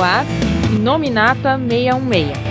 no ar Nominata 616.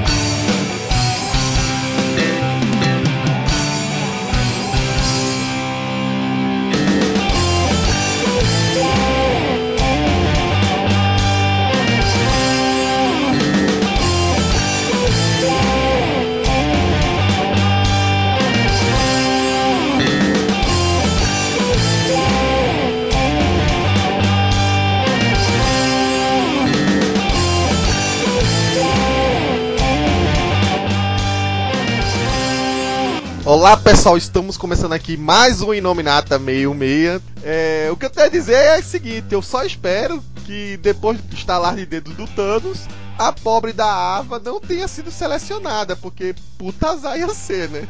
Olá pessoal, estamos começando aqui mais um Inominata 66. É, o que eu tenho a dizer é o seguinte: eu só espero que depois do estalar de dedos do Thanos, a pobre da Ava não tenha sido selecionada, porque puta azar ia ser, né?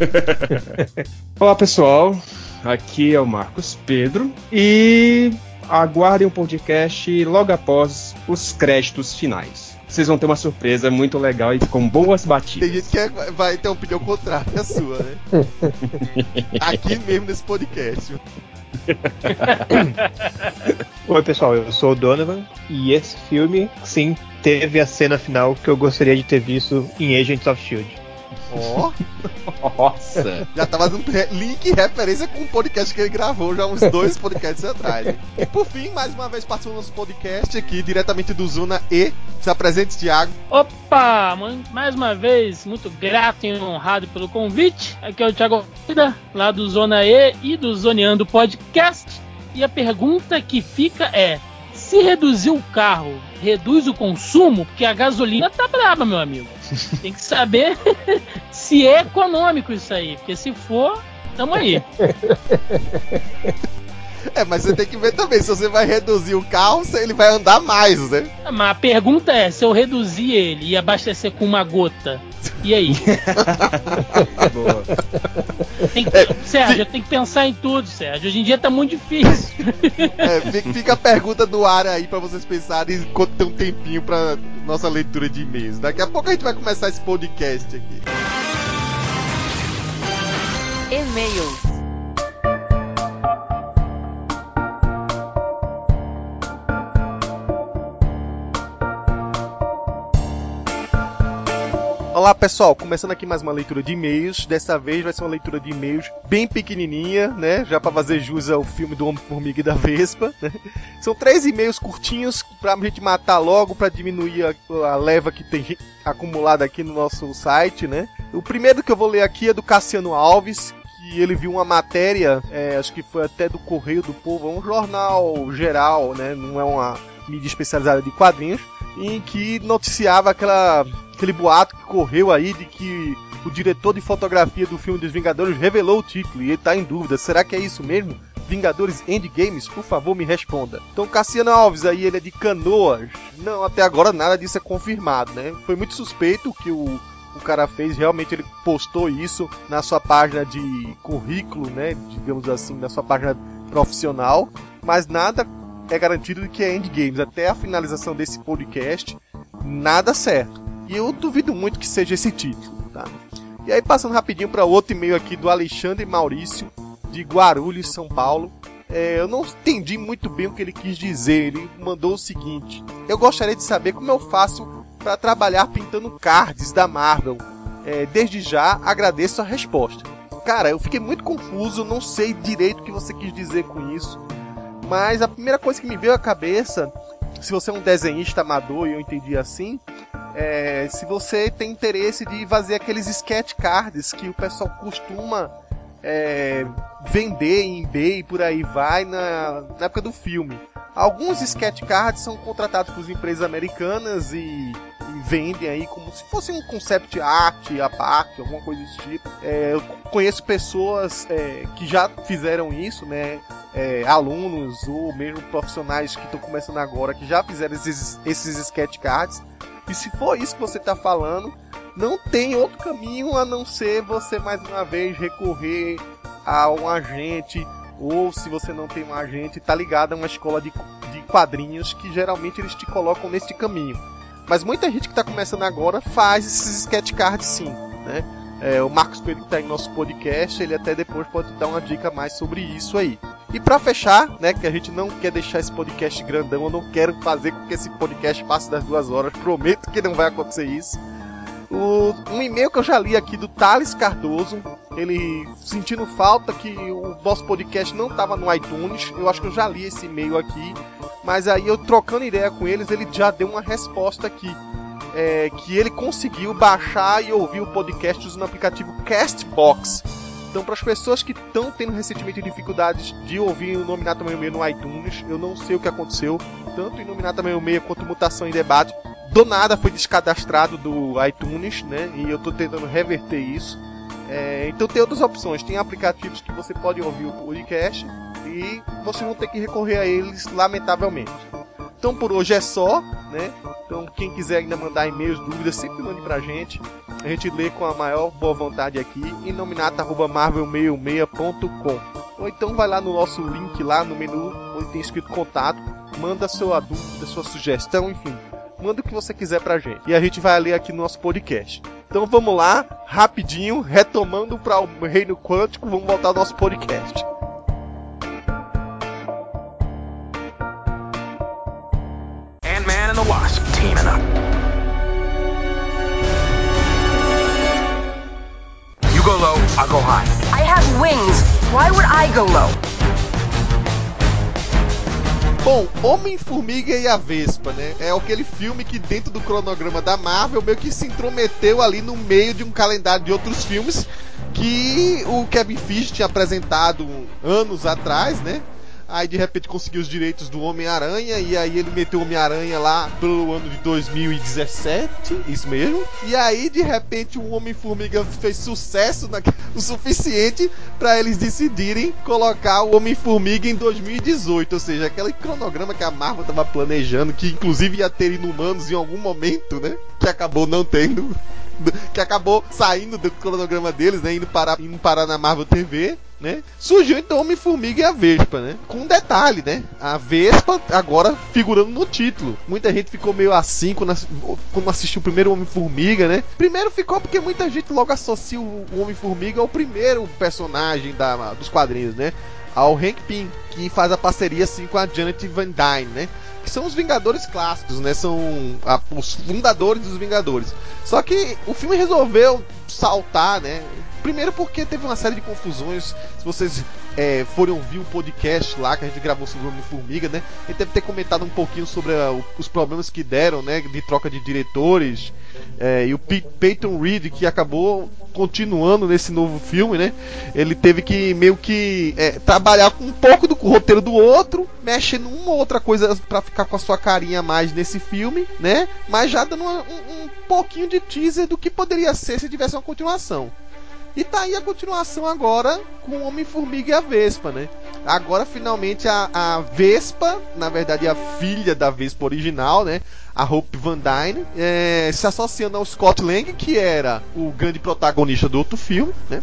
Olá pessoal, aqui é o Marcos Pedro e aguardem o podcast logo após os créditos finais vocês vão ter uma surpresa muito legal e com boas batidas. Tem gente que é, vai ter uma opinião contrária à sua, né? Aqui mesmo nesse podcast. Oi pessoal, eu sou o Donovan e esse filme, sim, teve a cena final que eu gostaria de ter visto em Agents of Shield. Ó! Oh. Nossa! Já tava dando link e referência com o podcast que ele gravou já uns dois podcasts atrás. E por fim, mais uma vez participando do nosso podcast aqui, diretamente do Zona E. Se apresente, Thiago. Opa! Mais uma vez, muito grato e honrado pelo convite. Aqui é o Thiago Almeida, lá do Zona E e do Zoneando Podcast. E a pergunta que fica é: se reduzir o carro, reduz o consumo, porque a gasolina tá braba, meu amigo. Tem que saber se é econômico isso aí, porque se for, tamo aí. É, mas você tem que ver também, se você vai reduzir o carro, ele vai andar mais, né? Mas a pergunta é, se eu reduzir ele e abastecer com uma gota, e aí? Boa. Tem que, é, Sérgio, tem que pensar em tudo, Sérgio. Hoje em dia tá muito difícil. É, fica a pergunta do ar aí para vocês pensarem enquanto tem um tempinho para nossa leitura de e-mails. Daqui a pouco a gente vai começar esse podcast aqui. E-mails Olá pessoal, começando aqui mais uma leitura de e-mails. Dessa vez vai ser uma leitura de e-mails bem pequenininha, né? Já para fazer jus ao filme do Homem-Formiga e da Vespa. Né? São três e-mails curtinhos pra gente matar logo, para diminuir a, a, leva que tem acumulada aqui no nosso site, né? O primeiro que eu vou ler aqui é do Cassiano Alves, que ele viu uma matéria, é, acho que foi até do Correio do Povo, é um jornal geral, né? Não é uma mídia especializada de quadrinhos, em que noticiava aquela aquele boato que correu aí de que o diretor de fotografia do filme dos Vingadores revelou o título e ele tá em dúvida. Será que é isso mesmo? Vingadores Endgames? Por favor, me responda. Então, Cassiano Alves aí, ele é de Canoas. Não, até agora nada disso é confirmado, né? Foi muito suspeito que o, o cara fez, realmente ele postou isso na sua página de currículo, né? Digamos assim, na sua página profissional, mas nada é garantido que é Endgames. Até a finalização desse podcast, nada certo. E eu duvido muito que seja esse título, tá? E aí passando rapidinho para outro e-mail aqui do Alexandre Maurício de Guarulhos, São Paulo. É, eu não entendi muito bem o que ele quis dizer. Ele mandou o seguinte: Eu gostaria de saber como eu faço para trabalhar pintando cards da Marvel. É, desde já agradeço a resposta. Cara, eu fiquei muito confuso, não sei direito o que você quis dizer com isso. Mas a primeira coisa que me veio à cabeça, se você é um desenhista amador e eu entendi assim, é, se você tem interesse de fazer aqueles sketch cards que o pessoal costuma é, vender em eBay e por aí vai na, na, época do filme. Alguns sketch cards são contratados por empresas americanas e, e, vendem aí como se fosse um concept art a parte, alguma coisa desse tipo. É, eu conheço pessoas é, que já fizeram isso, né? É, alunos ou mesmo profissionais que estão começando agora que já fizeram esses, esses sketch cards e se for isso que você está falando, não tem outro caminho a não ser você mais uma vez recorrer a um agente ou se você não tem um agente, tá ligado a uma escola de, de quadrinhos que geralmente eles te colocam neste caminho. Mas muita gente que está começando agora faz esses sketch cards sim, né? É, o Marcos Pedro que está em nosso podcast, ele até depois pode dar uma dica mais sobre isso aí. E para fechar, né, que a gente não quer deixar esse podcast grandão, eu não quero fazer com que esse podcast passe das duas horas, prometo que não vai acontecer isso. O, um e-mail que eu já li aqui do Thales Cardoso, ele sentindo falta que o nosso podcast não estava no iTunes, eu acho que eu já li esse e-mail aqui, mas aí eu trocando ideia com eles, ele já deu uma resposta aqui. É, que ele conseguiu baixar e ouvir o podcast usando o aplicativo Castbox. Então, para as pessoas que estão tendo recentemente dificuldades de ouvir o Nominata 66 no iTunes, eu não sei o que aconteceu, tanto em Nominata 66 quanto Mutação em Debate, do nada foi descadastrado do iTunes, né? E eu estou tentando reverter isso. É, então tem outras opções, tem aplicativos que você pode ouvir o podcast e você não tem que recorrer a eles, lamentavelmente. Então por hoje é só, né? Então quem quiser ainda mandar e-mails, dúvidas, sempre mande pra gente. A gente lê com a maior boa vontade aqui em nominata@marvel66.com. Ou então vai lá no nosso link lá no menu onde tem escrito contato, manda sua dúvida, sua sugestão, enfim manda o que você quiser pra gente. E a gente vai ler aqui no nosso podcast. Então vamos lá, rapidinho, retomando para o reino quântico, vamos voltar ao nosso podcast. And the Wasp teaming up. You go low, I'll go high. I have wings. Why would I go low? Bom, Homem-Formiga e a Vespa, né? É aquele filme que dentro do cronograma da Marvel meio que se intrometeu ali no meio de um calendário de outros filmes que o Kevin Feige tinha apresentado anos atrás, né? Aí de repente conseguiu os direitos do Homem-Aranha e aí ele meteu o Homem-Aranha lá pelo ano de 2017, isso mesmo. E aí de repente o Homem-Formiga fez sucesso na... o suficiente para eles decidirem colocar o Homem-Formiga em 2018, ou seja, aquele cronograma que a Marvel tava planejando, que inclusive ia ter inumanos em algum momento, né? Que acabou não tendo que acabou saindo do cronograma deles, né? Indo parar, indo parar na Marvel TV. Né? Surgiu então Homem-Formiga e a Vespa, né? Com um detalhe, né? A Vespa agora figurando no título. Muita gente ficou meio assim quando, assistiu o primeiro Homem-Formiga, né? Primeiro ficou porque muita gente logo associa o Homem-Formiga ao primeiro personagem da, dos quadrinhos, né? Ao Hank Pym, que faz a parceria assim com a Janet Van Dyne, né? que são os Vingadores clássicos, né? São a, os fundadores dos Vingadores. Só que o filme resolveu saltar, né? Primeiro porque teve uma série de confusões. Se vocês é, forem ouvir o podcast lá que a gente gravou sobre o Homem-Formiga, né? Gente deve ter comentado um pouquinho sobre a, uh, os problemas que deram, né? De troca de diretores. É, e o P Peyton Reed, que acabou continuando nesse novo filme, né? Ele teve que meio que é, trabalhar com um pouco do roteiro do outro, mexe numa outra coisa para ficar com a sua carinha mais nesse filme, né? Mas já dando um, um pouquinho de teaser do que poderia ser se tivesse uma continuação. E tá aí a continuação agora com Homem-Formiga e a Vespa, né? Agora finalmente a, a Vespa, na verdade a filha da Vespa original, né? A Hope Van Dyne, é, se associando ao Scott Lang, que era o grande protagonista do outro filme, né?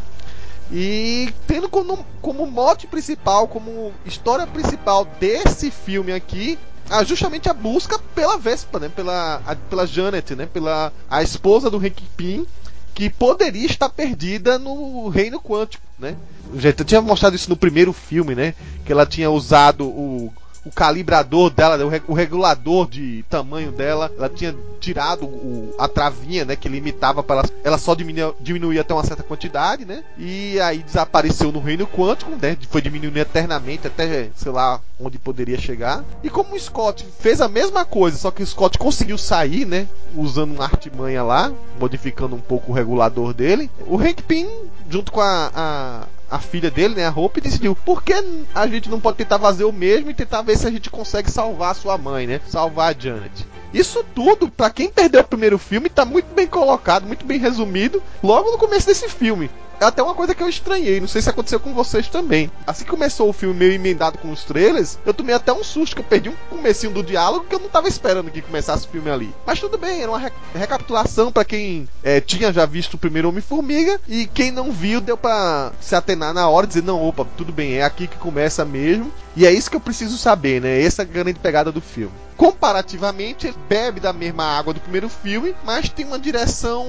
E tendo como, como mote principal, como história principal desse filme aqui, a, justamente a busca pela Vespa, né? Pela, a, pela Janet, né? Pela a esposa do Hank Pym, que poderia estar perdida no reino quântico, né? Eu tinha mostrado isso no primeiro filme, né? Que ela tinha usado o o calibrador dela, o regulador de tamanho dela, ela tinha tirado o, a travinha, né, que limitava para ela, ela só diminuía, diminuía até uma certa quantidade, né? E aí desapareceu no reino quântico, né? Foi diminuindo eternamente até, sei lá, onde poderia chegar. E como o Scott fez a mesma coisa, só que o Scott conseguiu sair, né, usando uma artimanha lá, modificando um pouco o regulador dele, o Hank Pym junto com a, a a filha dele, né, a Hope, decidiu, por que a gente não pode tentar fazer o mesmo e tentar ver se a gente consegue salvar sua mãe, né? Salvar a Janet. Isso tudo, para quem perdeu o primeiro filme, tá muito bem colocado, muito bem resumido, logo no começo desse filme. É até uma coisa que eu estranhei, não sei se aconteceu com vocês também. Assim que começou o filme meio emendado com os trailers, eu tomei até um susto que eu perdi um comecinho do diálogo que eu não tava esperando que começasse o filme ali. Mas tudo bem, era uma re recapitulação para quem é, tinha já visto o primeiro Homem-Formiga e quem não viu deu para se atenar na hora e dizer, não, opa, tudo bem, é aqui que começa mesmo. E é isso que eu preciso saber, né? Essa é a grande pegada do filme. Comparativamente, ele bebe da mesma água do primeiro filme, mas tem uma direção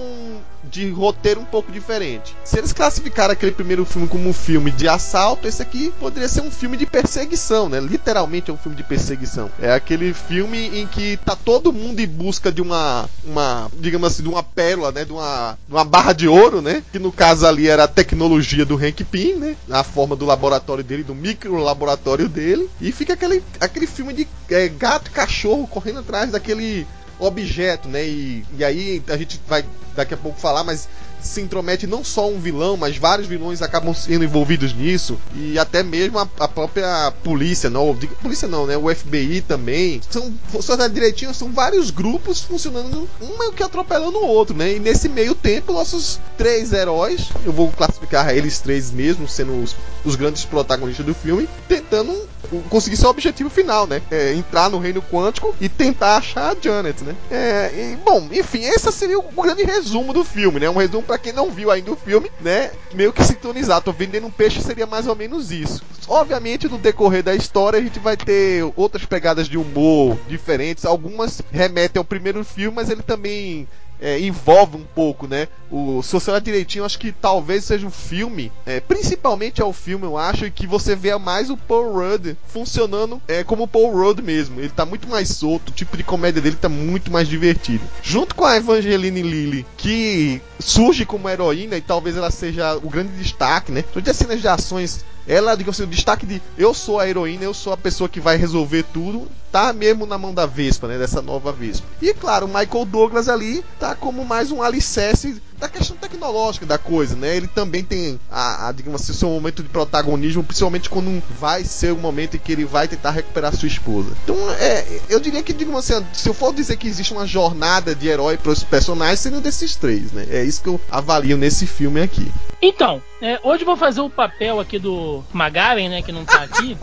de roteiro um pouco diferente. Se eles classificaram aquele primeiro filme como um filme de assalto, esse aqui poderia ser um filme de perseguição, né? Literalmente é um filme de perseguição. É aquele filme em que tá todo mundo em busca de uma, uma digamos assim, de uma pérola, né? De uma, uma barra de ouro, né? Que no caso ali era a tecnologia do Hank Pym, né? Na forma do laboratório dele, do micro laboratório dele. E fica aquele, aquele filme de é, gato e cachorro correndo atrás daquele objeto, né? E, e aí a gente vai daqui a pouco falar, mas se intromete não só um vilão, mas vários vilões acabam sendo envolvidos nisso e até mesmo a, a própria polícia, não, polícia não, né? O FBI também. São, se direitinho, são vários grupos funcionando um meio que atropelando o outro, né? E nesse meio tempo, nossos três heróis, eu vou classificar eles três mesmo, sendo os, os grandes protagonistas do filme, tentando conseguir seu objetivo final, né? É, entrar no reino quântico e tentar achar a Janet, né? É, e, bom, enfim, esse seria o grande resumo do filme, né? Um resumo para quem não viu ainda o filme, né? Meio que sintonizar. Tô vendendo um peixe seria mais ou menos isso. Obviamente, no decorrer da história, a gente vai ter outras pegadas de humor diferentes. Algumas remetem ao primeiro filme, mas ele também é, envolve um pouco, né? O, se você olhar direitinho, acho que talvez seja um filme, é, principalmente é o filme, eu acho, que você vê mais o Paul Rudd funcionando é, como o Paul Rudd mesmo. Ele tá muito mais solto, o tipo de comédia dele tá muito mais divertido. Junto com a Evangeline Lilly, que surge como heroína e talvez ela seja o grande destaque, né? Todas as cenas de ações ela, digamos assim, o destaque de eu sou a heroína, eu sou a pessoa que vai resolver tudo, tá mesmo na mão da Vespa, né? Dessa nova Vespa. E claro, o Michael Douglas ali tá como mais um alicerce da questão tecnológica da coisa, né? Ele também tem a, a digamos assim, seu momento de protagonismo, principalmente quando vai ser o momento em que ele vai tentar recuperar sua esposa. Então, é, eu diria que, digamos assim, se eu for dizer que existe uma jornada de herói para os personagens, seriam desses três, né? É isso que eu avalio nesse filme aqui. Então, é, hoje eu vou fazer o papel aqui do Magaren, né, que não tá aqui.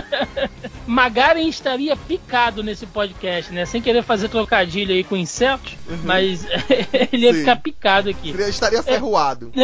Magaren estaria picado nesse podcast, né? Sem querer fazer trocadilho aí com insetos, uhum. mas ele ia Sim. ficar picado aqui. Ele estaria ferroado.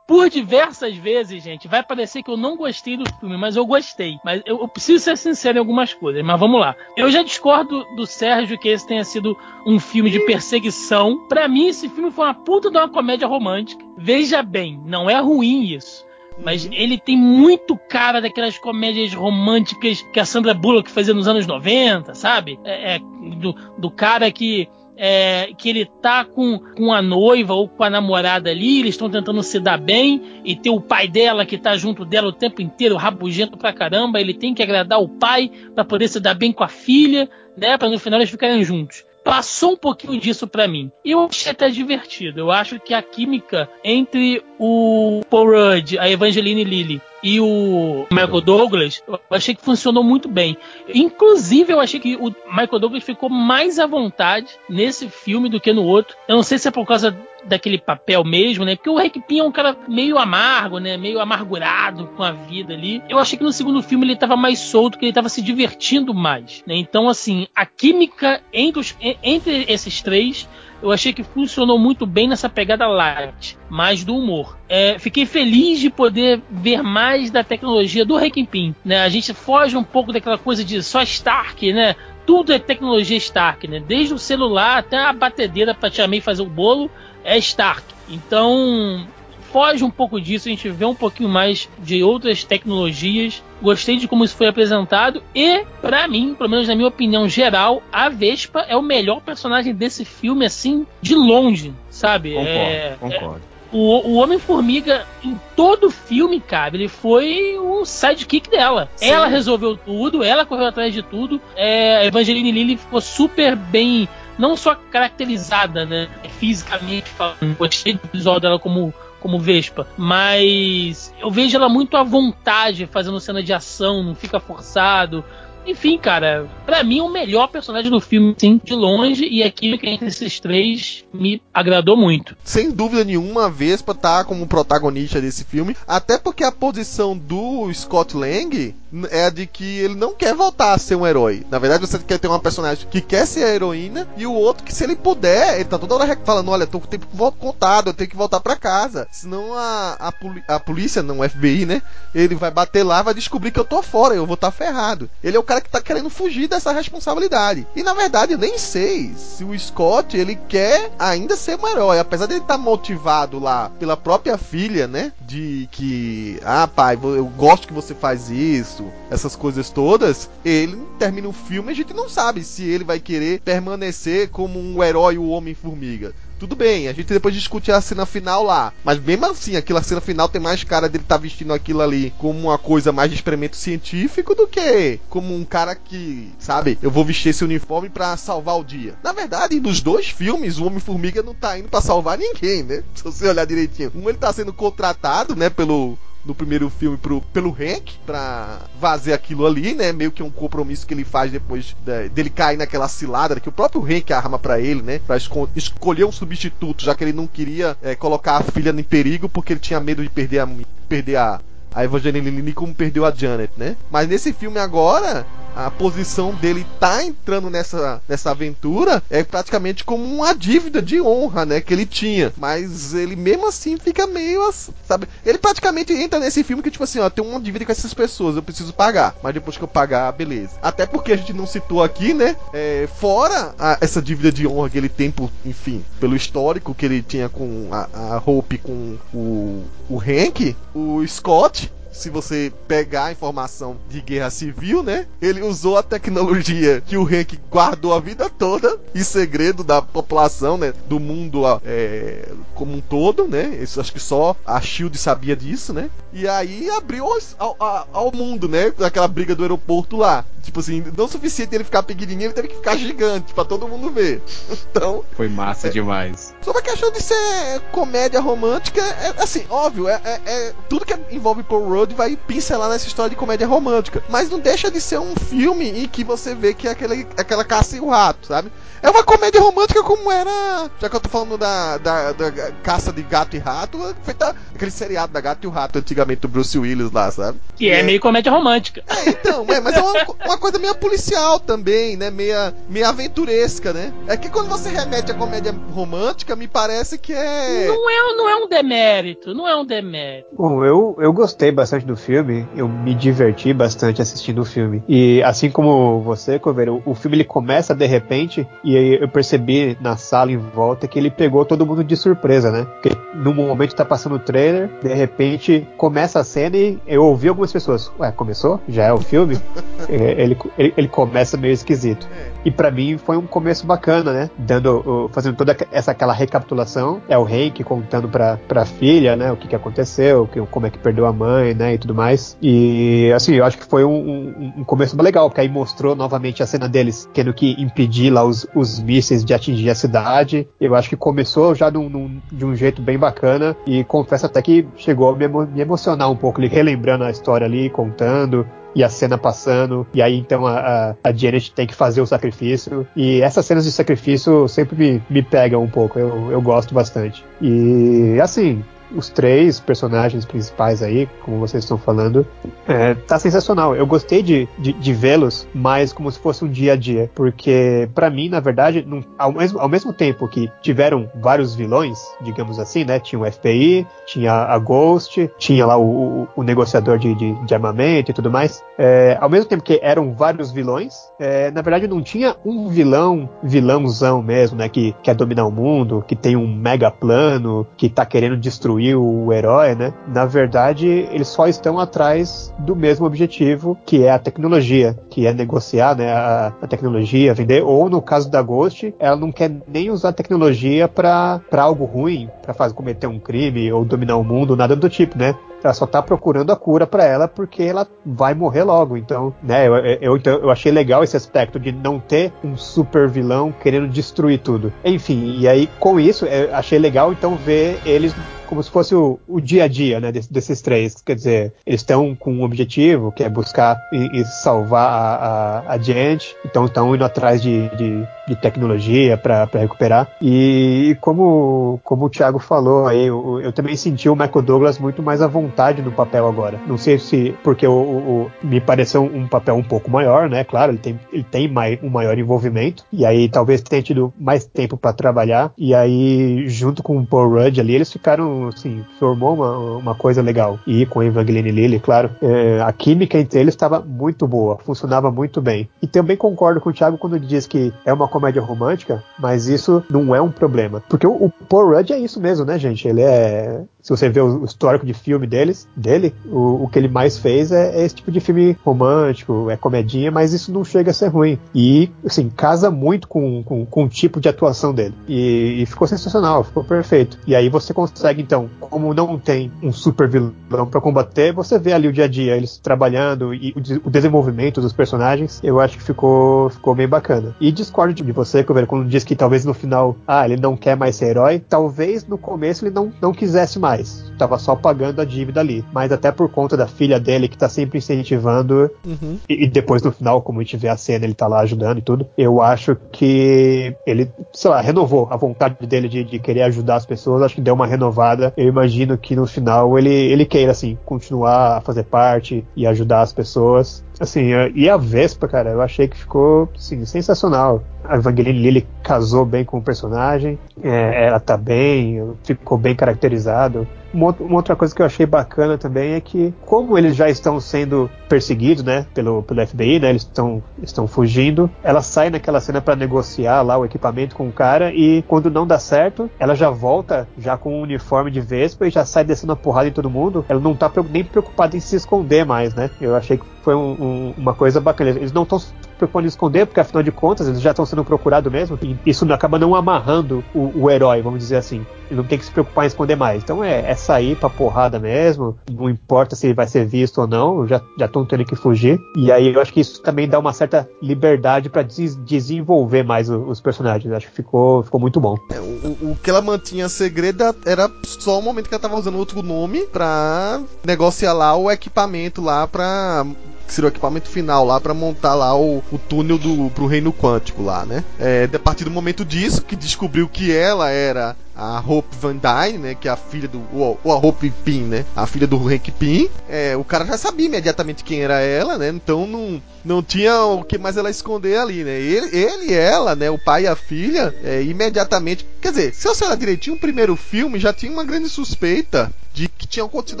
Por diversas vezes, gente, vai parecer que eu não gostei do filme, mas eu gostei. Mas eu, eu, preciso ser sincero em algumas coisas, mas vamos lá. Eu já discordo do Sérgio que esse tenha sido um filme de perseguição. Para mim, esse filme foi uma puta de uma comédia romântica. Veja bem, não é ruim isso. Mas uhum. ele tem muito cara daquelas comédias românticas que a Sandra Bullock fazia nos anos 90, sabe? É, é do, do cara que é, que ele tá com, com a noiva ou com a namorada ali, eles estão tentando se dar bem, e tem o pai dela que tá junto dela o tempo inteiro, rabugento pra caramba, ele tem que agradar o pai para poder se dar bem com a filha, né, para no final eles ficarem juntos passou um pouquinho disso para mim. E eu achei até divertido. Eu acho que a química entre o Paul Rudd, a Evangeline Lilly e o Michael Douglas, eu achei que funcionou muito bem. Inclusive, eu achei que o Michael Douglas ficou mais à vontade nesse filme do que no outro. Eu não sei se é por causa daquele papel mesmo, né? Porque o Hank Pym é um cara meio amargo, né? Meio amargurado com a vida ali. Eu achei que no segundo filme ele tava mais solto, que ele tava se divertindo mais, né? Então, assim, a química entre, os, entre esses três eu achei que funcionou muito bem nessa pegada light, mais do humor. É, fiquei feliz de poder ver mais da tecnologia do Pym, né? A gente foge um pouco daquela coisa de só Stark, né? Tudo é tecnologia Stark, né? Desde o celular até a batedeira para te amei fazer o bolo é Stark. Então, foge um pouco disso, a gente vê um pouquinho mais de outras tecnologias. Gostei de como isso foi apresentado e, para mim, pelo menos na minha opinião geral, a Vespa é o melhor personagem desse filme, assim, de longe, sabe? Concordo, é, concordo. É, o, o Homem-Formiga, em todo o filme, cara, ele foi o sidekick dela. Sim. Ela resolveu tudo, ela correu atrás de tudo. É, a Evangeline Lilly ficou super bem não só caracterizada, né, fisicamente falando, gostei do visual dela como como Vespa, mas eu vejo ela muito à vontade fazendo cena de ação, não fica forçado. Enfim, cara, para mim o melhor personagem do filme, sim, de longe, e aquilo que entre esses três me agradou muito. Sem dúvida nenhuma, a Vespa tá como protagonista desse filme, até porque a posição do Scott Lang é a de que ele não quer voltar a ser um herói. Na verdade, você quer ter uma personagem que quer ser a heroína e o outro que, se ele puder, ele tá toda hora falando: olha, tô com o tempo contado, eu tenho que voltar para casa. Senão a, a, a, polícia, não o FBI, né? Ele vai bater lá vai descobrir que eu tô fora, eu vou estar tá ferrado. Ele é o cara que tá querendo fugir dessa responsabilidade. E na verdade, eu nem sei se o Scott ele quer ainda ser um herói, apesar de ele estar tá motivado lá pela própria filha, né? De que, ah, pai, eu gosto que você faz isso, essas coisas todas. Ele termina o filme a gente não sabe se ele vai querer permanecer como um herói, o Homem-Formiga. Tudo bem, a gente depois discute a cena final lá. Mas mesmo assim, aquela cena final tem mais cara dele estar tá vestindo aquilo ali como uma coisa mais de experimento científico do que como um cara que, sabe, eu vou vestir esse uniforme para salvar o dia. Na verdade, nos dois filmes, o Homem-Formiga não tá indo para salvar ninguém, né? Se você olhar direitinho. Um ele tá sendo contratado, né, pelo no primeiro filme pro, pelo Hank pra fazer aquilo ali, né? Meio que um compromisso que ele faz depois de, dele cair naquela cilada que o próprio Hank arma para ele, né? Pra esco escolher um substituto, já que ele não queria é, colocar a filha em perigo porque ele tinha medo de perder a, perder a, a Evangeline como perdeu a Janet, né? Mas nesse filme agora, a posição dele tá entrando nessa, nessa aventura é praticamente como uma dívida de honra, né, que ele tinha. Mas ele mesmo assim fica meio, sabe? Ele praticamente entra nesse filme que tipo assim, ó, tem uma dívida com essas pessoas, eu preciso pagar. Mas depois que eu pagar, beleza. Até porque a gente não citou aqui, né, é, fora a, essa dívida de honra que ele tem por, enfim, pelo histórico que ele tinha com a, a Hope com o, o Hank, o Scott se você pegar a informação de guerra civil, né? Ele usou a tecnologia que o Hank guardou a vida toda em segredo da população, né? Do mundo é, como um todo, né? Isso, acho que só a Shield sabia disso, né? E aí abriu ao, ao, ao mundo, né? Aquela briga do aeroporto lá. Tipo assim, não o suficiente ele ficar pequenininho, ele teve que ficar gigante para todo mundo ver. Então. Foi massa é, demais. Sobre a questão de ser comédia romântica, é assim, óbvio, é, é, é tudo que envolve Paul Rudd vai pincelar nessa história de comédia romântica. Mas não deixa de ser um filme em que você vê que é aquele, aquela caça e o rato, sabe? É uma comédia romântica como era. Já que eu tô falando da, da, da caça de gato e rato, feita aquele seriado da gato e o rato antigamente do Bruce Willis lá, sabe? Que é, é meio comédia romântica. É, então, é, mas é uma, uma coisa meio policial também, né? Meia, meio aventuresca, né? É que quando você remete a comédia romântica, me parece que é. Não é, não é um demérito, não é um demérito. Bom, eu, eu gostei bastante do filme, eu me diverti bastante assistindo o filme. E assim como você, Coveiro, o filme ele começa de repente e e aí eu percebi na sala em volta que ele pegou todo mundo de surpresa, né? Porque no momento tá passando o trailer, de repente começa a cena e eu ouvi algumas pessoas, ué, começou? Já é o filme? É, ele, ele, ele, começa meio esquisito. É. E para mim foi um começo bacana, né? Dando, fazendo toda essa aquela recapitulação. É o Hank contando pra, filha, né? O que, que aconteceu, que, como é que perdeu a mãe, né? E tudo mais. E assim, eu acho que foi um, um, um começo legal, porque aí mostrou novamente a cena deles tendo que impedir lá os, os mísseis de atingir a cidade. Eu acho que começou já num, num, de um jeito bem bacana e confesso até que chegou a me, me emocionar um pouco, ele relembrando a história ali, contando e a cena passando, e aí então a, a, Janet tem que fazer o sacrifício. E essas cenas de sacrifício sempre me, me pegam um pouco, eu, eu gosto bastante. E assim, os três personagens principais aí, como vocês estão falando, é, tá sensacional. Eu gostei de, de, de vê-los mais como se fosse um dia a dia, porque para mim, na verdade, não, ao, mesmo, ao mesmo tempo que tiveram vários vilões, digamos assim, né? Tinha o FBI, tinha a Ghost, tinha lá o, o, o negociador de, de, de, armamento e tudo mais. É, ao mesmo tempo que eram vários vilões, é, na verdade não tinha um vilão, vilãozão mesmo, né? Que quer dominar o mundo, que tem um mega plano, que tá querendo destruir o herói, né? Na verdade, eles só estão atrás do mesmo objetivo, que é a tecnologia, que é negociar, né, a, a tecnologia, vender, ou no caso da Ghost, ela não quer nem usar a tecnologia para algo ruim, para fazer cometer um crime ou dominar o mundo, nada do tipo, né? ela só tá procurando a cura para ela porque ela vai morrer logo. Então, né, eu, eu, então, eu achei legal esse aspecto de não ter um super vilão querendo destruir tudo. Enfim, e aí com isso, eu achei legal então ver eles como se fosse o, o dia a dia, né, desses, três. Quer dizer, eles estão com um objetivo, que é buscar e, e salvar a, a, a gente, então estão indo atrás de, de, de tecnologia para recuperar. E, e, como, como o Thiago falou aí, eu, eu, também senti o Michael Douglas muito mais à vontade no papel agora. Não sei se porque o, o, me pareceu um papel um pouco maior, né? Claro, ele tem, ele tem mai, um maior envolvimento, e aí talvez tenha tido mais tempo para trabalhar, e aí junto com o Paul Rudd ali, eles ficaram, assim, formou uma, uma coisa legal. E com Evangeline Lilly, claro, é, a química entre eles estava muito boa, funcionava muito bem. E também concordo com o Thiago quando ele diz que é uma comédia romântica, mas isso não é um problema. Porque o, o Paul Rudd é isso mesmo, né, gente? Ele é se você vê o histórico de filme deles, dele, o, o que ele mais fez é, é, esse tipo de filme romântico, é comedinha, mas isso não chega a ser ruim. E, assim, casa muito com, com, com o tipo de atuação dele. E, e, ficou sensacional, ficou perfeito. E aí você consegue, então, como não tem um super vilão para combater, você vê ali o dia a dia, eles trabalhando e o, o desenvolvimento dos personagens, eu acho que ficou, ficou bem bacana. E discordo de você, quando diz que talvez no final, ah, ele não quer mais ser herói, talvez no começo ele não, não quisesse mais mais. Tava só pagando a dívida ali. Mas até por conta da filha dele, que tá sempre incentivando. Uhum. E, e, depois no final, como a gente vê a cena, ele tá lá ajudando e tudo. Eu acho que ele, sei lá, renovou a vontade dele de, de querer ajudar as pessoas. Acho que deu uma renovada. Eu imagino que no final ele, ele queira, assim, continuar a fazer parte e ajudar as pessoas. Assim, e a Vespa, cara, eu achei que ficou assim, sensacional. A Evangeline Lilly casou bem com o personagem, é, ela tá bem, ficou bem caracterizado. Uma, outra coisa que eu achei bacana também é que, como eles já estão sendo perseguidos, né, pelo, pelo FBI, né, eles estão, estão fugindo, ela sai naquela cena para negociar lá o equipamento com o cara e quando não dá certo, ela já volta já com o uniforme de Vespa e já sai descendo a porrada em todo mundo. Ela não tá nem preocupada em se esconder mais, né? Eu achei que foi um, um, uma coisa bacana. Eles não estão preocupando em esconder, porque afinal de contas eles já estão sendo procurados mesmo, e isso acaba não amarrando o, o, herói, vamos dizer assim. Ele não tem que se preocupar em esconder mais. Então é, é sair pra porrada mesmo, não importa se vai ser visto ou não, já estão tendo que fugir. E aí eu acho que isso também dá uma certa liberdade para des desenvolver mais o, os personagens. Acho que ficou, ficou muito bom. É, o, o, que ela mantinha segredo era só o momento que ela tava usando outro nome pra negociar lá o equipamento lá pra seria o equipamento final lá para montar lá o, o túnel do, pro reino quântico lá, né? É, a partir do momento disso, que descobriu que ela era a Hope Van Dyne, né, que é a filha do ou, a Hope Pym, né, a filha do Hank Pym, é, o cara já sabia imediatamente quem era ela, né, então não, não tinha o que mais ela esconder ali, né, ele, ele ela, né, o pai e a filha, é, imediatamente, quer dizer, se eu sei lá direitinho, o primeiro filme já tinha uma grande suspeita de que tinha acontecido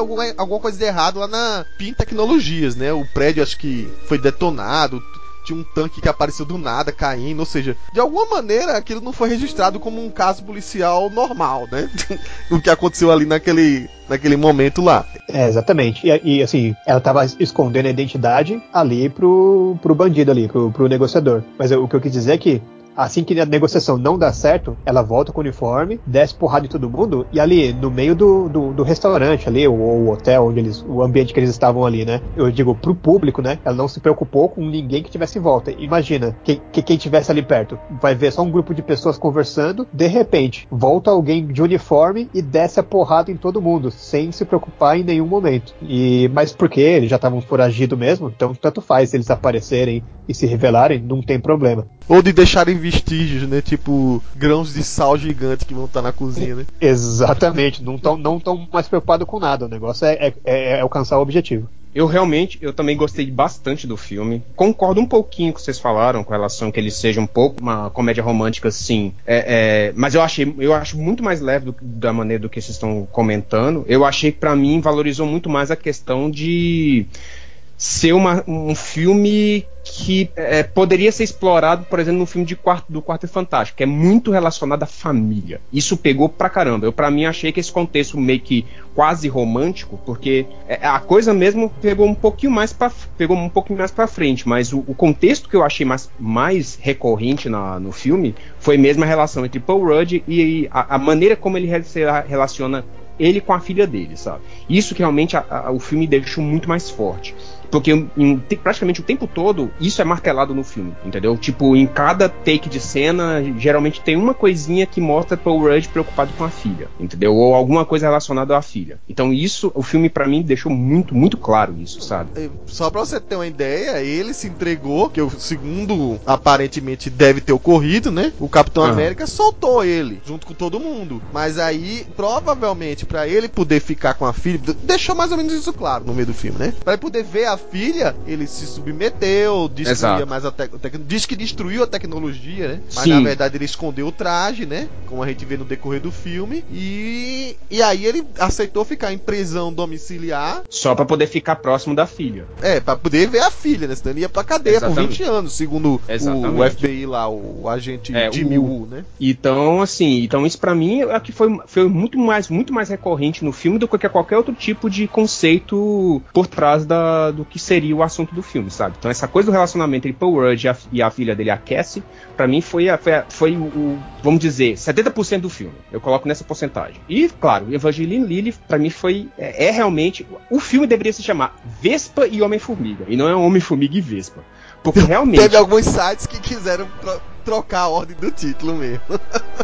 alguma, alguma coisa de errado lá na PIN Tecnologias, né? O prédio acho que foi detonado, tinha um tanque que apareceu do nada caindo, ou seja, de alguma maneira aquilo não foi registrado como um caso policial normal, né? o que aconteceu ali naquele, naquele momento lá. É, exatamente. E, e, assim, ela tava escondendo a identidade ali pro, pro bandido ali, pro, pro negociador. Mas eu, o que eu quis dizer é que Assim que a negociação não dá certo, ela volta com o uniforme, desce porrada em todo mundo, e ali, no meio do, do, do restaurante ali, ou o hotel, onde eles, o ambiente que eles estavam ali, né? Eu digo, pro público, né? Ela não se preocupou com ninguém que tivesse em volta. Imagina, que, que quem tivesse ali perto vai ver só um grupo de pessoas conversando, de repente, volta alguém de uniforme e desce a porrada em todo mundo, sem se preocupar em nenhum momento. E, mas porque eles já estavam foragidos mesmo, então tanto faz eles aparecerem e se revelarem, não tem problema. Ou de deixarem vestígios, né? Tipo grãos de sal gigantes que vão estar na cozinha, né? Exatamente. Não estão não tão mais preocupados com nada. O negócio é, é, é alcançar o objetivo. Eu realmente, eu também gostei bastante do filme. Concordo um pouquinho com o que vocês falaram com relação a que ele seja um pouco uma comédia romântica, sim. É, é, mas eu achei, eu acho muito mais leve do, da maneira do que vocês estão comentando. Eu achei que para mim valorizou muito mais a questão de ser uma, um filme que é, poderia ser explorado, por exemplo, no filme de quarto, do Quarto Fantástico, que é muito relacionado à família. Isso pegou pra caramba. Eu, para mim, achei que esse contexto meio que quase romântico, porque é, a coisa mesmo pegou um pouquinho mais para pegou um pouquinho mais para frente, mas o, o, contexto que eu achei mais, mais recorrente na, no filme foi mesmo a relação entre Paul Rudd e a, a maneira como ele se relaciona ele com a filha dele, sabe? Isso que realmente a, a, o filme deixou muito mais forte. Porque em, te- praticamente o tempo todo isso é martelado no filme, entendeu? Tipo, em cada take de cena, geralmente tem uma coisinha que mostra Paul Rudd preocupado com a filha, entendeu? Ou alguma coisa relacionada à filha. Então isso, o filme pra mim deixou muito, muito claro isso, sabe? Eh, Só pra você ter uma ideia, ele se entregou, que o segundo aparentemente deve ter ocorrido, né? O Capitão. América soltou ele, junto com todo mundo. Mas aí, provavelmente, pra ele poder ficar com a filha, deixou mais ou menos isso claro no meio do filme, né? Pra ele poder ver a filha, ele se submeteu, destruía mais a tecnologia. Diz que destruiu a tecnologia, né? Mas Sim. na verdade ele escondeu o traje, né? Como a gente vê no decorrer do filme. E, e aí ele aceitou ficar em prisão domiciliar Só pra poder ficar próximo da filha. é, pra poder ver a filha, né? Senão ele ia pra cadeia Exatamente. por 20 anos, segundo o, o. FBI lá, o agente É, Jimmy o- Woo, né? Então, assim, então isso pra mim é que foi, foi muito mais muito mais recorrente no filme do que qualquer outro tipo de conceito por trás da, do que seria o assunto do filme, sabe? Então essa coisa do relacionamento entre Paul Rudd e a, e a filha dele, a Cassie, pra mim foi, a- foi, a- foi o, o, vamos dizer, 70% do filme. Eu coloco nessa porcentagem. E, claro, Evangeline Lilly, pra mim, foi. É, é realmente. O filme deveria se chamar Vespa e Homem-Formiga. E não é Homem-Formiga e Vespa. Porque realmente. Teve alguns sites que quiseram tro- trocar a ordem do título mesmo.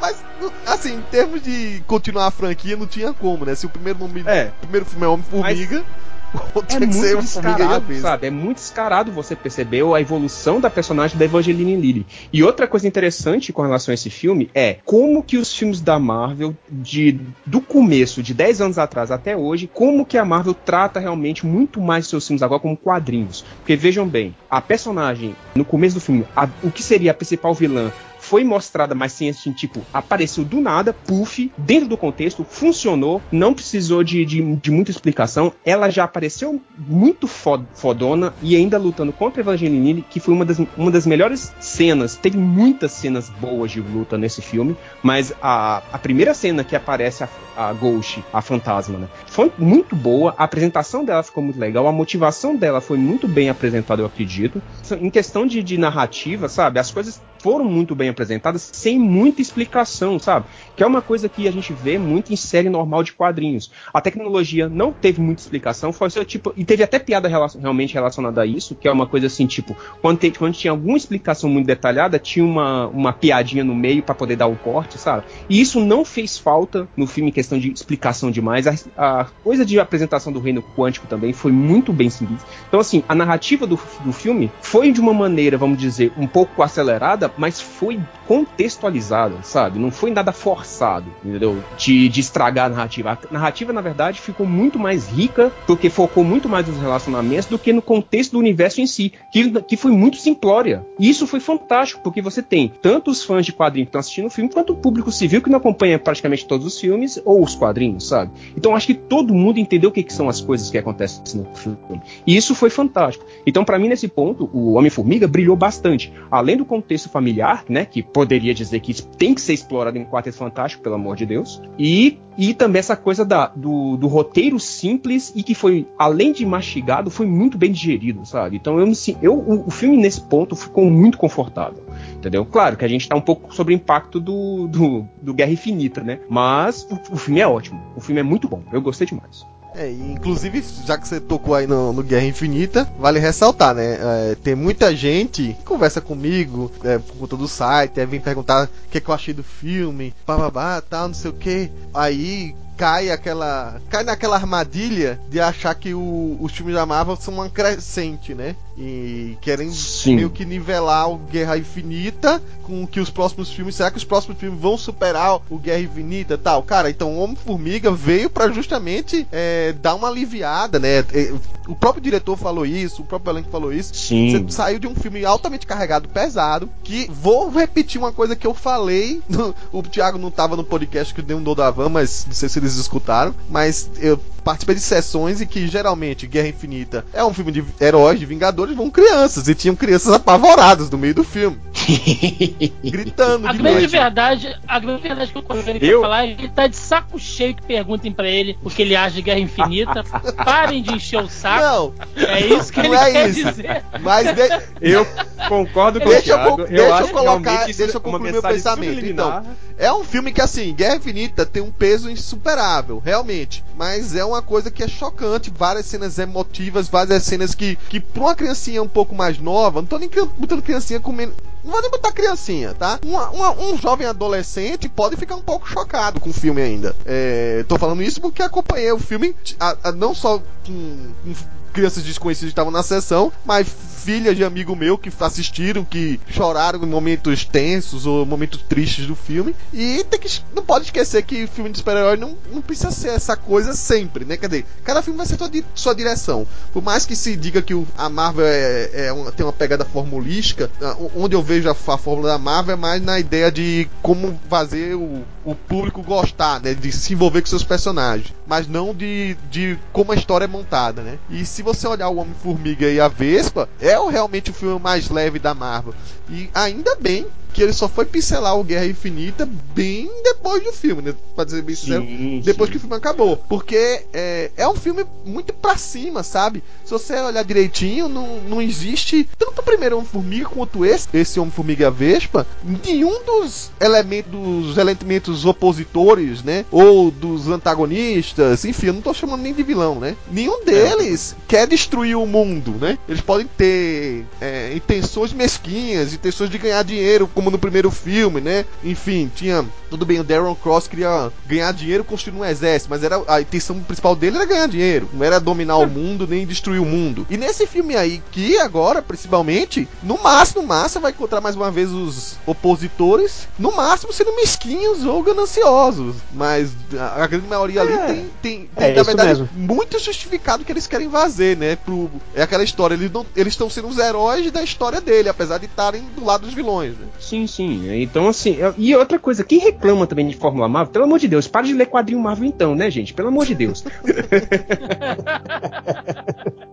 Mas, assim, em termos de continuar a franquia, não tinha como, né? Se o primeiro nome. É. O primeiro filme é Homem-Formiga, outro É ser muito e descarado, Vespa. sabe? É muito descarado você perceber a evolução da personagem da Evangeline Lilly. E outra coisa interessante com relação a esse filme é como que os filmes da Marvel, de, do começo, de 10 anos atrás até hoje, como que a Marvel trata realmente muito mais seus filmes agora como quadrinhos. Porque vejam bem, a personagem, no começo do filme, a- o que seria a principal vilã foi mostrada, mas sem assim, tipo, apareceu do nada, puff, dentro do contexto, funcionou, não precisou de, de, de muita explicação. Ela já apareceu muito fo- fodona e ainda lutando contra a Evangeline que foi uma das, uma das melhores cenas. Teve muitas cenas boas de luta nesse filme, mas a, a primeira cena que aparece a, a Ghost, a fantasma, né, foi muito boa. A apresentação dela ficou muito legal, a motivação dela foi muito bem apresentada, eu acredito. Em questão de, de narrativa, sabe, as coisas foram muito bem apresentadas sem muita explicação, sabe? Que é uma coisa que a gente vê muito em série normal de quadrinhos. A tecnologia não teve muita explicação, foi só tipo. E teve até piada rela- realmente relacionada a isso, que é uma coisa assim, tipo, quando, te- quando tinha alguma explicação muito detalhada, tinha uma, uma piadinha no meio pra poder dar o corte, sabe? E isso não fez falta no filme em questão de explicação demais. A, a coisa de apresentação do reino quântico também foi muito bem simples. Então, assim, a narrativa do, do filme foi de uma maneira, vamos dizer, um pouco acelerada, mas foi contextualizada, sabe? Não foi nada forçado, entendeu? De, de estragar a narrativa. A narrativa, na verdade, ficou muito mais rica, porque focou muito mais nos relacionamentos do que no contexto do universo em si, que, que foi muito simplória. E isso foi fantástico, porque você tem tanto os fãs de quadrinhos que estão assistindo o filme, quanto o público civil que não acompanha praticamente todos os filmes ou os quadrinhos, sabe? Então acho que todo mundo entendeu o que, que são as coisas que acontecem no filme. E isso foi fantástico. Então, pra mim, nesse ponto, o Homem-Formiga brilhou bastante. Além do contexto familiar, né? Que poderia dizer que tem que ser explorado em Quarteto Fantástico, pelo amor de Deus. E, e também essa coisa da, do, do roteiro simples e que foi, além de mastigado, foi muito bem digerido, sabe? Então eu me eu, o, o filme nesse ponto ficou muito confortável. Entendeu? Claro que a gente tá um pouco sobre o impacto do, do, do Guerra Infinita, né? Mas o, o filme é ótimo. O filme é muito bom. Eu gostei demais. É, inclusive, já que você tocou aí no, no Guerra Infinita, vale ressaltar, né? É, tem muita gente que conversa comigo é, por conta do site, aí vem perguntar o que, é que eu achei do filme, bababá, tal, não sei o que. Aí cai aquela. cai naquela armadilha de achar que o, os filmes da Marvel são uma crescente, né? E querem Sim. meio que nivelar o Guerra Infinita com que os próximos filmes. Será que os próximos filmes vão superar o Guerra Infinita e tal? Cara, então Homem-Formiga veio pra justamente é, dar uma aliviada, né? É, O próprio diretor falou isso, o próprio elenco falou isso. Sim. Você saiu de um filme altamente carregado, pesado, que vou repetir uma coisa que eu falei. no- o Thiago não tava no podcast que deu um da van, mas não sei se eles escutaram. Mas eu participei de sessões e que geralmente Guerra Infinita é um filme de heróis, de Vingadores, vão crianças. E tinham crianças apavoradas no meio do filme, gritando A de grande noite. verdade, a grande verdade que eu consigo Eu- falar é que ele tá de saco cheio que perguntem pra ele o que ele acha de Guerra Infinita. Parem de encher o saco. Não, É isso que não ele é quer isso. dizer. mas de- Eu concordo com Deixa eu o Thiago. co- deixa eu que colocar- deixa eu é concluir meu pensamento, então. É um filme que, assim, Guerra Infinita tem um peso insuperável, realmente. Mas é uma coisa que é chocante, várias cenas emotivas, várias cenas que, que pra uma criancinha um pouco mais nova, não tô nem botando criancinha comendo. Não vou nem botar criancinha, tá? Uma, uma, um jovem adolescente pode ficar um pouco chocado com o filme ainda. É, tô falando isso porque acompanhei o filme, a, a, não só com, com crianças desconhecidas estavam na sessão, mas filhas de amigo meu que assistiram, que choraram em momentos tensos ou momentos tristes do filme. E tem que, não pode esquecer que filme de super-herói não, não precisa ser essa coisa sempre, né? Dizer, cada filme vai ser sua, sua direção. Por mais que se diga que o, a Marvel é, é tem uma pegada formulística, onde eu vejo a, a fórmula da Marvel é mais na ideia de como fazer o, o público gostar, né? De se envolver com seus personagens. Mas não de, de como a história é montada, né? E se você olhar o Homem-Formiga e a Vespa, é realmente o filme mais leve da Marvel. E ainda bem que ele só foi pincelar o Guerra Infinita bem depois do filme, né? Pra dizer bem sincero, depois sim. que o filme acabou. Porque é, é um filme muito pra cima, sabe? Se você olhar direitinho, não, não existe tanto o primeiro Homem-Formiga quanto esse, esse Homem-Formiga Vespa, nenhum dos elementos, dos elementos opositores, né? Ou dos antagonistas, enfim, eu não tô chamando nem de vilão, né? Nenhum deles é. quer destruir o mundo, né? Eles podem ter é, intenções mesquinhas, intenções de ganhar dinheiro como no primeiro filme, né? Enfim, tinha. Tudo bem, o Darren Cross queria ganhar dinheiro construindo um exército, mas era a intenção principal dele era ganhar dinheiro, não era dominar o mundo nem destruir o mundo. E nesse filme aí, que agora, principalmente, no máximo, no máximo, vai encontrar mais uma vez os opositores, no máximo sendo mesquinhos ou gananciosos. Mas a, a grande maioria ali é. tem, tem, tem é na verdade, mesmo. muito justificado que eles querem fazer, né? Pro, é aquela história, eles estão eles sendo os heróis da história dele, apesar de estarem do lado dos vilões, né? Sim, sim. Então, assim, e outra coisa, quem reclama também de Fórmula Marvel, pelo amor de Deus, para de ler quadrinho Marvel então, né, gente? Pelo amor de Deus.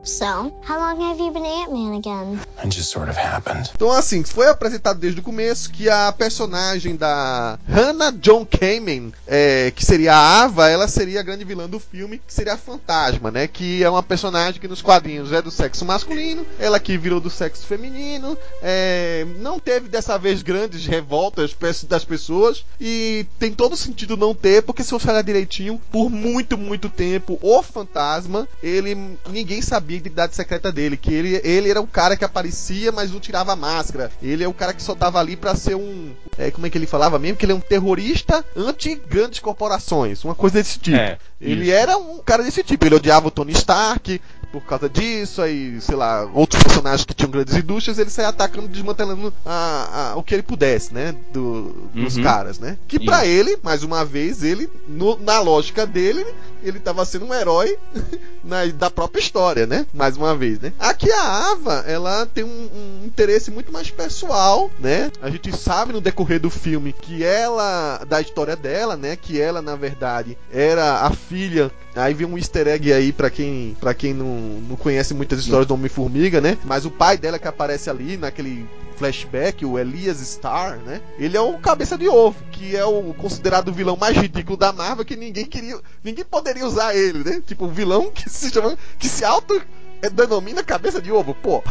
so, how long have you been Ant-Man again? It just sort of happened. Então, assim, foi apresentado desde o começo que a personagem da Hannah John Kamen, é, que seria a Ava, ela seria a grande vilã do filme, que seria a Fantasma, né? Que é uma personagem que nos quadrinhos é do sexo masculino, ela que virou do sexo feminino, é, não teve dessa vez grandes revoltas das pessoas e tem todo sentido não ter, porque se você olhar direitinho, por muito, muito tempo, o fantasma, ele ninguém sabia a identidade secreta dele, que ele, ele era o cara que aparecia, mas não tirava a máscara. Ele é o cara que só tava ali para ser um, é, como é que ele falava mesmo, que ele é um terrorista anti grandes corporações, uma coisa desse tipo. É, ele era um cara desse tipo, ele odiava o Tony Stark, por causa disso, aí, sei lá, outros personagens que tinham grandes indústrias, ele saia atacando, desmantelando a, a, o que ele pudesse, né? Do, dos uhum. caras, né? Que para ele, mais uma vez, ele, no, na lógica dele, ele tava sendo um herói na, da própria história, né? Mais uma vez, né? Aqui a Ava, ela tem um, um, interesse muito mais pessoal, né? A gente sabe no decorrer do filme que ela, da história dela, né? Que ela, na verdade, era a filha Aí vem um easter egg aí para quem, pra quem não, não conhece muitas histórias do Homem-Formiga, né? Mas o pai dela que aparece ali naquele flashback, o Elias Star, né? Ele é o cabeça de ovo, que é o considerado vilão mais ridículo da Marvel, que ninguém queria, ninguém poderia usar ele, né? Tipo, um vilão que se chama, que se auto denomina cabeça de ovo, pô.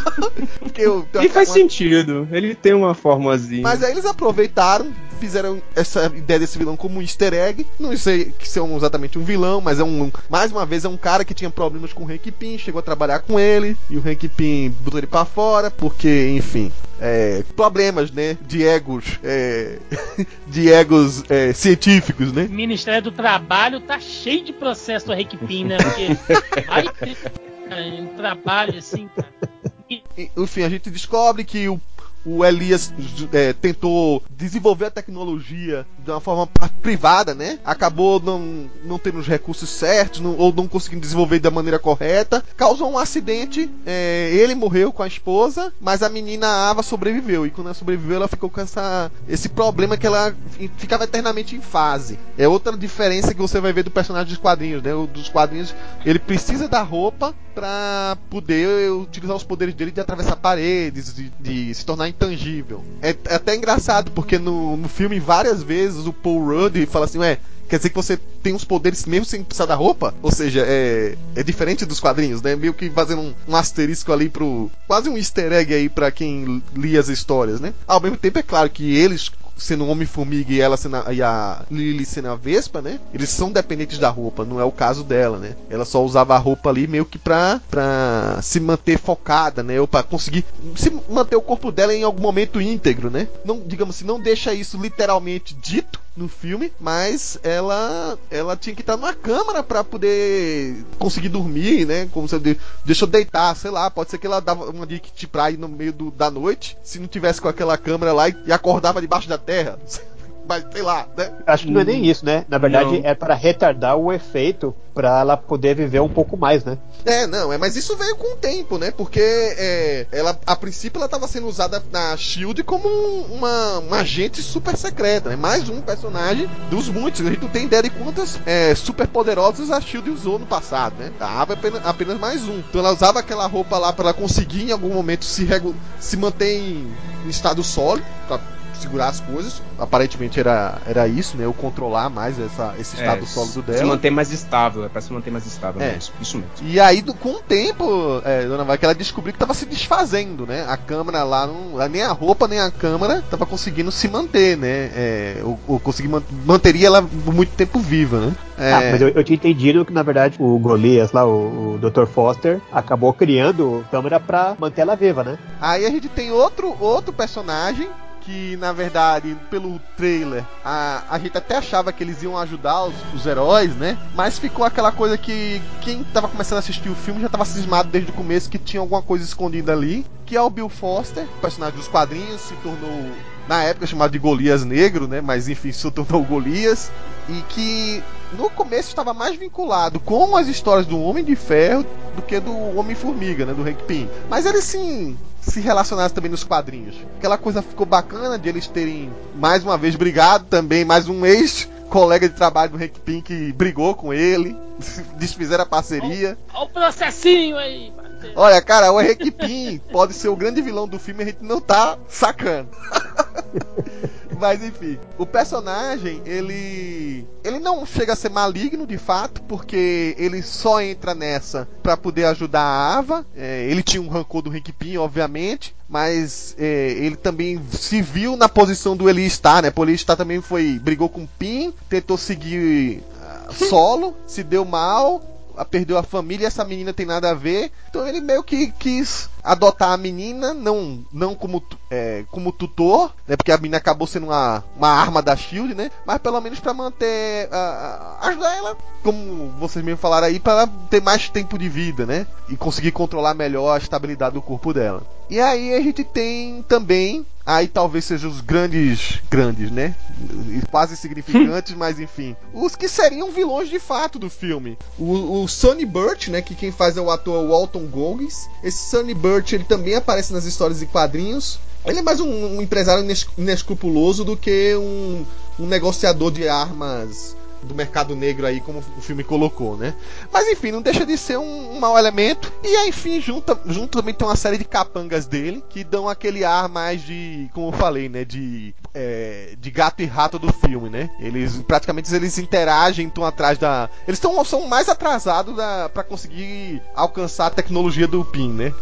Eu, e faz uma... sentido, ele tem uma formazinha. Mas aí eles aproveitaram, fizeram essa ideia desse vilão como um easter egg. Não sei que são exatamente um vilão, mas é um. Mais uma vez, é um cara que tinha problemas com o Hank Pym, chegou a trabalhar com ele, e o Hank Pym botou ele pra fora, porque, enfim. É, problemas, né? De egos. É, de egos é, científicos, né? O Ministério do Trabalho tá cheio de processo do Pym, né? Porque. Ai, um trabalho assim, cara. Enfim, a gente descobre que o o Elias é, tentou desenvolver a tecnologia de uma forma privada, né? Acabou não, não tendo os recursos certos não, ou não conseguindo desenvolver da maneira correta. Causou um acidente. É, ele morreu com a esposa, mas a menina Ava sobreviveu. E quando ela sobreviveu, ela ficou com essa, esse problema que ela ficava eternamente em fase. É outra diferença que você vai ver do personagem dos quadrinhos, né? O dos quadrinhos, ele precisa da roupa para poder utilizar os poderes dele de atravessar paredes, de, de se tornar intangível. É, é, até engraçado, porque no, no filme, várias vezes, o Paul Rudd fala assim, ué, quer dizer que você tem os poderes mesmo sem precisar da roupa? Ou seja, é, é diferente dos quadrinhos, né? Meio que fazendo um, um asterisco ali pro. Quase um easter egg aí para quem lia as histórias, né? Ao mesmo tempo, é claro que eles sendo um Homem-Formiga e ela sendo a, e a Lily sendo a Vespa, né? Eles são dependentes da roupa, não é o caso dela, né? Ela só usava a roupa ali meio que pra, pra se manter focada, né? Ou pra conseguir se manter o corpo dela em algum momento íntegro, né? Não, digamos assim, não deixa isso literalmente dito, no filme, mas ela ela tinha que estar numa câmara para poder conseguir dormir, né? Como se deixa eu deitar, sei lá, pode ser que ela dava uma dica pra ir no meio do, da noite, se não tivesse com aquela câmera lá e, e acordava debaixo da terra. Mas sei lá, né? Acho que não é nem isso, né? Na verdade, não. é para retardar o efeito para ela poder viver um pouco mais, né? É, não, é, mas isso veio com o tempo, né? Porque é, ela, a princípio, ela estava sendo usada na Shield como uma, uma agente super secreta, né? Mais um personagem dos muitos. A gente não tem ideia de quantas é, super poderosas a Shield usou no passado, né? A Ava apenas, apenas mais um. Então ela usava aquela roupa lá para conseguir em algum momento se, se manter em, em estado sólido, pra segurar as coisas. Aparentemente era, era isso, né? Eu controlar mais essa, esse é, estado é, sólido dela. Se manter mais estável, é pra se manter mais estável é. mesmo. Isso mesmo. E aí, do, com o tempo, é, Dona Vai, que ela descobriu que tava se desfazendo, né? A câmera lá, não, nem a roupa, nem a câmera tava conseguindo se manter, né? É, ou, ou conseguir man, manteria ela por muito tempo viva, né? É... Ah, mas eu, eu, tinha entendido que, na verdade, o Golias lá, o, o Dr. Foster, acabou criando câmera pra manter ela viva, né? Aí a gente tem outro, outro personagem que na verdade, pelo trailer, a, a gente até achava que eles iam ajudar os, os heróis, né? Mas ficou aquela coisa que quem tava começando a assistir o filme já tava cismado desde o começo que tinha alguma coisa escondida ali. Que é o Bill Foster, personagem dos quadrinhos, se tornou na época chamado de Golias Negro, né? Mas enfim, se tornou Golias. E que no começo estava mais vinculado com as histórias do Homem de Ferro do que do Homem-Formiga, né? Do Hank Pym. Mas ele sim se relacionasse também nos quadrinhos. Aquela coisa ficou bacana de eles terem mais uma vez brigado também, mais um ex colega de trabalho do Hank Pym que brigou com ele, desfizeram a parceria. Olha o processinho aí, Olha, cara, o Hank Pym pode ser o grande vilão do filme, a gente não tá sacando. Mas enfim, o personagem, ele. Ele não chega a ser maligno de fato, porque ele só entra nessa para poder ajudar a Ava. É, ele tinha um rancor do Hank Pym, obviamente, mas é, ele também se viu na posição do Eli Star, né? O Eli Star também foi. brigou com o Pym, tentou seguir uh, solo, se deu mal, perdeu a família, essa menina tem nada a ver. Então ele meio que quis adotar a menina, não, não como, é, como tutor, né? Porque a menina acabou sendo uma, uma arma da Shield, né? Mas pelo menos para manter. Ajudar ela, como vocês mesmo falaram aí, para ter mais tempo de vida, né? E conseguir controlar melhor a estabilidade do corpo dela. E aí a gente tem também aí talvez sejam os grandes, grandes, né? Quase significantes, mas enfim. Os que seriam vilões de fato do filme. O, o Sonny Burt, né? Que quem faz é o ator Walton Goggins. Esse Sonny Burt, ele também aparece nas histórias e quadrinhos. Ele é mais um, um empresário inescrupuloso do que um, um negociador de armas do mercado negro aí, como o filme colocou, né? Mas enfim, não deixa de ser um, um mau elemento. E aí, enfim, junto, junto também tem uma série de capangas dele que dão aquele ar mais de, como eu falei, né? De, é, de gato e rato do filme, né? Eles praticamente eles interagem, estão atrás da. Eles tão, são mais atrasados para conseguir alcançar a tecnologia do PIN, né?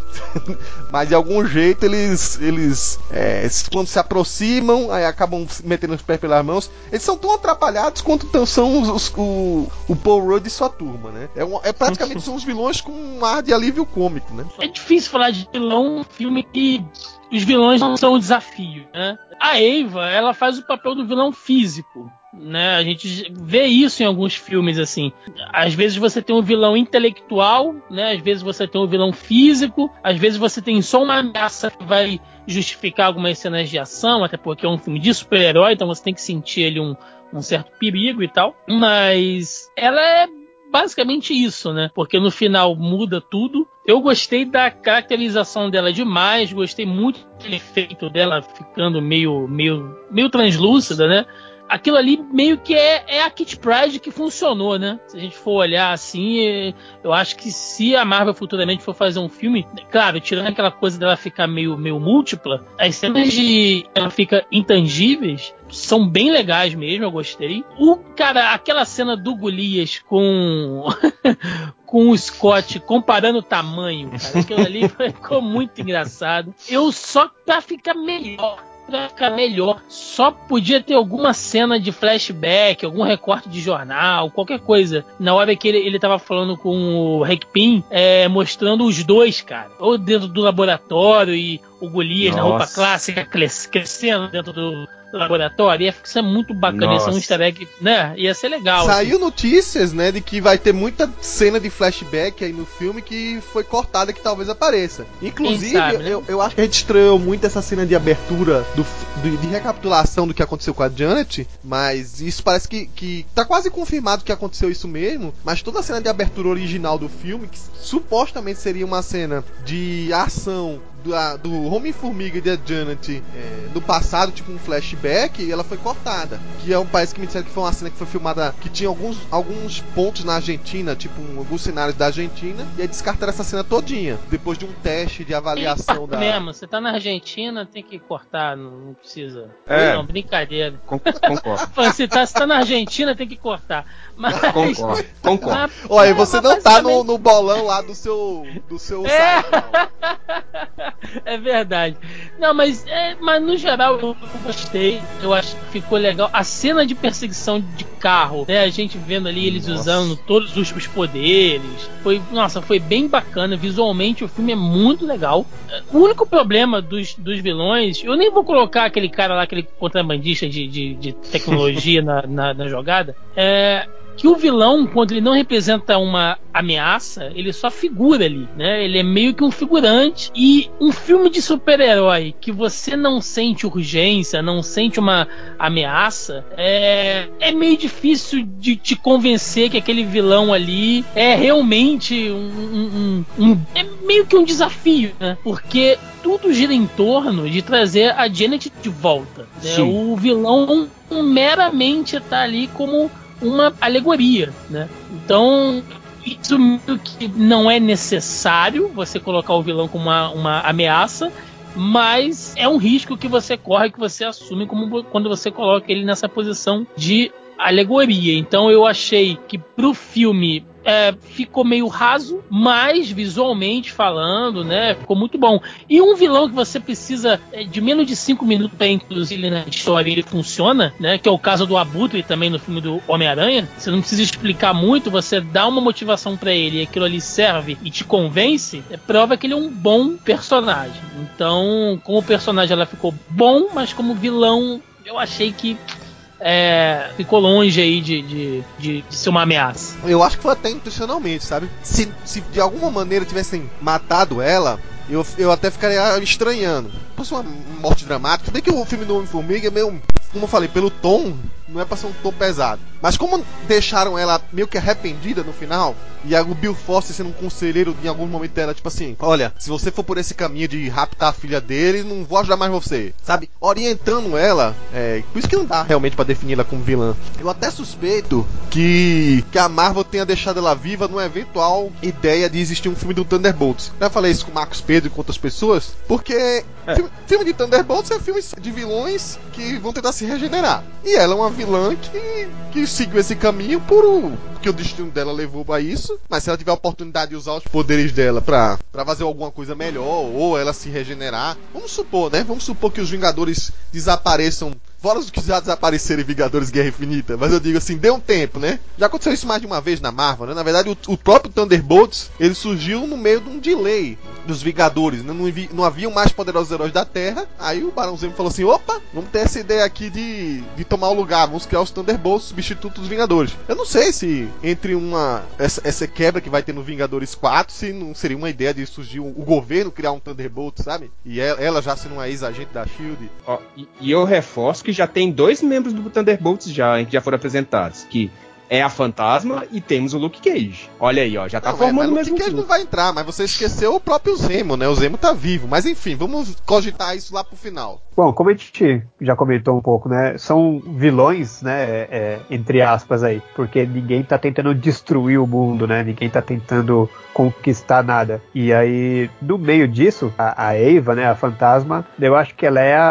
Mas de algum jeito eles, eles é, quando se aproximam, aí acabam metendo os pés pelas mãos. Eles são tão atrapalhados quanto são são os, o, o Paul Rudd e sua turma, né? É, um, é praticamente são os vilões com um ar de alívio cômico, né? É difícil falar de vilão um filme que os vilões não são um desafio, né? A Eva, ela faz o papel do vilão físico, né? A gente vê isso em alguns filmes assim. Às vezes você tem um vilão intelectual, né? Às vezes você tem um vilão físico, às vezes você tem só uma ameaça que vai justificar algumas cenas de ação, até porque é um filme de super-herói, então você tem que sentir ele um, um certo perigo e tal. Mas ela é basicamente isso, né? Porque no final muda tudo. Eu gostei da caracterização dela demais, gostei muito do efeito dela ficando meio, meio, meio translúcida, né? Aquilo ali meio que é, é a Kit Pride que funcionou, né? Se a gente for olhar assim, eu acho que se a Marvel futuramente for fazer um filme, claro, tirando aquela coisa dela ficar meio, meio múltipla, as cenas de ela fica intangíveis são bem legais mesmo, eu gostei. O cara, aquela cena do Golias com com o Scott comparando o tamanho, cara, aquilo ali ficou muito engraçado. Eu só para ficar melhor pra ficar melhor. Só podia ter alguma cena de flashback, algum recorte de jornal, qualquer coisa. Na hora que ele, ele tava falando com o Hank Pym, é, mostrando os dois, cara. Ou dentro do laboratório e o Golias na roupa Nossa. clássica cres- crescendo dentro do laboratório. Ia ser muito bacana, ia ser um Nossa. easter egg, né? Ia ser legal. assim. Saiu notícias, né, de que vai ter muita cena de flashback aí no filme que foi cortada que talvez apareça. Inclusive, sabe, né? eu, eu acho que a gente estranhou muito essa cena de abertura do, de, de recapitulação do que aconteceu com a Janet, mas isso parece que, que tá quase confirmado que aconteceu isso mesmo, mas toda a cena de abertura original do filme, que supostamente seria uma cena de ação do, do Homem-Formiga e da Janet é, do passado, tipo um flashback, ela foi cortada. Que é um país que me disseram que foi uma cena que foi filmada, que tinha alguns, alguns pontos na Argentina, tipo um- alguns cenários da Argentina, e aí descartaram essa cena todinha, depois de um teste de avaliação Ih, da... mesmo, você tá na Argentina, tem que cortar, não, não precisa. É. Não, brincadeira. Con- Concordo. Se tá, se tá na Argentina, tem que cortar. Mas. Concordo. Concordo. mas- Olha, é, você mas não tá no, no bolão lá do seu, do seu É. site, não. É verdade. Não, mas, é, mas no geral eu, eu gostei. Eu acho que ficou legal. A cena de perseguição de carro, né? A gente vendo ali eles Nossa. usando todos os, os poderes. Foi, nossa, foi bem bacana. Visualmente o filme é muito legal. O único problema dos, dos vilões, eu nem vou colocar aquele cara lá, aquele contrabandista de, de, de tecnologia na, na, na jogada. É, que o vilão, quando ele não representa uma ameaça, ele só figura ali, né? Ele é meio que um figurante. E um filme de super-herói que você não sente urgência, não sente uma ameaça, é, é meio difícil de te convencer que aquele vilão ali é realmente um. um- um- é meio que um desafio, né? Porque tudo gira em torno de trazer a Janet de volta. né? O vilão meramente tá ali como uma alegoria, né? Então isso que não é necessário você colocar o vilão como uma, uma ameaça, mas é um risco que você corre, que você assume como quando você coloca ele nessa posição de alegoria. Então eu achei que pro filme é, ficou meio raso, mas visualmente falando, né, ficou muito bom. E um vilão que você precisa é, de menos de 5 minutos para introduzir ele na história ele funciona, né, que é o caso do Abutre também no filme do Homem-Aranha. Você não precisa explicar muito, você dá uma motivação para ele e aquilo ali serve e te convence, é prova que ele é um bom personagem. Então, como personagem ela ficou bom, mas como vilão eu achei que é, ficou longe aí de, de, de, de ser uma ameaça. Eu acho que foi até intencionalmente, sabe? Se, se de alguma maneira tivessem matado ela, eu, eu até ficaria estranhando. Fosse uma morte dramática. Bem que o filme do Homem-Formiga é meio. Como eu falei, pelo tom, não é pra ser um tom pesado. Mas como deixaram ela meio que arrependida no final, e o Bill Foster sendo um conselheiro em algum momento dela, tipo assim: Olha, se você for por esse caminho de raptar a filha dele, não vou ajudar mais você. Sabe? Orientando ela, é, por isso que não dá realmente pra definir ela como vilã. Eu até suspeito que, que a Marvel tenha deixado ela viva numa eventual ideia de existir um filme do Thunderbolts. Já falei isso com o Marcos Pedro e com outras pessoas, porque É. filme, filme de Thunderbolts é filme de vilões que vão tentar se regenerar. E ela é uma vilã que, que seguiu esse caminho por o, porque o destino dela levou a isso. Mas se ela tiver a oportunidade de usar os poderes dela pra, pra fazer alguma coisa melhor, ou ela se regenerar, vamos supor, né? Vamos supor que os Vingadores desapareçam. Fora os que já desapareceram em Vingadores Guerra Infinita, mas eu digo assim, deu um tempo, né? Já aconteceu isso mais de uma vez na Marvel, né? Na verdade, o, o próprio Thunderbolts, ele surgiu no meio de um delay dos Vingadores, né? Não, não haviam mais poderosos heróis da Terra. Aí o Barão Zemo falou assim: opa, vamos ter essa ideia aqui de, de tomar o lugar, vamos criar os Thunderbolts, substituto dos Vingadores. Eu não sei se entre uma essa, essa quebra que vai ter no Vingadores 4, se não seria uma ideia de surgir o, o governo criar um Thunderbolt, sabe? E ela, ela já sendo uma ex-agente da Shield. Ó, e, e eu reforço que já tem dois membros do Thunderbolts já, que já foram apresentados, que é a Fantasma e temos o Luke Cage. Olha aí, ó, já tá Não, formando o mas, mas mesmo Luke Cage não vai entrar, mas você esqueceu o próprio Zemo, né? O Zemo tá vivo. Mas enfim, vamos cogitar isso lá pro final. Bom, como a gente já comentou um pouco, né? São vilões, né? é, é, entre aspas aí, porque ninguém tá tentando destruir o mundo, né? Ninguém tá tentando conquistar nada. E aí, no meio disso, a, a Eva, né? A fantasma, eu acho que ela é a,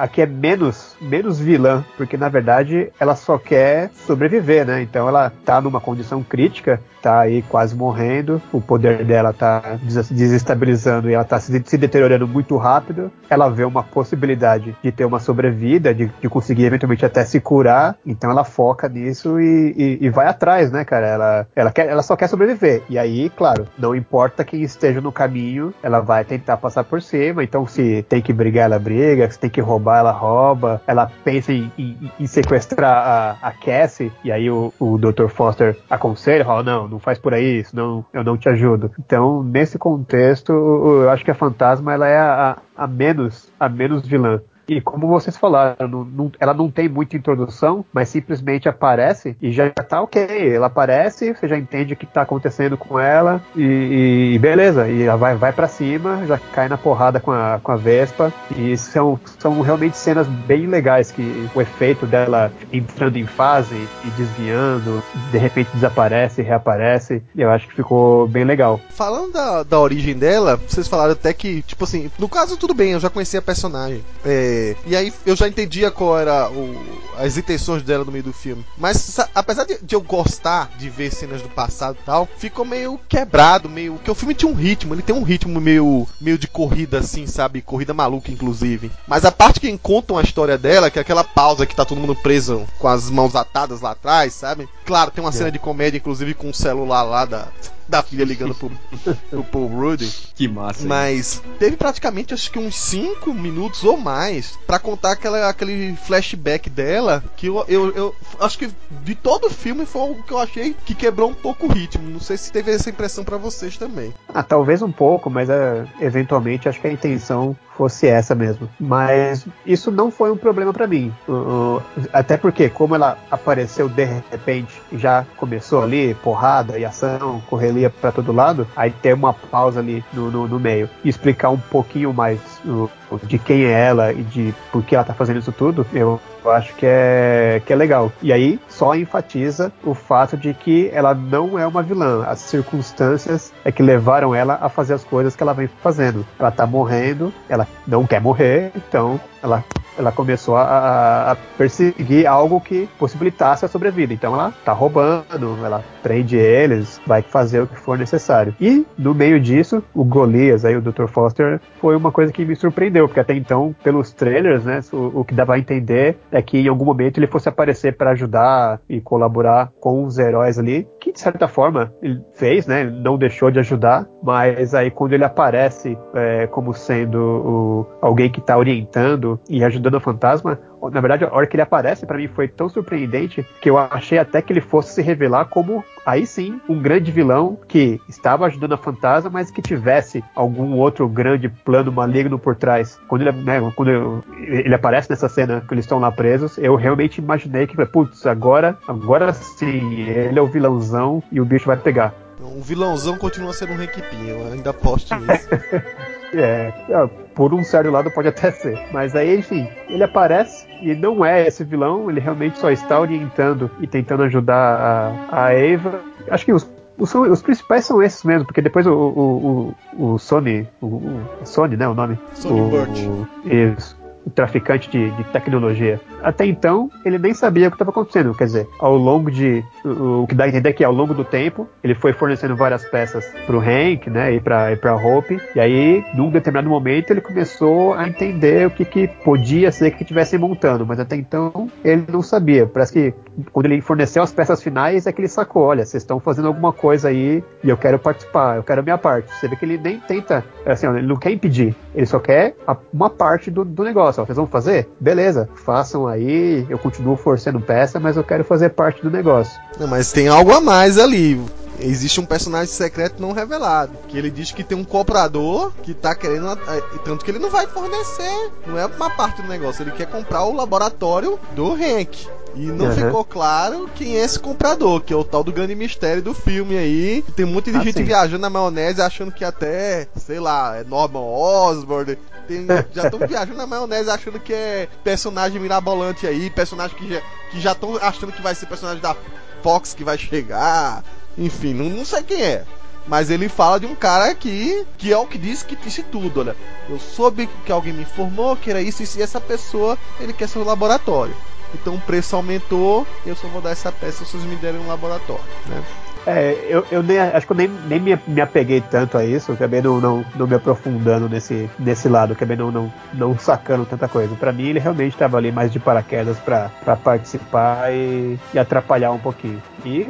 a- a que é menos, menos vilã, porque na verdade ela só quer sobreviver, né? Então Então ela tá numa condição crítica, tá aí quase morrendo, o poder dela tá des- desestabilizando e ela tá se, se deteriorando muito rápido. Ela vê uma possibilidade de ter uma sobrevida, de, de conseguir eventualmente até se curar, então ela foca nisso e, e- e vai atrás, né, cara? Ela, ela, quer, ela só quer sobreviver. E aí, claro, não importa quem esteja no caminho, ela vai tentar passar por cima. Então, se tem que brigar, ela briga, se tem que roubar, ela rouba. Ela pensa em, em- em sequestrar a, a Cassie, e aí o, o Dr. Foster aconselha, fala, não, não faz por aí, senão eu não te ajudo. Então, nesse contexto, eu acho que a Fantasma ela é a, a menos a menos vilã. E como vocês falaram, não- não- ela não tem muita introdução, mas simplesmente aparece e já tá ok. Ela aparece, você já entende o que tá acontecendo com ela e, e beleza. E ela vai, vai para cima, já cai na porrada com a, com a Vespa. E são, são realmente cenas bem legais que o efeito dela entrando em fase e desviando, de repente desaparece, reaparece. Eu acho que ficou bem legal. Falando da, da origem dela, vocês falaram até que, tipo assim, no caso tudo bem, eu já conhecia a personagem. É, e aí eu já entendia qual era o, as intenções dela no meio do filme. Mas sa- apesar de, de eu gostar de ver cenas do passado e tal, ficou meio quebrado, meio. Porque o filme tinha um ritmo, ele tem um ritmo meio, meio de corrida assim, sabe? Corrida maluca, inclusive. Mas a parte que contam a história dela, que é aquela pausa que tá todo mundo preso com as mãos atadas lá atrás, sabe? Claro, tem uma cena de comédia, inclusive, com o celular lá da, da filha ligando pro, pro Paul Rudy. Que massa. hein? Mas teve praticamente acho que uns 5 minutos ou mais pra contar aquela, aquele flashback dela que eu, eu, eu acho que de todo o filme foi o que eu achei que quebrou um pouco o ritmo. Não sei se teve essa impressão pra vocês também. Ah, talvez um pouco, mas é, eventualmente acho que a intenção fosse essa mesmo. Mas isso não foi um problema pra mim. O- até porque, como ela apareceu de repente, já começou ali, porrada e ação, correria pra todo lado, aí ter uma pausa ali no, no, no meio e explicar um pouquinho mais o- o- de quem é ela e de por que ela tá fazendo isso tudo, eu eu acho que é, que é legal. E aí só enfatiza o fato de que ela não é uma vilã. As circunstâncias é que levaram ela a fazer as coisas que ela vem fazendo. Ela tá morrendo, ela não quer morrer, então ela ela começou a, a- perseguir algo que possibilitasse a sobrevida. Então ela tá roubando, ela prende eles, vai fazer o que for necessário. E no meio disso, o Golias, aí o Dr. Foster, foi uma coisa que me surpreendeu, porque até então, pelos trailers, né, o, o que dava a entender é que em algum momento ele fosse aparecer para ajudar e colaborar com os heróis ali, que de certa forma ele fez, né, não deixou de ajudar, mas aí quando ele aparece é, como sendo o- alguém que tá orientando e ajudando o fantasma, na verdade, a hora que ele aparece pra mim foi tão surpreendente que eu achei até que ele fosse se revelar como aí sim um grande vilão que estava ajudando a fantasma, mas que tivesse algum outro grande plano maligno por trás. Quando ele, né, quando eu- ele aparece nessa cena que eles estão lá presos, eu realmente imaginei que, putz, agora, agora sim, ele é o vilãozão e o bicho vai pegar. Então, o vilãozão continua sendo um requipinho, eu ainda aposto nisso. É, é, por um certo lado pode até ser. Mas aí, enfim, ele aparece e não é esse vilão, ele realmente só está orientando e tentando ajudar a, a Eva. Acho que os, os, os principais são esses mesmo, porque depois o, o, o, o Sony. O, o- Sony, né? O nome? Sony o, Burt. Isso. O traficante de, de tecnologia. Até então, ele nem sabia o que estava acontecendo. Quer dizer, ao longo de. O, o que dá a entender é que ao longo do tempo, ele foi fornecendo várias peças pro Hank, né? E e pra Hope. E aí, num determinado momento, ele começou a entender o que, que podia ser que estivessem montando. Mas até então, ele não sabia. Parece que quando ele forneceu as peças finais, é que ele sacou: olha, vocês estão fazendo alguma coisa aí e eu quero participar, eu quero a minha parte. Você vê que ele nem tenta, assim, ó, ele não quer impedir, ele só quer a- uma parte do, do negócio. Ó, vocês vão fazer? Beleza, façam aí, eu continuo forçando peça, mas eu quero fazer parte do negócio. Não, mas tem algo a mais ali. Existe um personagem secreto não revelado. Que ele diz que tem um comprador que tá querendo. eh, Tanto que ele não vai fornecer. Não é uma parte do negócio. Ele quer comprar o laboratório do Hank. E não Uhum. ficou claro quem é esse comprador, que é o tal do grande mistério do filme aí. Tem muita Ah, gente sim. viajando na maionese achando que até, sei lá, é Norman Osborn. Tem- já estão viajando na maionese achando que é personagem mirabolante aí, personagem que já que já estão achando que vai ser personagem da Fox que vai chegar. Enfim, não, não sei quem é. Mas ele fala de um cara aqui que é o que disse que disse tudo, olha. Eu soube que alguém me informou que era isso, isso e essa pessoa, ele quer seu laboratório. Então o preço aumentou, eu só vou dar essa peça se vocês me derem um laboratório, né? É, eu, eu nem, acho que eu nem, nem me, apeguei tanto a isso, acabei não, não, não me aprofundando nesse, nesse lado, acabei não, não, não sacando tanta coisa. Para mim, ele realmente estava ali mais de paraquedas para participar e, e, atrapalhar um pouquinho. E,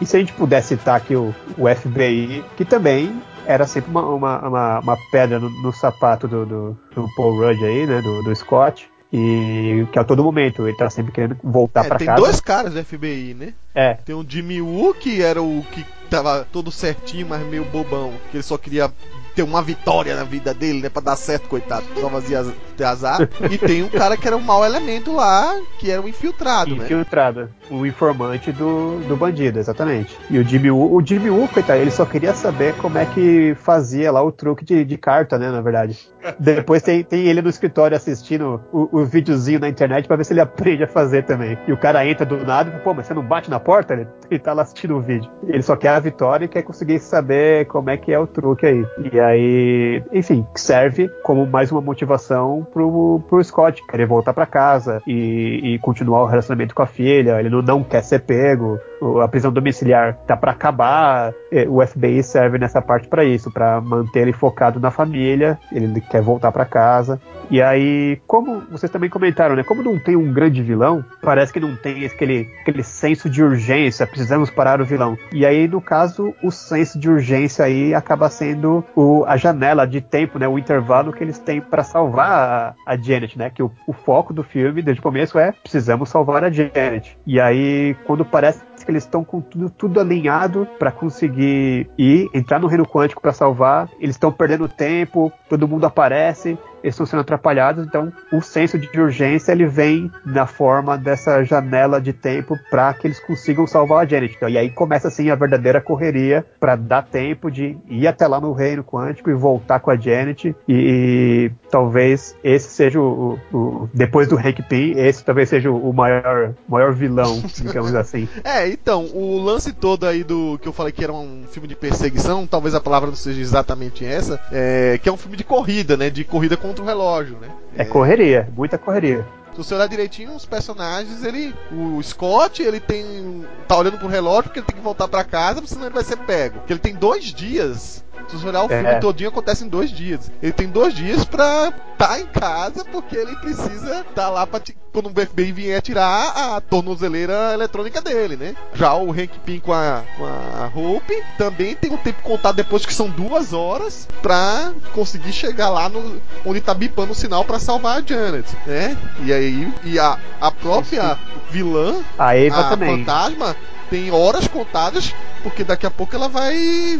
e, se a gente puder citar aqui o, o FBI, que também era sempre uma, uma, uma, uma pedra no, no sapato do, do, do, Paul Rudd aí, né, do, do Scott. E que a todo momento ele tá sempre querendo voltar é, para casa. Tem dois caras do FBI, né? É. Tem o Jimmy Woo, que era o que tava todo certinho, mas meio bobão, que ele só queria ter uma vitória na vida dele, né? Pra dar certo, coitado. Só fazia ter azar. e tem um cara que era um mau elemento lá, que era um infiltrado, infiltrado né? Infiltrado. O informante do, do bandido, exatamente. E o Jimmy Woo, o Jimmy Woo, coitado, ele só queria saber como é que fazia lá o truque de, de carta, né? Na verdade. Depois tem, tem ele no escritório assistindo o, o videozinho na internet pra ver se ele aprende a fazer também. E o cara entra do nada e fala, pô, mas você não bate na porta? Ele, ele tá lá assistindo o vídeo. Ele só quer a vitória e quer conseguir saber como é que é o truque aí. E aí, enfim, serve como mais uma motivação pro, pro Scott querer voltar para casa e, e, continuar o relacionamento com a filha. Ele não, não quer ser pego. A prisão domiciliar tá para acabar. O FBI serve nessa parte para isso, para manter ele focado na família. Ele quer voltar para casa. E aí, como vocês também comentaram, né? Como não tem um grande vilão, parece que não tem aquele, aquele senso de urgência, precisamos parar o vilão. E aí, no caso, o senso de urgência aí acaba sendo o, a janela de tempo, né? O intervalo que eles têm para salvar a, a, Janet, né? Que o, o foco do filme, desde o começo, é precisamos salvar a Janet. E aí, quando parece que eles estão com tudo, tudo alinhado para conseguir ir, entrar no reino quântico para salvar. Eles estão perdendo tempo, todo mundo aparece, eles estão sendo atrapalhados, então o senso de urgência ele vem na forma dessa janela de tempo para que eles consigam salvar a Janet. Então, e aí começa assim a verdadeira correria para dar tempo de ir até lá no reino quântico e voltar com a Janet e, e talvez esse seja o, o, depois do Hank Pym, esse talvez seja o maior maior vilão, digamos assim. é, então, o lance todo aí do que eu falei que era um filme de perseguição, talvez a palavra não seja exatamente essa, é, que é um filme de corrida, né? De corrida contra o relógio, né? É, é correria, muita correria. Se você olhar direitinho, os personagens, ele. O Scott, ele tem. tá olhando pro relógio porque ele tem que voltar para casa, senão ele vai ser pego. Porque ele tem dois dias se você olhar o filme é. todinho, acontece em dois dias. Ele tem dois dias pra estar tá em casa, porque ele precisa estar tá lá pra quando o FBI vier tirar a tornozeleira eletrônica dele, né? Já o Hank Pym com a, com a Hope também tem um tempo contado depois que são duas horas pra conseguir chegar lá no, onde tá bipando o sinal pra salvar a Janet, né? E aí, e a, a própria vilã, a, Eva a também. fantasma, tem horas contadas, porque daqui a pouco ela vai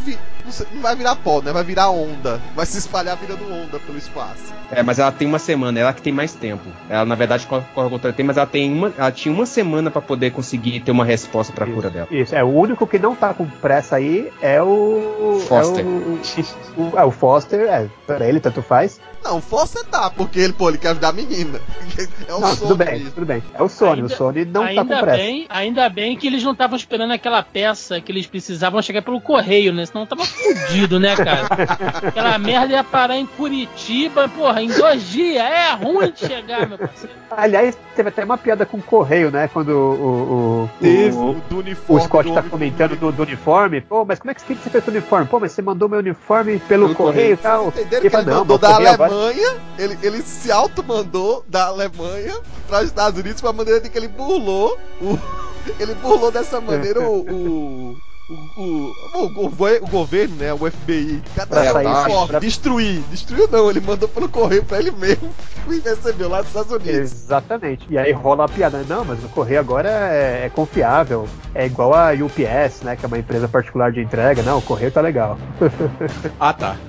não vai virar pó, né? Vai virar onda. Vai se espalhar virando onda pelo espaço. É, mas ela tem uma semana, ela que tem mais tempo. Ela, na verdade, corre contra o tempo, mas ela tem uma. Ela tinha uma semana para poder conseguir ter uma resposta pra isso, cura dela. Isso, é. O único que não tá com pressa aí é o. Foster. É o, o, é, o Foster, é, pra ele tanto faz. Não, Foster tá, porque ele, pô, ele quer ajudar a menina. É o não, Sony. Tudo bem, tudo bem. É o Sony, ainda, o Sony não tá com pressa. Bem, ainda bem que eles não estavam esperando aquela peça que eles precisavam chegar pelo correio, né? Senão tava fudido, né, cara? Aquela merda ia parar em Curitiba, porra, em dois dias. É ruim de chegar, meu parceiro. Aliás, teve até uma piada com o correio, né? Quando o, o, o, o, do uniforme, o Scott tá comentando do, do, uniforme. Pô, mas como é que você fez o uniforme? Pô, mas você mandou meu uniforme pelo, pelo correio e tal. Entenderam que ele mandou da Alemanha, ele, ele se auto-mandou da Alemanha para os Estados Unidos de uma maneira de que ele burlou o, ele burlou dessa maneira o, o o, o, o, o, governo, né? O FBI, cada é, uniforme, pra... destruir. Destruiu não, ele mandou pelo correio pra ele mesmo e recebeu lá dos Estados Unidos. Exatamente. E aí rola a piada. Não, mas o correio agora é, é, confiável. É igual a UPS, né? Que é uma empresa particular de entrega. Não, o correio tá legal. ah, tá.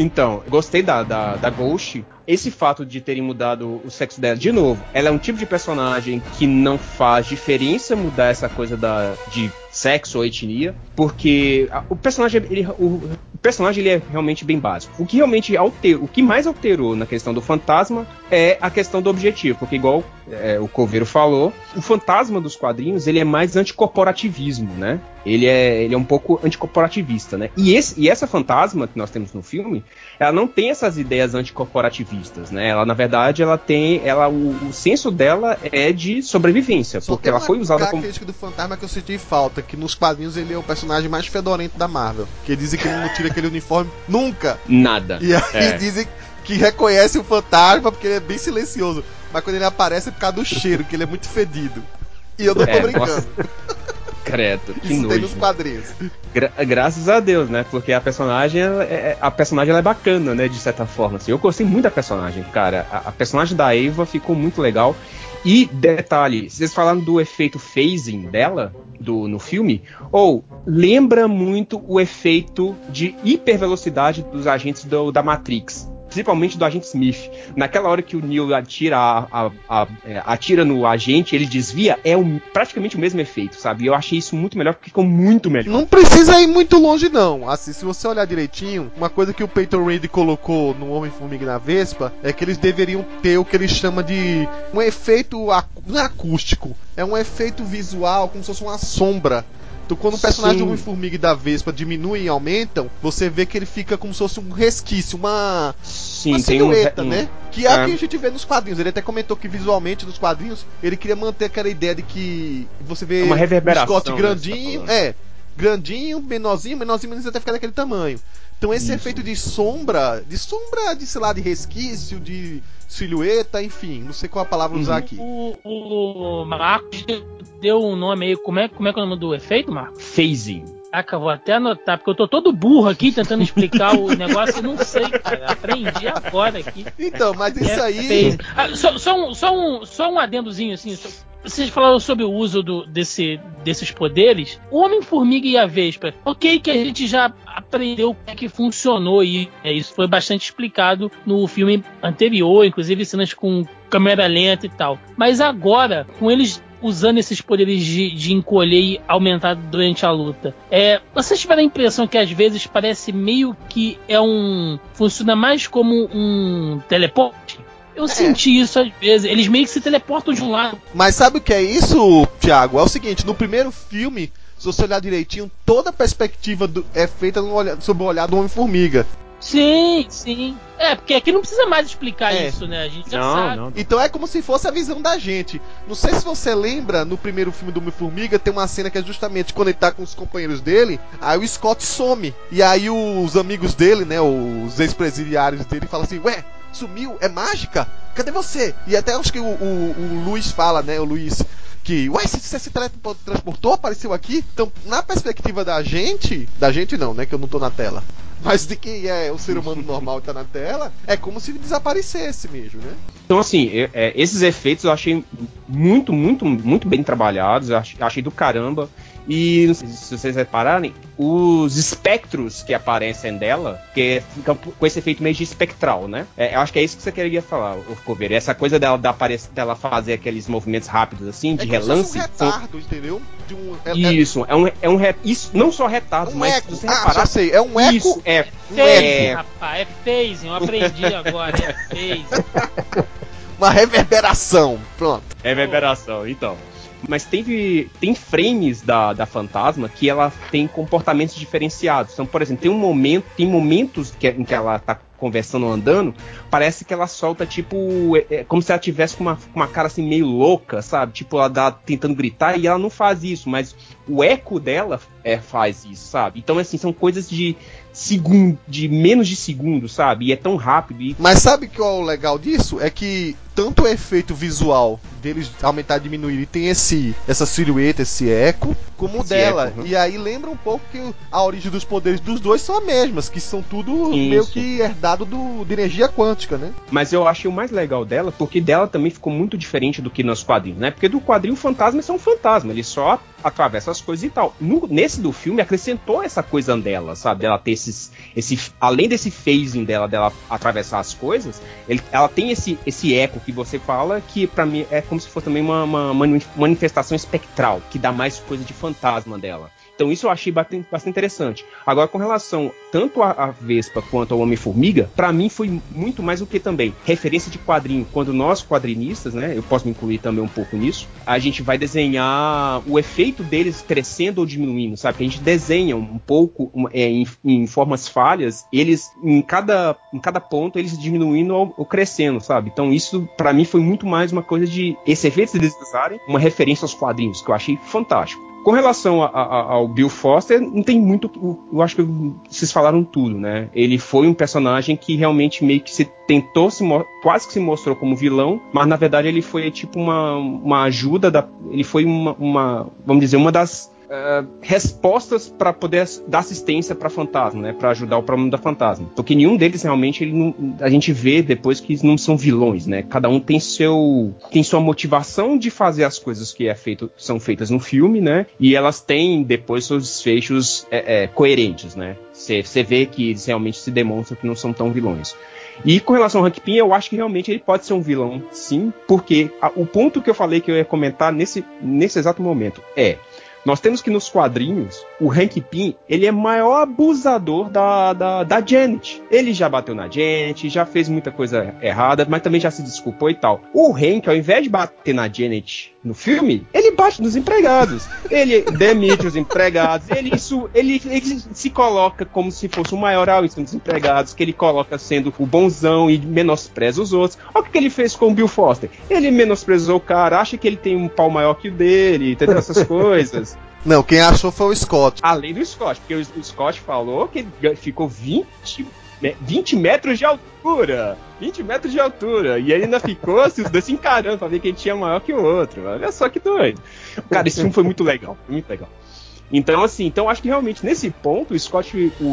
Então, gostei da, da, da Ghost esse fato de terem mudado o sexo dela, de novo, ela é um tipo de personagem que não faz diferença mudar essa coisa da, de sexo ou etnia, porque o personagem ele, o, o personagem ele é realmente bem básico. O que realmente alterou, o que mais alterou na questão do fantasma é a questão do objetivo, porque igual é, o Coveiro falou, o fantasma dos quadrinhos ele é mais anticorporativismo, né? Ele é, ele é um pouco anticorporativista, né? E, esse, e essa fantasma que nós temos no filme, ela não tem essas ideias anticorporativistas, né? Ela, na verdade, ela tem. Ela, o, o senso dela é de sobrevivência, Só porque ela foi usada como. característica do fantasma que eu senti falta, que nos quadrinhos ele é o personagem mais fedorento da Marvel. Que dizem que ele não tira aquele uniforme nunca. Nada. E aí É. dizem que reconhece o fantasma porque ele é bem silencioso. Mas quando ele aparece é por causa do cheiro, que ele é muito fedido. E eu não tô É, brincando. nossa, Credo, que Isso tem nojo. nos quadrinhos. Gra- graças a Deus, né? Porque a personagem, ela é, a personagem ela é bacana, né? De certa forma. Assim. Eu gostei muito da personagem, cara. A, a personagem da Eva ficou muito legal. E detalhe, vocês falaram do efeito phasing dela do, no filme, ou lembra muito o efeito de hipervelocidade dos agentes do- da Matrix. Principalmente do agente Smith. Naquela hora que o Neo atira, a- a- a- é, atira no agente, ele desvia, é o- praticamente o mesmo efeito, sabe? Eu achei isso muito melhor, porque ficou muito melhor. Não precisa ir muito longe, não. Assim, se você olhar direitinho, uma coisa que o Peyton Reed colocou no Homem-Formiga na Vespa é que eles deveriam ter o que ele chama de um efeito é acústico, é um efeito visual, como se fosse uma sombra. Então, quando o personagem Sim. do Homem-Formiga e da Vespa diminuem e aumentam, você vê que ele fica como se fosse um resquício, uma, Sim, uma um, silhueta, um- né? Que é, é. o que a gente vê nos quadrinhos. Ele até comentou que visualmente nos quadrinhos ele queria manter aquela ideia de que você vê É uma reverberação, o Scott né, grandinho, você tá é, grandinho, menorzinho, menorzinho, menorzinho até ficar daquele tamanho. Então esse Isso. efeito de sombra, de sombra, de sei lá, de resquício, de silhueta, enfim, não sei qual a palavra usar Uhum. aqui. O, o Marcos deu um nome aí. Como é, como é que é o nome do efeito, Marcos? phasing. Caraca, vou até anotar, porque eu tô todo burro aqui tentando explicar o negócio e não sei, cara. Aprendi agora aqui. Então, mas isso É aí. Ah, só, só um, só, um, só um adendozinho assim. só- Vocês falaram sobre o uso do- desse, desses poderes. O Homem-Formiga e a Vespa. Ok, que a gente já aprendeu como é que funcionou e é, isso foi bastante explicado no filme anterior, inclusive cenas com câmera lenta e tal. Mas agora, com eles usando esses poderes de, de encolher e aumentar durante a luta. É, vocês tiveram a impressão que às vezes parece meio que é um. funciona mais como um teleporte? Eu senti isso às vezes. Eles meio que se teleportam de um lado. Mas sabe o que é isso, Thiago? É o seguinte, no primeiro filme, se você olhar direitinho, toda a perspectiva do- é feita no sob o olhar do Homem-Formiga. Sim, sim. É, porque aqui não precisa mais explicar É. isso, né? A gente já Não, sabe. não. Então é como se fosse a visão da gente. Não sei se você lembra, no primeiro filme do Homem-Formiga, tem uma cena que é justamente quando ele tá com os companheiros dele, aí o Scott some. E aí os amigos dele, né, os ex-presidiários dele, falam assim, ué, sumiu? É mágica? Cadê você? E até acho que o, o, o Luiz fala, né, o Luiz... Que, ué, você, você se teletransportou, apareceu aqui? Então, na perspectiva da gente, da gente não, né, que eu não tô na tela, mas de quem é o ser humano normal que tá na tela, é como se desaparecesse mesmo, né? Então, assim, é- esses efeitos eu achei muito, muito, muito bem trabalhados. Eu ach- achei do caramba. E não sei se vocês repararem, os espectros que aparecem dela, que ficam com esse efeito meio de espectral, né? É, eu acho que é isso que você queria falar, o Coveiro. Essa coisa dela, da dela fazer aqueles movimentos rápidos, assim, de é relance. um retardo, entendeu? De um, é, é- Isso, é um, é um re- isso não só retardo, um mas eco. você Ah, reparar, já sei, é um eco. isso é, um Phasing, é, rapaz. É phasing. Eu aprendi agora. É phasing. Uma reverberação. Pronto. Reverberação, então. Mas teve, tem frames da, da fantasma que ela tem comportamentos diferenciados. Então, por exemplo, tem um momento, tem momentos que, em que ela tá conversando ou andando, parece que ela solta tipo. É, é como se ela tivesse com uma, uma cara assim meio louca, sabe? Tipo, ela dá, tentando gritar e ela não faz isso, mas o eco dela é, faz isso, sabe? Então, assim, são coisas de segundo, de menos de segundo, sabe? E é tão rápido. E Mas sabe é o legal disso? É que tanto o efeito visual deles aumentar e diminuir, e tem esse essa silhueta, esse eco, como o Esse dela. eco, uhum. E aí lembra um pouco que a origem dos poderes dos dois são as mesmas, que são tudo meio Isso. que herdado do, de energia quântica, né? Mas eu achei o mais legal dela, porque dela também ficou muito diferente do que nos quadrinhos, né? Porque do quadrinho o fantasma é só um fantasma, ele só atravessa as coisas e tal. No- nesse do filme acrescentou essa coisa dela, sabe? Dela ter esses. Esse, além desse phasing dela, dela atravessar as coisas, ele- ela tem esse, esse eco que você fala, que pra mim é como se fosse também uma, uma mani- manifestação espectral, que dá mais coisa de fantasma dela. Então isso eu achei bastante, interessante. Agora, com relação tanto à Vespa quanto ao Homem-Formiga, para mim foi muito mais o que também referência de quadrinho. Quando nós quadrinistas, né, eu posso me incluir também um pouco nisso, a gente vai desenhar o efeito deles crescendo ou diminuindo, sabe? Que a gente desenha um pouco é, em, em, formas falhas, eles em cada, em cada ponto eles diminuindo ou, ou crescendo, sabe? Então isso para mim foi muito mais uma coisa de esse efeito deles usarem uma referência aos quadrinhos que eu achei fantástico. Com relação a, a, ao Bill Foster, não tem muito. Eu acho que vocês falaram tudo, né? Ele foi um personagem que realmente meio que se tentou se quase que se mostrou como vilão, mas na verdade ele foi tipo uma, uma ajuda da, ele foi uma, uma vamos dizer uma das uh, respostas para poder dar assistência para fantasma, né, para ajudar o problema da fantasma. Porque nenhum deles realmente ele não, a gente vê depois que não são vilões, né? Cada um tem seu tem sua motivação de fazer as coisas que é feito, são feitas no filme, né? E elas têm depois seus desfechos é, é, coerentes, né? Você vê que eles realmente se demonstram que não são tão vilões. E com relação ao Hank Pym, eu acho que realmente ele pode ser um vilão, sim, porque a, o ponto que eu falei que eu ia comentar nesse, nesse exato momento é nós temos que nos quadrinhos, o Hank Pym, ele é maior abusador da, da, da Janet. Ele já bateu na Janet, já fez muita coisa errada, mas também já se desculpou e tal. O Hank, ao invés de bater na Janet no filme, ele bate nos empregados. Ele demite os empregados, ele, isso, ele, ele se coloca como se fosse o em cima dos empregados, que ele coloca sendo o bonzão e menospreza os outros. Olha o que ele fez com o Bill Foster. Ele menosprezou o cara, acha que ele tem um pau maior que o dele, entendeu? Essas coisas. Não, quem achou foi o Scott. Além do Scott, porque o, Scott falou que ele ficou 20 20 metros de altura. 20 metros de altura. E ele ainda ficou assim, os dois se encarando pra ver quem tinha maior que o outro. Olha só que doido. Cara, esse filme foi muito legal. Muito legal. Então, assim, então acho que realmente nesse ponto o Scott, o,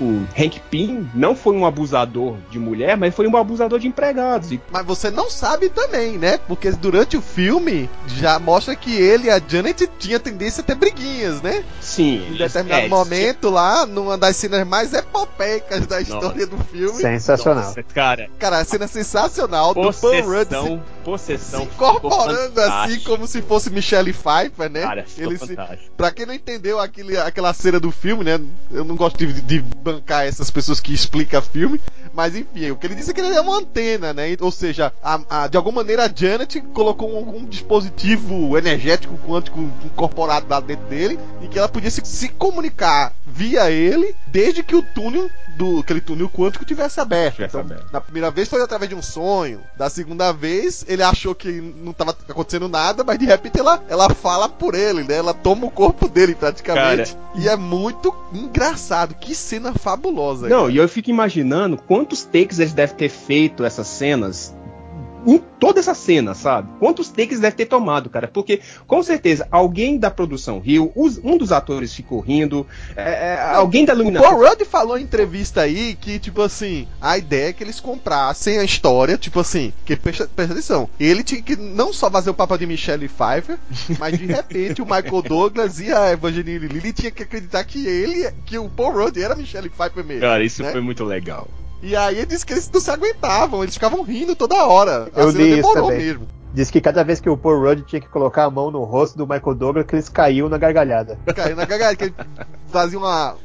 o Hank Pym, não foi um abusador de mulher, mas foi um abusador de empregados. Mas você não sabe também, né? Porque durante o filme já mostra que ele e a Janet tinha tendência a ter briguinhas, né? Sim. Em determinado é, momento sim. lá, numa das cenas mais epopeicas da história Nossa. do filme. Sensacional. Nossa, cara. Cara, a cena sensacional possessão, do Paul Rudd possessão se incorporando assim como se fosse Michelle Pfeiffer, né? Cara, ele se, pra quem não entendeu aquele, aquela cena do filme, né? Eu não gosto de, de bancar essas pessoas que explicam filme, mas enfim, o que ele disse é que ele é uma antena, né? Ou seja, a, a, de alguma maneira a Janet colocou algum dispositivo energético quântico incorporado lá dentro dele e que ela podia se, se comunicar via ele desde que o túnel do aquele túnel quântico tivesse aberto. Tivesse então, aberto. Na primeira vez foi através de um sonho. Da segunda vez, ele achou que não estava acontecendo nada, mas de repente ela, ela fala por ele, né? Ela toma o corpo dele praticamente. Cara, e é muito engraçado. Que cena fabulosa. Não, cara. e eu fico imaginando quantos takes eles devem ter feito essas cenas em toda essa cena, sabe? Quantos takes deve ter tomado, cara? Porque, com certeza, alguém da produção riu, um dos atores ficou rindo, é, é, alguém da iluminação. O Paul Rudd falou em entrevista aí que, tipo assim, a ideia é que eles comprassem a história, tipo assim, que presta, presta atenção, ele tinha que não só fazer o papel de Michelle Pfeiffer, mas de repente o Michael Douglas e a Evangeline Lilly tinha que acreditar que ele, que o Paul Rudd era Michelle Pfeiffer mesmo. Cara, isso né? foi muito legal. E aí ele disse que eles não se aguentavam, eles ficavam rindo toda hora. Eu li isso também. mesmo. Diz que cada vez que o Paul Rudd tinha que colocar a mão no rosto do Michael Douglas, que eles caíam na gargalhada. Caiu na gargalhada, que ele fazia uma.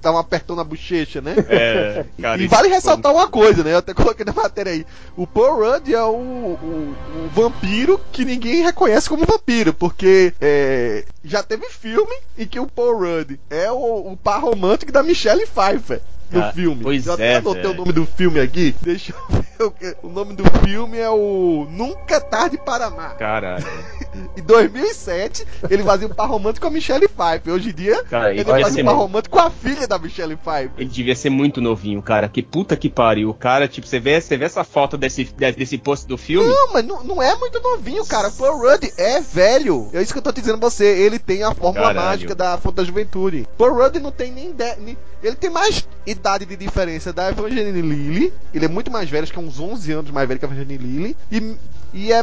Dava um apertão na bochecha, né? É, cara, e vale ressaltar uma coisa, né? Eu até coloquei na matéria aí. O Paul Rudd é o, o, o vampiro que ninguém reconhece como vampiro, porque é, já teve filme em que o Paul Rudd é o, o par romântico da Michelle Pfeiffer no ah, filme. Pois eu até é, anotei o nome do filme aqui. Deixa eu ver. O nome do filme é o Nunca Tarde para Amar. Caralho. em 2007, ele fazia um par romântico com a Michelle Pfeiffer. Hoje em dia, cara, ele fazia um par romântico com a filha da Michelle Pfeiffer. Ele devia ser muito novinho, cara. Que puta que pariu. O cara, tipo, você vê, você vê essa foto desse, desse post do filme? Não, mas não, não é muito novinho, cara. O Paul Rudd é velho. É isso que eu tô dizendo pra você. Ele tem a fórmula Caralho. mágica da fonte da juventude. Paul Rudd não tem nem, de, nem ele tem mais idade de diferença da Evangeline Lilly. Ele é muito mais velho, acho que é uns 11 anos mais velho que a Evangeline Lilly. E, e é,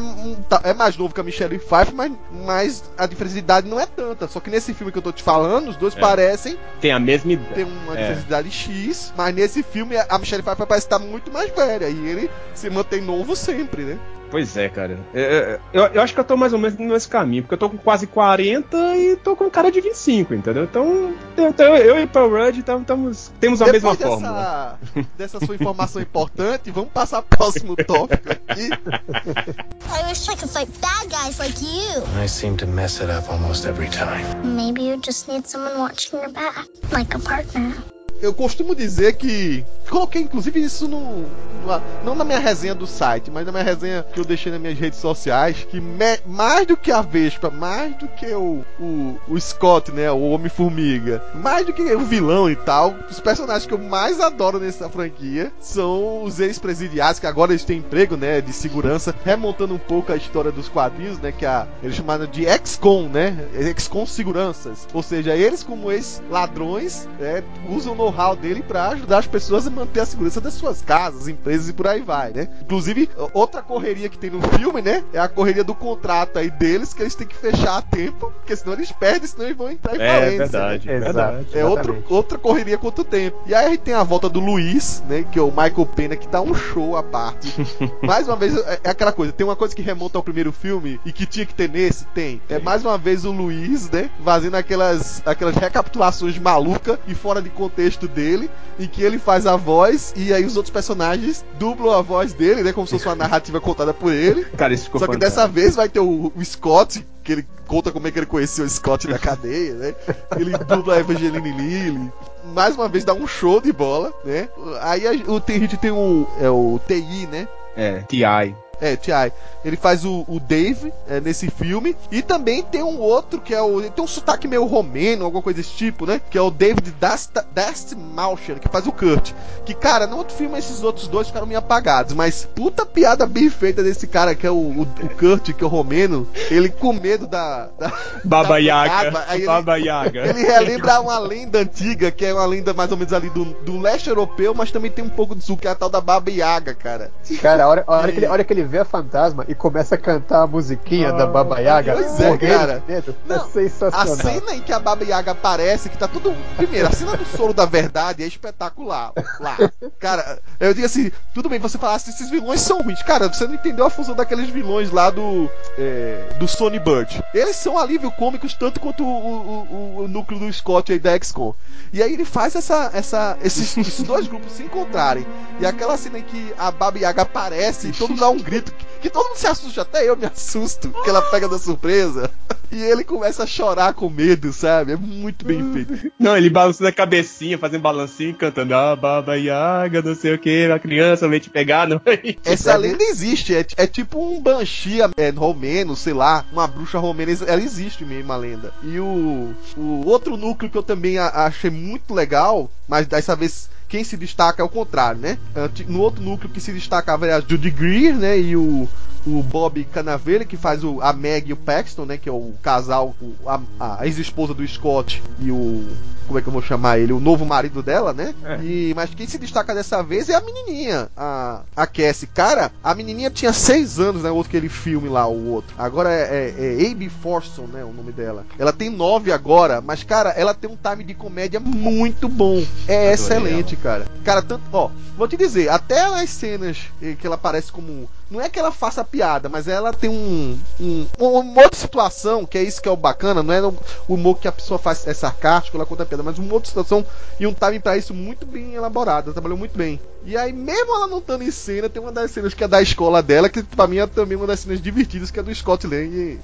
tá, é mais novo que a Michelle Pfeiffer, mas, mas a diferença de idade não é tanta. Só que nesse filme que eu tô te falando, os dois é. parecem. Tem a mesma idade. Tem uma é. diferença de idade X, mas nesse filme a Michelle Pfeiffer parece estar muito mais velha. E ele se mantém novo sempre, né? Pois é, cara. É, é, eu, eu acho que eu tô mais ou menos nesse caminho, porque eu tô com quase 40 e tô com cara de 25, entendeu? Então, então eu e Paul Rudd estamos, temos a Depois mesma dessa, fórmula. dessa sua informação importante, vamos passar pro próximo tópico aqui. I wish I could fight bad guys like you. I seem to mess it up almost every time. Maybe you just need someone watching your back, like a partner. Eu costumo dizer que. Coloquei inclusive isso no. numa- não na minha resenha do site, mas na minha resenha que eu deixei nas minhas redes sociais. Que me- mais do que a Vespa, mais do que o, o, o Scott, né? O Homem-Formiga, mais do que o vilão e tal, os personagens que eu mais adoro nessa franquia são os ex-presidiários, que agora eles têm emprego, né? De segurança, remontando um pouco a história dos quadrinhos, né? Que a, eles chamaram de ex-con, né? Ex-con seguranças. Ou seja, eles, como ex-ladrões, é, usam o know-how dele para ajudar as pessoas a manter a segurança das suas casas, empresas e por aí vai, né? Inclusive, outra correria que tem no filme, né? É a correria do contrato aí deles, que eles têm que fechar a tempo, porque senão eles perdem, senão eles vão entrar em É falência. verdade, né? Verdade. É outra, Exatamente. outra correria contra o tempo. E aí a gente tem a volta do Luiz, né? Que é o Michael Pena, que dá um show à parte. mais uma vez, é é aquela coisa, tem uma coisa que remonta ao primeiro filme e que tinha que ter nesse, tem. É mais uma vez o Luiz, né? Fazendo aquelas, aquelas recapitulações malucas e fora de contexto dele, em que ele faz a voz e aí os outros personagens dublam a voz dele, né? Como se fosse uma narrativa contada por ele. Cara, isso ficou Só que fantástico. dessa vez vai ter o, o Scott, que ele conta como é que ele conheceu o Scott da cadeia, né? Ele dubla a Evangeline Lilly. Mais uma vez dá um show de bola, né? Aí a, o, a gente tem o, é, o TI, né? É, T.I. É, T.I. Ele faz o, o Dave é, nesse filme. E também tem um outro que é o. ele Tem um sotaque meio romeno, alguma coisa desse tipo, né? Que é o David Dast, Dastmalcher, que faz o Kurt. Que, cara, no outro filme esses outros dois ficaram meio apagados. Mas puta piada bem feita desse cara que é o, o, o Kurt, que é o romeno. Ele com medo da. da Baba da Yaga. aí ele- Baba Yaga. ele relembra uma lenda antiga, que é uma lenda mais ou menos ali do, do leste europeu, mas também tem um pouco disso, que é a tal da Baba Yaga, cara. Cara, a hora, a hora que ele, a hora que ele vê a fantasma e começa a cantar a musiquinha da Baba Yaga, Pois é, cara. medo, Não, é A sensacional. cena em que a Baba Yaga aparece, que tá tudo. Primeiro, a cena do soro da verdade é espetacular. Lá. Cara, eu digo assim, tudo bem, você falasse esses vilões são ruins. Cara, você não entendeu a função daqueles vilões lá do. é, do Sony Bird. Eles são alívio cômicos tanto quanto o, o- o- núcleo do Scott aí da XCOM. E aí ele faz essa, essa, esses, esses dois grupos se encontrarem. E aquela cena em que a Baba Yaga aparece e todo dá um grito. Que, que todo mundo se assusta, até eu me assusto, que ela pega da surpresa. E ele começa a chorar com medo, sabe? É muito bem feito. Não, ele balançando a cabecinha, fazendo balancinho, cantando Ah, Baba Yaga, não sei o que, a criança vem te pegar, não Essa lenda existe, é, é tipo um banshee é, romeno, sei lá, uma bruxa romena, ela existe mesmo a lenda. E o, o outro núcleo que eu também a- achei muito legal, mas dessa vez quem se destaca é o contrário, né? No outro núcleo que se destacava era a Judy Greer, né? E o, o Bob Cannavale, que faz o, a Meg e o Paxton, né? Que é o casal, o- a, a ex-esposa do Scott e o. Como é que eu vou chamar ele? O novo marido dela, né? É. E, mas quem se destaca dessa vez é a menininha, a, a Cassie. Cara, a menininha tinha seis anos, né? O outro aquele filme lá, o outro. Agora é, é, é Abby Forson, né? O nome dela. Ela tem nove agora, mas, cara, ela tem um time de comédia muito bom. É Adorei excelente, cara. Cara, tanto. Ó, vou te dizer, até nas cenas eh, que ela aparece como. Não é que ela faça piada, mas ela tem um, um, um humor de situação, que é isso que é o bacana, não é o humor que a pessoa faz é sarcástico, ela conta piada, mas um humor de situação e um timing pra isso muito bem elaborado, ela trabalhou muito bem. E aí, mesmo ela não estando em cena, tem uma das cenas que é da escola dela, que pra mim é também uma das cenas divertidas, que é do Scott Lang,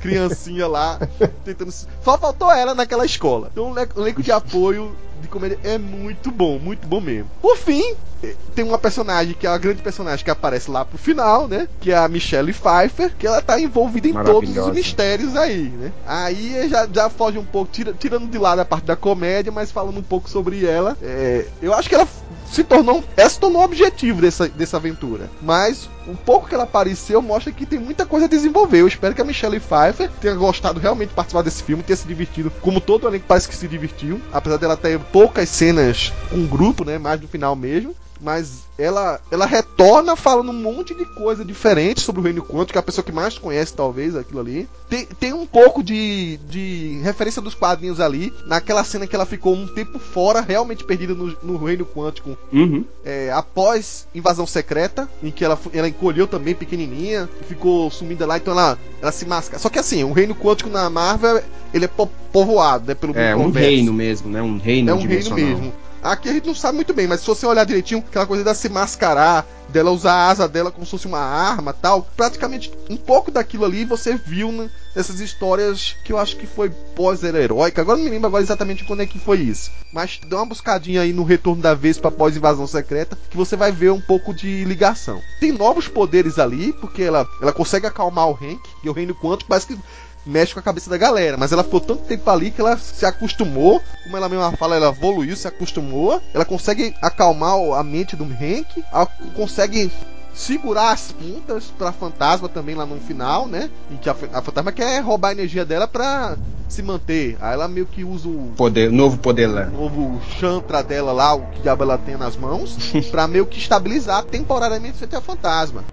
criancinha lá, tentando. Só faltou ela naquela escola. Então, o le- o elenco de apoio de comédia é muito bom, muito bom mesmo. Por fim, eh, tem uma personagem que é a grande personagem que aparece lá pro final, né? Que é a Michelle Pfeiffer, que ela tá envolvida em todos os mistérios aí, né? Aí já, já foge um pouco, tira- tirando de lado a parte da comédia, mas falando um pouco sobre ela. é, eu acho que ela se tornou. Se tornou o objetivo dessa, dessa aventura. Mas o pouco que ela apareceu mostra que tem muita coisa a desenvolver. Eu espero que a Michelle Pfeiffer tenha gostado realmente de participar desse filme, tenha se divertido, como todo elenco parece que se divertiu, apesar dela ter poucas cenas com o grupo, né? Mais no final mesmo. Mas ela, ela retorna falando um monte de coisa diferente sobre o reino quântico, que é a pessoa que mais conhece, talvez, aquilo ali. Tem, tem um pouco de, de referência dos quadrinhos ali, naquela cena que ela ficou um tempo fora, realmente perdida no, no reino quântico, Uhum. é, após invasão secreta, em que ela, ela encolheu também pequenininha, ficou sumida lá, então ela, ela se masca. Só que assim, o reino quântico na Marvel, ele é po- povoado, né, pelo É um reino mesmo, né? Um reino É um reino mesmo. Aqui a gente não sabe muito bem, mas se você olhar direitinho, aquela coisa dela se mascarar, dela usar a asa dela como se fosse uma arma tal, praticamente um pouco daquilo ali você viu né, nessas histórias que eu acho que foi pós-heróica. Agora não me lembro agora exatamente quando é que foi isso. Mas dá uma buscadinha aí no retorno da Vespa após invasão secreta, que você vai ver um pouco de ligação. Tem novos poderes ali, porque ela, ela consegue acalmar o Hank, e o reino quanto parece que mexe com a cabeça da galera, mas ela ficou tanto tempo ali que ela se acostumou, como ela mesma fala, ela evoluiu, se acostumou, ela consegue acalmar o- a mente do Hank, ela consegue segurar as pontas pra fantasma também lá no final, né? Em que a, a fantasma quer roubar a energia dela pra se manter. Aí ela meio que usa o Poder, novo poder lá. novo chantra dela lá, o que diabo ela tem nas mãos, pra meio que estabilizar temporariamente frente a fantasma.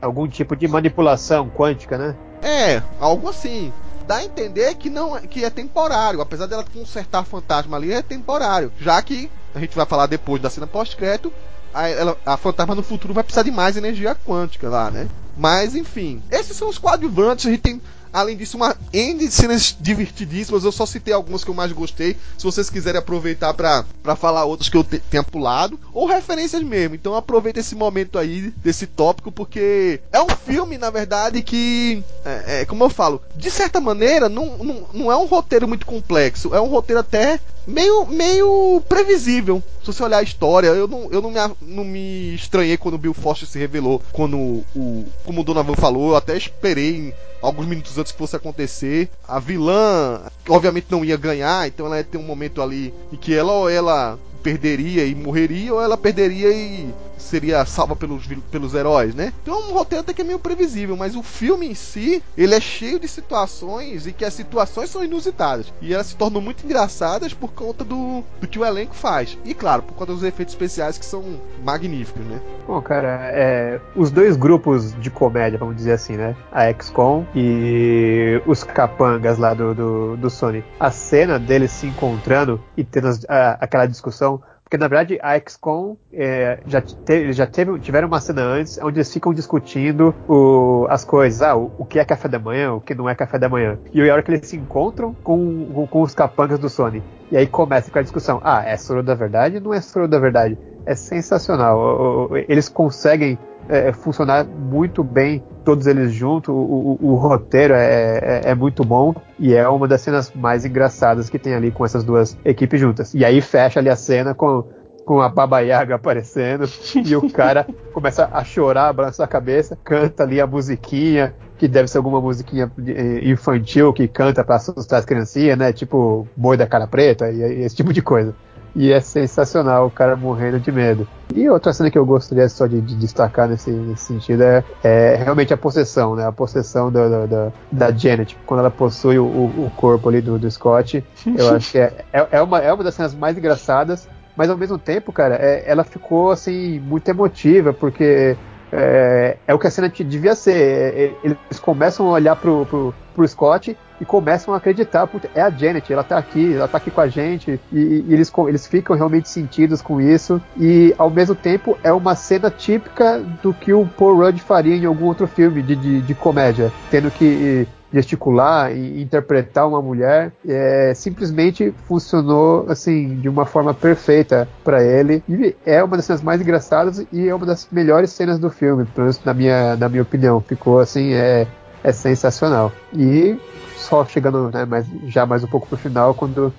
Algum tipo de manipulação quântica, né? É, algo assim. Dá a entender que não é- que é temporário, apesar dela consertar fantasma ali, é temporário. Já que a gente vai falar depois da cena pós-crédito, a, ela- a fantasma no futuro vai precisar de mais energia quântica lá, né? Mas enfim, esses são os coadjuvantes. A gente tem, além disso, uma N de cenas divertidíssimas. Eu só citei algumas que eu mais gostei. Se vocês quiserem aproveitar pra falar outras que eu te- tenha pulado, ou referências mesmo. Então aproveita esse momento aí desse tópico, porque é um filme, na verdade, que, é, é, como eu falo, de certa maneira, não, não, não é um roteiro muito complexo. É um roteiro até meio, meio previsível. Se você olhar a história, eu não, eu não, me, não me estranhei quando o Bill Foster se revelou. Quando o. Como o Donovan falou, eu até esperei alguns minutos antes que fosse acontecer. A vilã, obviamente, não ia ganhar, então ela ia ter um momento ali em que ela ou ela perderia e morreria, ou ela perderia e seria salva pelos, pelos heróis, né? Então um roteiro até que é meio previsível, mas o filme em si, ele é cheio de situações e que as situações são inusitadas. E elas se tornam muito engraçadas por conta do, do que o elenco faz. E claro, por conta dos efeitos especiais que são magníficos, né? Bom, cara, é, os dois grupos de comédia, vamos dizer assim, né? A XCOM e os capangas lá do, do, do Sony. A cena deles se encontrando e tendo a- aquela discussão. Porque na verdade a XCOM é, já, te, já teve, tiveram uma cena antes onde eles ficam discutindo o- as coisas, ah, o, o que é café da manhã, o que não é café da manhã. E a hora que eles se encontram com, com, com os capangas do Sony. E aí começa com a discussão, ah, é soro da verdade ou não é soro da verdade? É sensacional. Eles conseguem é, funcionar muito bem, todos eles juntos. O, o- o roteiro é, é- é muito bom e é uma das cenas mais engraçadas que tem ali com essas duas equipes juntas. E aí fecha ali a cena com, com a Baba Yaga aparecendo e o cara começa a chorar, balançar a cabeça, canta ali a musiquinha. Que deve ser alguma musiquinha eh, infantil que canta pra assustar as criancinhas, né? Tipo boi da cara preta e esse tipo de coisa. E é sensacional o cara morrendo de medo. E outra cena que eu gostaria só de, de destacar nesse, nesse sentido é, é realmente a possessão, né? A possessão da, da, da- da Janet, quando ela possui o, o- o corpo ali do, do Scott. Eu acho que é, é, é uma, é uma das cenas mais engraçadas, mas ao mesmo tempo, cara, é- ela ficou assim, muito emotiva, porque é, é o que a cena devia ser. É, é, eles começam a olhar pro, pro, pro Scott e começam a acreditar, "Puta, é a Janet, ela tá aqui, ela tá aqui com a gente, e, e eles, eles ficam realmente sentidos com isso, e ao mesmo tempo é uma cena típica do que o Paul Rudd faria em algum outro filme de, de, de comédia, tendo que gesticular e interpretar uma mulher, é, simplesmente funcionou assim de uma forma perfeita para ele e é uma das cenas mais engraçadas e é uma das melhores cenas do filme, pelo menos na minha, na minha opinião, ficou assim é, é sensacional e só chegando né, mais, já mais um pouco pro final quando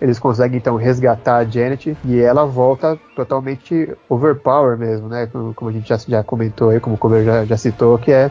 eles conseguem então resgatar a Janet e ela volta totalmente overpower mesmo, né? Como a gente já, já comentou aí, como o Cover já, já citou, que é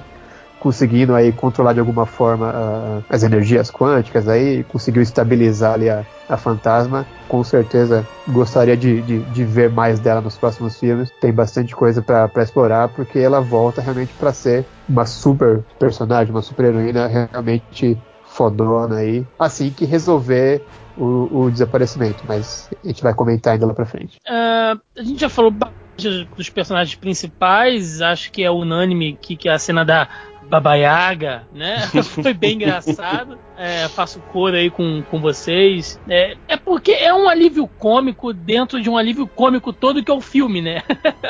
conseguindo aí controlar de alguma forma ah, as energias quânticas aí, conseguiu estabilizar ali a, a fantasma. Com certeza gostaria de, de, de ver mais dela nos próximos filmes. Tem bastante coisa para explorar, porque ela volta realmente para ser uma super personagem, uma super heroína realmente fodona aí, assim que resolver o, o desaparecimento, mas a gente vai comentar ainda lá pra frente. Ah, a gente já falou dos personagens principais, acho que é unânime que, que é a cena da Baba Yaga, né? Foi bem engraçado. É, faço cor aí com, com vocês. É, é porque é um alívio cômico dentro de um alívio cômico todo que é o filme, né?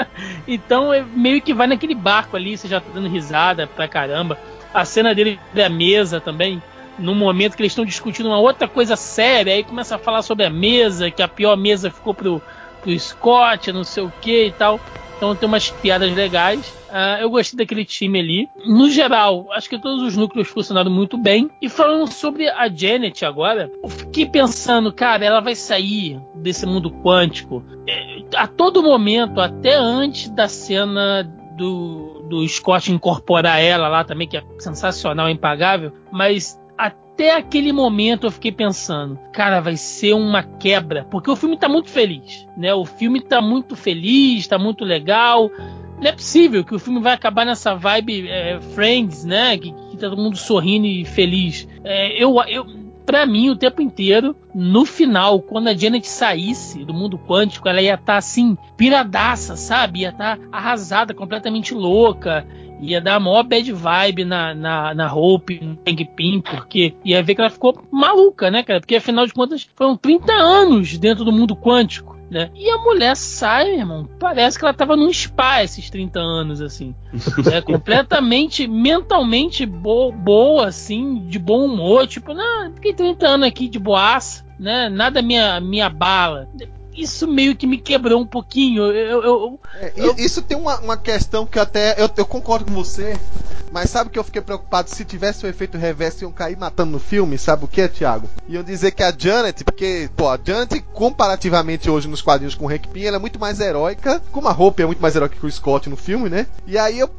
então é meio que vai naquele barco ali, você já tá dando risada pra caramba. A cena dele da mesa também, num momento que eles estão discutindo uma outra coisa séria, aí começa a falar sobre a mesa, que a pior mesa ficou pro, pro Scott, não sei o que e tal. Então tem umas piadas legais. Uh, eu gostei daquele time ali. No geral, acho que todos os núcleos funcionaram muito bem. E falando sobre a Janet agora, eu fiquei pensando, cara, ela vai sair desse mundo quântico é, a todo momento, até antes da cena do, do Scott incorporar ela lá também, que é sensacional, impagável. Mas até aquele momento eu fiquei pensando, cara, vai ser uma quebra, porque o filme tá muito feliz, né? O filme tá muito feliz, tá muito legal. Não é possível que o filme vai acabar nessa vibe é, Friends, né? Que, que tá todo mundo sorrindo e feliz. É, eu, eu, para mim, o tempo inteiro, no final, quando a Janet saísse do mundo quântico, ela ia estar tá, assim, piradaça, sabe? Ia estar tá arrasada, completamente louca ia dar a maior bad vibe na, na, na Hope, no Pym, porque ia ver que ela ficou maluca, né, cara? Porque afinal de contas foram 30 anos dentro do mundo quântico. Né? E a mulher sai, irmão, parece que ela tava num spa esses 30 anos, assim. é completamente, mentalmente bo boa, assim, de bom humor. Tipo, não, fiquei 30 anos aqui de boaça, né? Nada minha, minha bala isso meio que me quebrou um pouquinho. Eu, eu, é, eu... Isso tem uma, uma, questão que até eu, eu, concordo com você, mas sabe que eu fiquei preocupado se tivesse o um efeito reverso iam cair matando no filme, sabe o que, Thiago? Iam dizer que a Janet, porque, pô, a Janet, comparativamente hoje nos quadrinhos com o Hank Pym, ela é muito mais heróica, como a roupa é muito mais heróica que o Scott no filme, né? E aí eu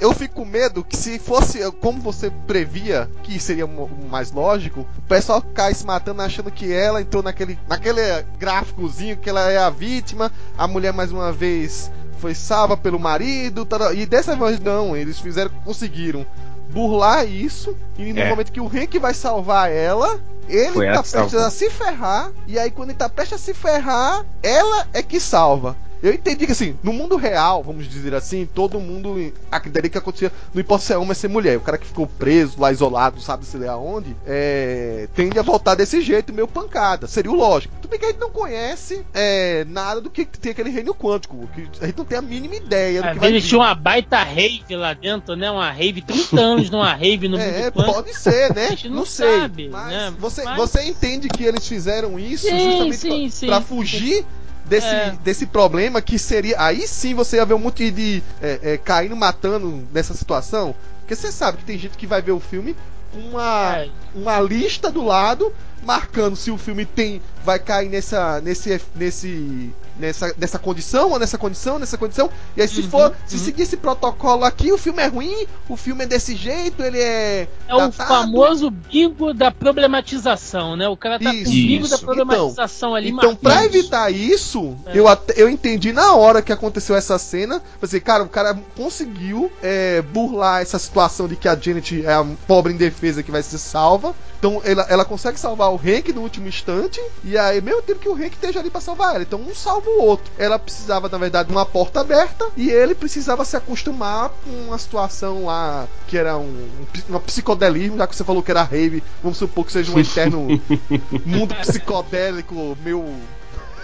eu fico com medo que se fosse como você previa que seria mais lógico, o pessoal cai se matando achando que ela entrou naquele, naquele gráficozinho que ela é a vítima, a mulher mais uma vez foi salva pelo marido, e dessa vez não, eles fizeram, conseguiram burlar isso, e no é. momento que o Hank vai salvar ela, ele Foi tá prestes a se ferrar, e aí quando ele tá prestes a se ferrar, ela é que salva. Eu entendi que, assim, no mundo real, vamos dizer assim, todo mundo acreditaria que acontecia. Não importa se é homem ou se é mulher. O cara que ficou preso lá, isolado, sabe se lê aonde, é, tende a voltar desse jeito, meio pancada. Seria o lógico. Tudo bem que a gente não conhece é, nada do que tem aquele reino quântico. Que a gente não tem a mínima ideia do a que vai tinha uma baita rave lá dentro, né? Uma rave, 30 anos numa rave no é, mundo quântico. Pode ser, né? A gente não, não sei. Sabe, mas, né? você, mas... você entende que eles fizeram isso sim, justamente sim, sim, pra fugir desse, é. desse problema que seria. Aí sim você ia ver um monte de é, é, caindo, matando nessa situação. Porque você sabe que tem gente que vai ver o filme com uma, é. Uma lista do lado marcando se o filme tem vai cair nessa nesse nesse nessa, nessa condição, ou nessa condição, nessa condição. E aí, se uhum, for, se uhum. seguir esse protocolo aqui, o filme é ruim, o filme é desse jeito, ele é. É datado. o famoso bingo da problematização, né? O cara tá isso, com o bingo da problematização então, ali Então, pra evitar isso, é. eu, eu entendi na hora que aconteceu essa cena. Pensei, cara, o cara conseguiu é, burlar essa situação de que a Janet é a pobre indefesa que vai ser salva. Então ela, ela consegue salvar o Hank no último instante. E aí, mesmo tempo que o Hank esteja ali pra salvar ela. Então um salva o outro. Ela precisava, na verdade, de uma porta aberta. E ele precisava se acostumar com uma situação lá que era um, um, um psicodelismo, já que você falou que era rave. Vamos supor que seja um eterno mundo psicodélico, meio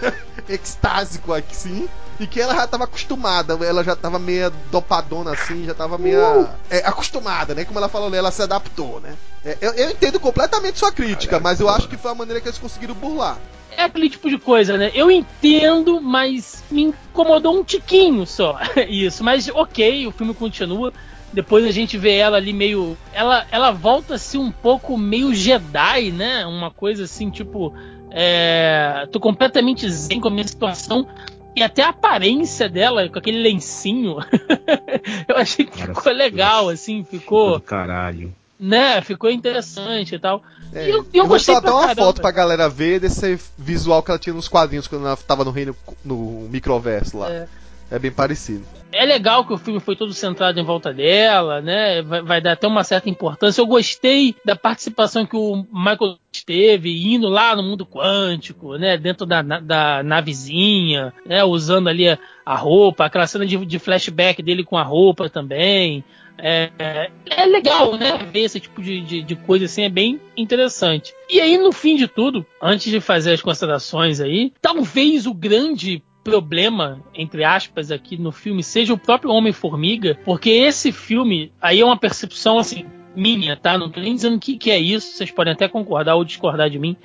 extásico aqui, sim e que ela já tava acostumada, ela já tava meio dopadona assim, já tava meio uh. é, acostumada, né? Como ela falou, ela se adaptou, né? É, eu, eu, entendo completamente sua crítica, mas eu acho que foi a maneira que eles conseguiram burlar. É aquele tipo de coisa, né? Eu entendo, mas me incomodou um tiquinho só isso. Mas ok, o filme continua. Depois a gente vê ela ali meio. Ela, ela volta assim um pouco meio Jedi, né? Uma coisa assim, tipo. É... Tô completamente zen com a minha situação. E até a aparência dela, com aquele lencinho, eu achei que Cara, ficou legal, assim, ficou. Caralho. Né, ficou interessante e tal. É, e eu, eu, eu vou até uma caramba. foto pra galera ver desse visual que ela tinha nos quadrinhos quando ela tava no reino no microverso lá. É. É bem parecido. É legal que o filme foi todo centrado em volta dela, né? Vai, vai, dar até uma certa importância. Eu gostei da participação que o Michael teve indo lá no mundo quântico, né? Dentro da, da navezinha, né? Usando ali a, a roupa, aquela cena de, de, flashback dele com a roupa também. É, é legal, né? Ver esse tipo de, de, de, coisa assim é bem interessante. E aí, no fim de tudo, antes de fazer as considerações aí, talvez o grande problema, entre aspas, aqui no filme seja o próprio Homem-Formiga, porque esse filme, aí é uma percepção assim, minha, tá? Não tô nem dizendo o que, que é isso, vocês podem até concordar ou discordar de mim,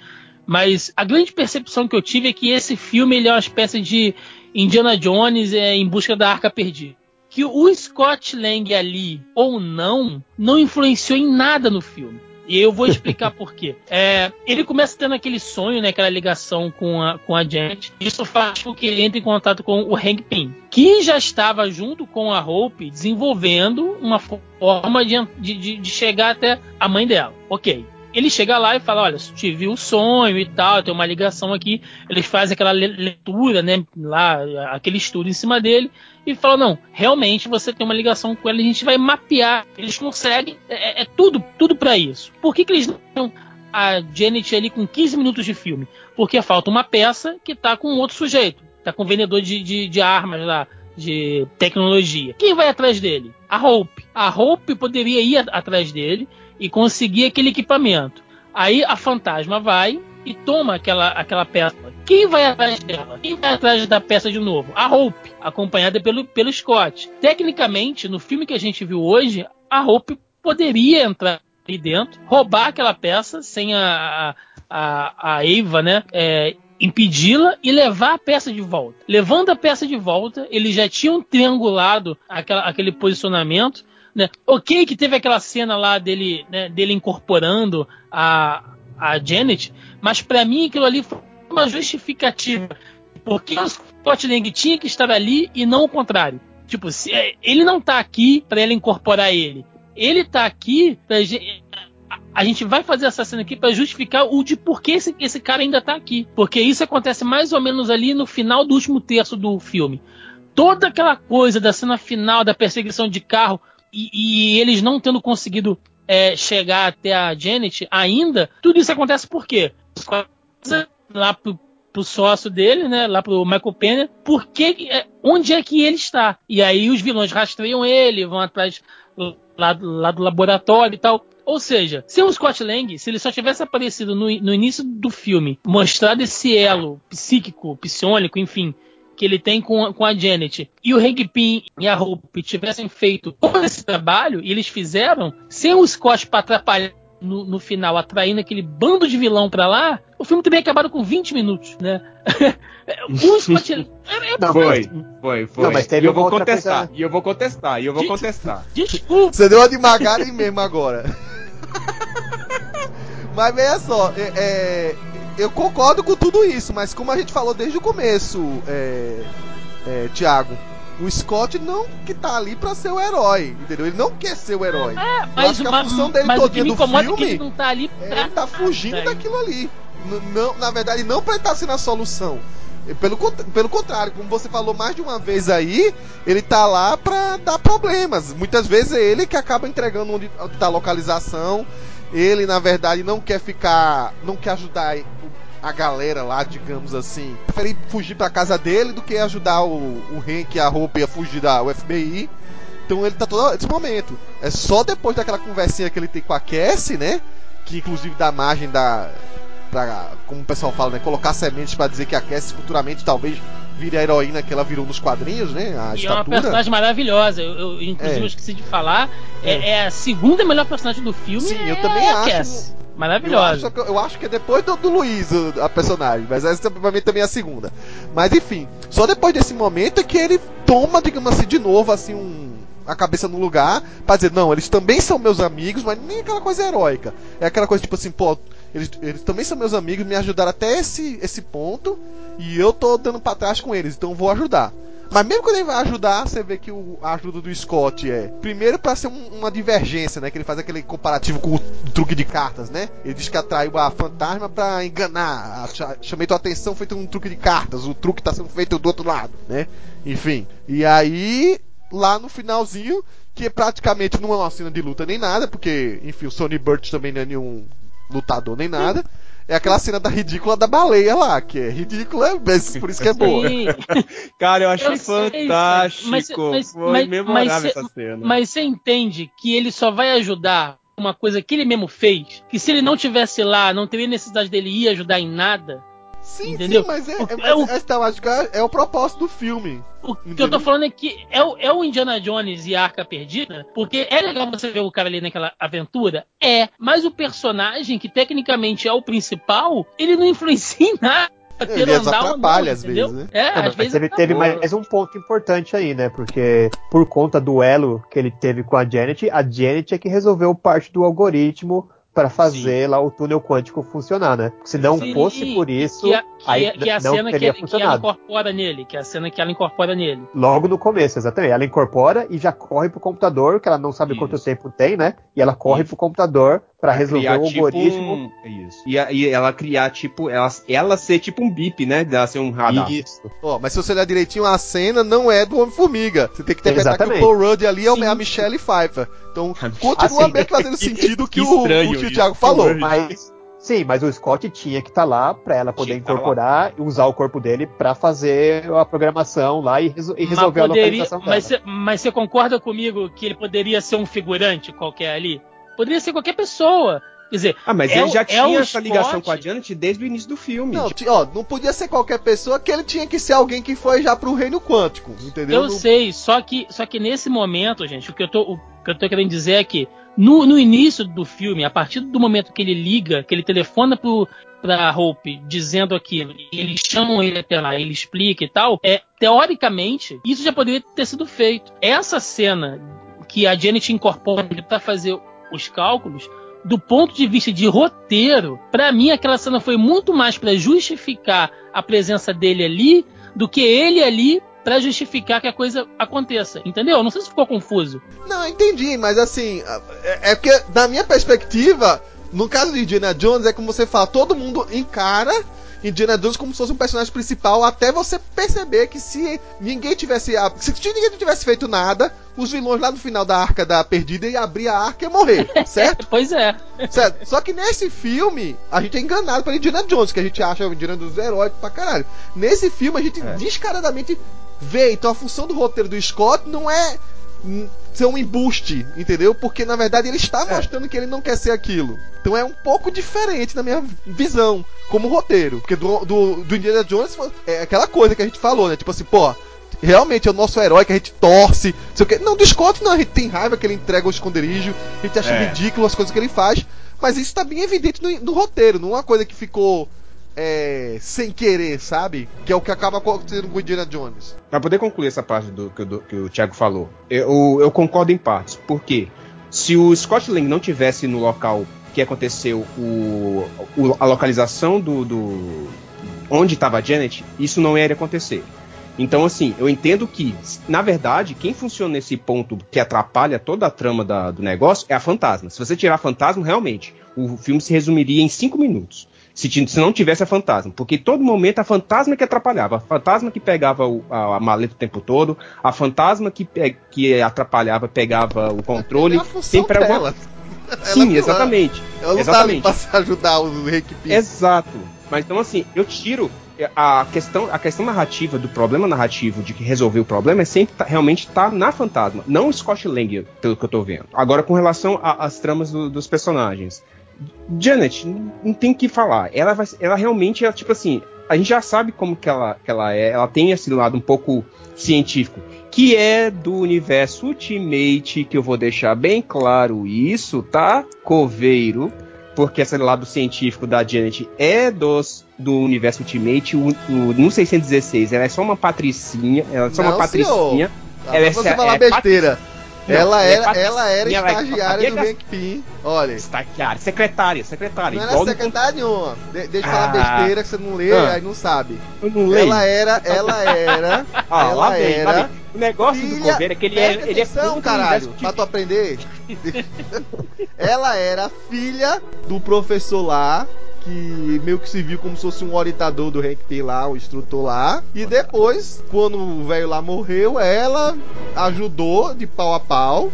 mas a grande percepção que eu tive é que esse filme ele é uma espécie de Indiana Jones é, em busca da arca perdida. Que o Scott Lang ali ou não, não influenciou em nada no filme. E eu vou explicar por quê. É, ele começa tendo aquele sonho, né, aquela ligação com a, com a Janet. Isso faz com que ele entre em contato com o Hank Pym, que já estava junto com a Hope desenvolvendo uma forma de, de, de chegar até a mãe dela. Ok ele chega lá e fala: Olha, tive o sonho e tal, tem uma ligação aqui. Eles fazem aquela leitura, né? Lá, aquele estudo em cima dele e fala: Não, realmente você tem uma ligação com ela, a gente vai mapear. Eles conseguem, é, é tudo, tudo para isso. Por que, que eles não. A Janet ali com 15 minutos de filme? Porque falta uma peça que tá com outro sujeito, tá com um vendedor de, de, de armas lá, de tecnologia. Quem vai atrás dele? A Hope. A Hope poderia ir atrás dele e conseguir aquele equipamento. Aí a fantasma vai e toma aquela, aquela peça. Quem vai atrás dela? Quem vai atrás da peça de novo? A Hope, acompanhada pelo, pelo Scott. Tecnicamente, no filme que a gente viu hoje, a Hope poderia entrar ali dentro, roubar aquela peça sem a, a, a Eva, né? É, impedi-la e levar a peça de volta. Levando a peça de volta, eles já tinham triangulado aquela, aquele posicionamento né? Ok que teve aquela cena lá dele, né, dele incorporando a, a Janet, mas para mim aquilo ali foi uma justificativa. Porque o Scott Lang tinha que estar ali e não o contrário. Tipo, se, é, ele não tá aqui para ela incorporar ele. Ele tá aqui pra gente, a gente vai fazer essa cena aqui para justificar o de por que esse, esse cara ainda tá aqui. Porque isso acontece mais ou menos ali no final do último terço do filme. Toda aquela coisa da cena final da perseguição de carro e, e eles não tendo conseguido é, chegar até a Janet ainda, tudo isso acontece por quê? Lá pro, pro sócio dele, né? Lá pro Michael Penner, porque, é, onde é que ele está? E aí os vilões rastreiam ele, vão atrás lá, lá do laboratório e tal. Ou seja, se o Scott Lang, se ele só tivesse aparecido no, no início do filme, mostrado esse elo psíquico, psiônico, enfim, que ele tem com, com a Janet e o Hank Pym e a Hope tivessem feito todo esse trabalho, e eles fizeram, sem o Scott para atrapalhar no, no, final, atraindo aquele bando de vilão pra lá, o filme teria acabado com 20 minutos, né? o Scott... É, é... Não, foi, foi, foi. Não, mas teve e eu vou contestar, coisa... e eu vou contestar, e eu vou Des... contestar. Desculpa. Você deu uma de Magari mesmo agora. mas veja só, é, é, eu concordo com tudo isso, mas como a gente falou desde o começo, é, é, Thiago, o Scott não que tá ali pra ser o herói, entendeu? Ele não quer ser o herói. É, mas, a função dele mas todinha do filme, é que ele não tá ali pra... ele tá fugindo daquilo ali. Não, na verdade, não pra ele estar tá sendo a solução. Pelo, pelo contrário, como você falou mais de uma vez aí, ele tá lá pra dar problemas. Muitas vezes é ele que acaba entregando onde tá a localização. Ele, na verdade, não quer ficar. não quer ajudar a galera lá, digamos assim. Prefere fugir pra casa dele do que ajudar o, o Hank e a Hope a fugir da FBI. Então ele tá todo esse momento. É só depois daquela conversinha que ele tem com a Cassie, né? Que inclusive dá margem da. Pra, como o pessoal fala, né? Colocar sementes para dizer que a Cassie futuramente talvez vire a heroína que ela virou nos quadrinhos, né? A e estatura. é uma personagem maravilhosa. Eu, eu inclusive, é. eu esqueci de falar. É. É, é. a segunda melhor personagem do filme. Sim, eu também acho. Cassie. Maravilhosa. Eu acho, eu acho que é depois do, do Luiz a personagem, mas essa pra mim também é a segunda. Mas enfim, só depois desse momento é que ele toma, digamos assim, de novo, assim, um, a cabeça no lugar pra dizer, não, eles também são meus amigos, mas nem aquela coisa heróica. É aquela coisa tipo assim, pô, eles, eles também são meus amigos, me ajudaram até esse, esse ponto, e eu tô dando pra trás com eles, então vou ajudar. Mas mesmo quando ele vai ajudar, você vê que o, a ajuda do Scott é. Primeiro pra ser um- uma divergência, né? Que ele faz aquele comparativo com o truque de cartas, né? Ele diz que atraiu a fantasma pra enganar. a- cha- Chamei tua atenção feito um truque de cartas. O truque tá sendo feito do outro lado, né? Enfim. E aí, lá no finalzinho, que praticamente não é uma cena de luta nem nada, porque, enfim, o Sonny Burt também não é nenhum lutador nem nada. É aquela cena da ridícula da baleia lá, que é ridícula, mas por isso que é boa. Sim, Cara, eu achei Eu sei, fantástico. mas- mas- Foi mas- memorável mas essa cena. mas você entende que ele só vai ajudar uma coisa que ele mesmo fez, que se ele não tivesse lá, não teria necessidade dele ir ajudar em nada. Sim, Entendeu? sim, mas é, O- é, é o- temática é o propósito do filme. O que eu tô falando é que é o, é o Indiana Jones e a Arca Perdida, porque é legal você ver o cara ali naquela aventura, é, mas o personagem, que tecnicamente é o principal, ele não influencia em nada. Ele não, atrapalha às entendeu? vezes, né? É, Não, às mas vezes teve, teve mais um ponto importante aí, né? Porque por conta do elo que ele teve com a Janet, a Janet é que resolveu parte do algoritmo para fazer lá o túnel quântico funcionar, né? Se não Sim, fosse por isso, que, a- que, aí é- que a não cena que, teria ele- que ela funcionado. incorpora nele, que é a cena que ela incorpora nele. Logo no começo, exatamente. Ela incorpora e já corre pro computador, que ela não sabe Isso. quanto tempo tem, né? E ela corre pro computador para resolver criar, o tipo, algoritmo. um- Isso. E, a- e ela criar, tipo, ela, ela ser tipo um bip, né? Dela ser um radar. Isso. Ó, mas se você olhar direitinho, a cena não é do Homem-Formiga. Você tem que interpretar que o Exatamente. Paul Rudd ali é Sim. a Michelle Pfeiffer. Então, continua Assim, bem fazendo sentido o que, que o, estranho o que o isso. Thiago falou. Mas sim, mas o Scott tinha que estar lá para ela poder Tinha tá incorporar e usar o corpo dele para fazer a programação lá e, resol- e Mas resolver a poderia- localização dela. mas você- Mas você concorda comigo que ele poderia ser um figurante qualquer ali? Poderia ser qualquer pessoa. Quer dizer, Ah, mas É ele o- já é tinha o essa ligação Scott. com a Janet desde o início do filme. Não, ó, não podia ser qualquer pessoa, que ele tinha que ser alguém que foi já pro reino quântico, entendeu? Eu Não- sei, só que, só que nesse momento, gente, o que eu tô, o que eu tô querendo dizer é que no, no início do filme, a partir do momento que ele liga, que ele telefona pro, pra Hope dizendo aquilo, e eles chamam ele até lá, ele explica e tal, é, teoricamente, isso já poderia ter sido feito. Essa cena que a Janet incorpora ele pra fazer os cálculos, do ponto de vista de roteiro, pra mim aquela cena foi muito mais pra justificar a presença dele ali do que ele ali pra justificar que a coisa aconteça. Entendeu? Não sei se ficou confuso. Não, entendi, mas assim, é, é porque, na minha perspectiva, no caso de Indiana Jones, é como você fala, todo mundo encara Indiana Jones como se fosse um personagem principal, até você perceber que se ninguém tivesse. Se ninguém tivesse feito nada, os vilões lá no final da arca da perdida iam abrir a arca e morrer, certo? Pois é. certo? Só que nesse filme, a gente é enganado pelo Indiana Jones, que a gente acha o Indiana Jones herói pra caralho. Nesse filme, a gente É. descaradamente vê. Então a função do roteiro do Scott não é ser um embuste, entendeu? Porque na verdade ele está É. mostrando que ele não quer ser aquilo. Então é um pouco diferente na minha visão, como roteiro. Porque do, do, do Indiana Jones é aquela coisa que a gente falou, né? Tipo assim, pô. Realmente é o nosso herói que a gente torce. não Sei o quê. Não, do Scott não, a gente tem raiva que ele entrega o esconderijo, a gente acha É. ridículo as coisas que ele faz, mas isso tá bem evidente no, no roteiro, não é uma coisa que ficou é, sem querer, sabe? Que é o que acaba acontecendo com o Indiana Jones. Pra poder concluir essa parte do, que, o- do- que o Thiago falou, eu, eu concordo em partes. Por quê? Se o Scott Lang não tivesse no local que aconteceu o, o- a localização do, do- onde estava Janet, isso não iria acontecer. Então, assim, eu entendo que, na verdade, quem funciona nesse ponto que atrapalha toda a trama da- do negócio é a fantasma. Se você tirar a fantasma, realmente, o filme se resumiria em cinco minutos. Se, se não tivesse a fantasma. Porque todo momento a fantasma que atrapalhava. A fantasma que pegava o- a, a maleta o tempo todo. A fantasma que, que atrapalhava, pegava o controle. É a função sempre alguma- dela. Sim, Ela- exatamente. Ela não Exatamente. tá pra ajudar o equipe. Exato. Mas então assim, eu tiro a questão, a questão narrativa do problema narrativo de que resolver o problema é sempre tá- realmente tá na fantasma, não o Scott Lang, pelo que eu tô vendo. Agora com relação às tramas do- dos personagens, Janet não, tem o que falar. Ela vai, ela realmente é tipo assim, a gente já sabe como que ela, que ela é. Ela tem esse lado um pouco científico, que é do universo Ultimate, que eu vou deixar bem claro isso, tá? Coveiro porque esse lado científico da Janet é dos do universo Ultimate, o, o, no 616 ela é só uma patricinha, ela é só Não, uma patricinha. Ela é você sé- falar é besteira. Ela é era, ela era ela é estagiária do Pym. Olha, Estagiária, secretária, secretária. não era secretária nenhuma. De- deixa eu Ah. falar besteira que você não lê, Ah. aí não sabe. Eu não leio. Ela era, ela era, Ah, ela era. O negócio do filha- governo é que ele é, ele é atenção, do caralho, pra tu aprender. ela era filha do professor lá, que meio que se viu como se fosse um orientador do Hank Pym lá, o instrutor lá. E depois, quando o velho lá morreu, ela ajudou de pau a pau.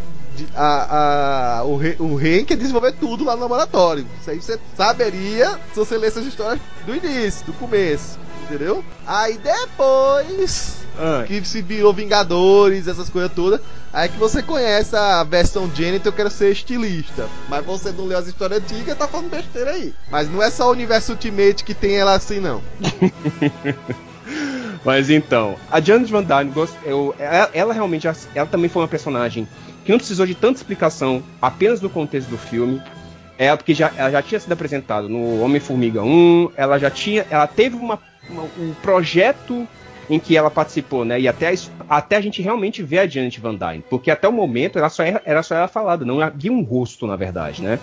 a, a, o, o Hank a desenvolver tudo lá no laboratório. Isso aí você saberia se você lesse as histórias do início, do começo. Entendeu? Aí depois Ah, que se virou Vingadores, essas coisas todas. Aí que você conhece a versão Janet, eu quero ser estilista. Mas você não leu as histórias antigas, tá falando besteira aí. Mas não é só o universo Ultimate que tem ela assim, não. Mas então, a Janet Van Dyne, eu- ela, ela realmente, ela também foi uma personagem que não precisou de tanta explicação apenas no contexto do filme. É porque já, ela já tinha sido apresentada no Homem-Formiga 1, ela já tinha, ela teve uma- um projeto em que ela participou, né? E até a, até a gente realmente vê a Janet Van Dyne, porque até o momento era só, era, era só ela falada, não havia um rosto, na verdade, né?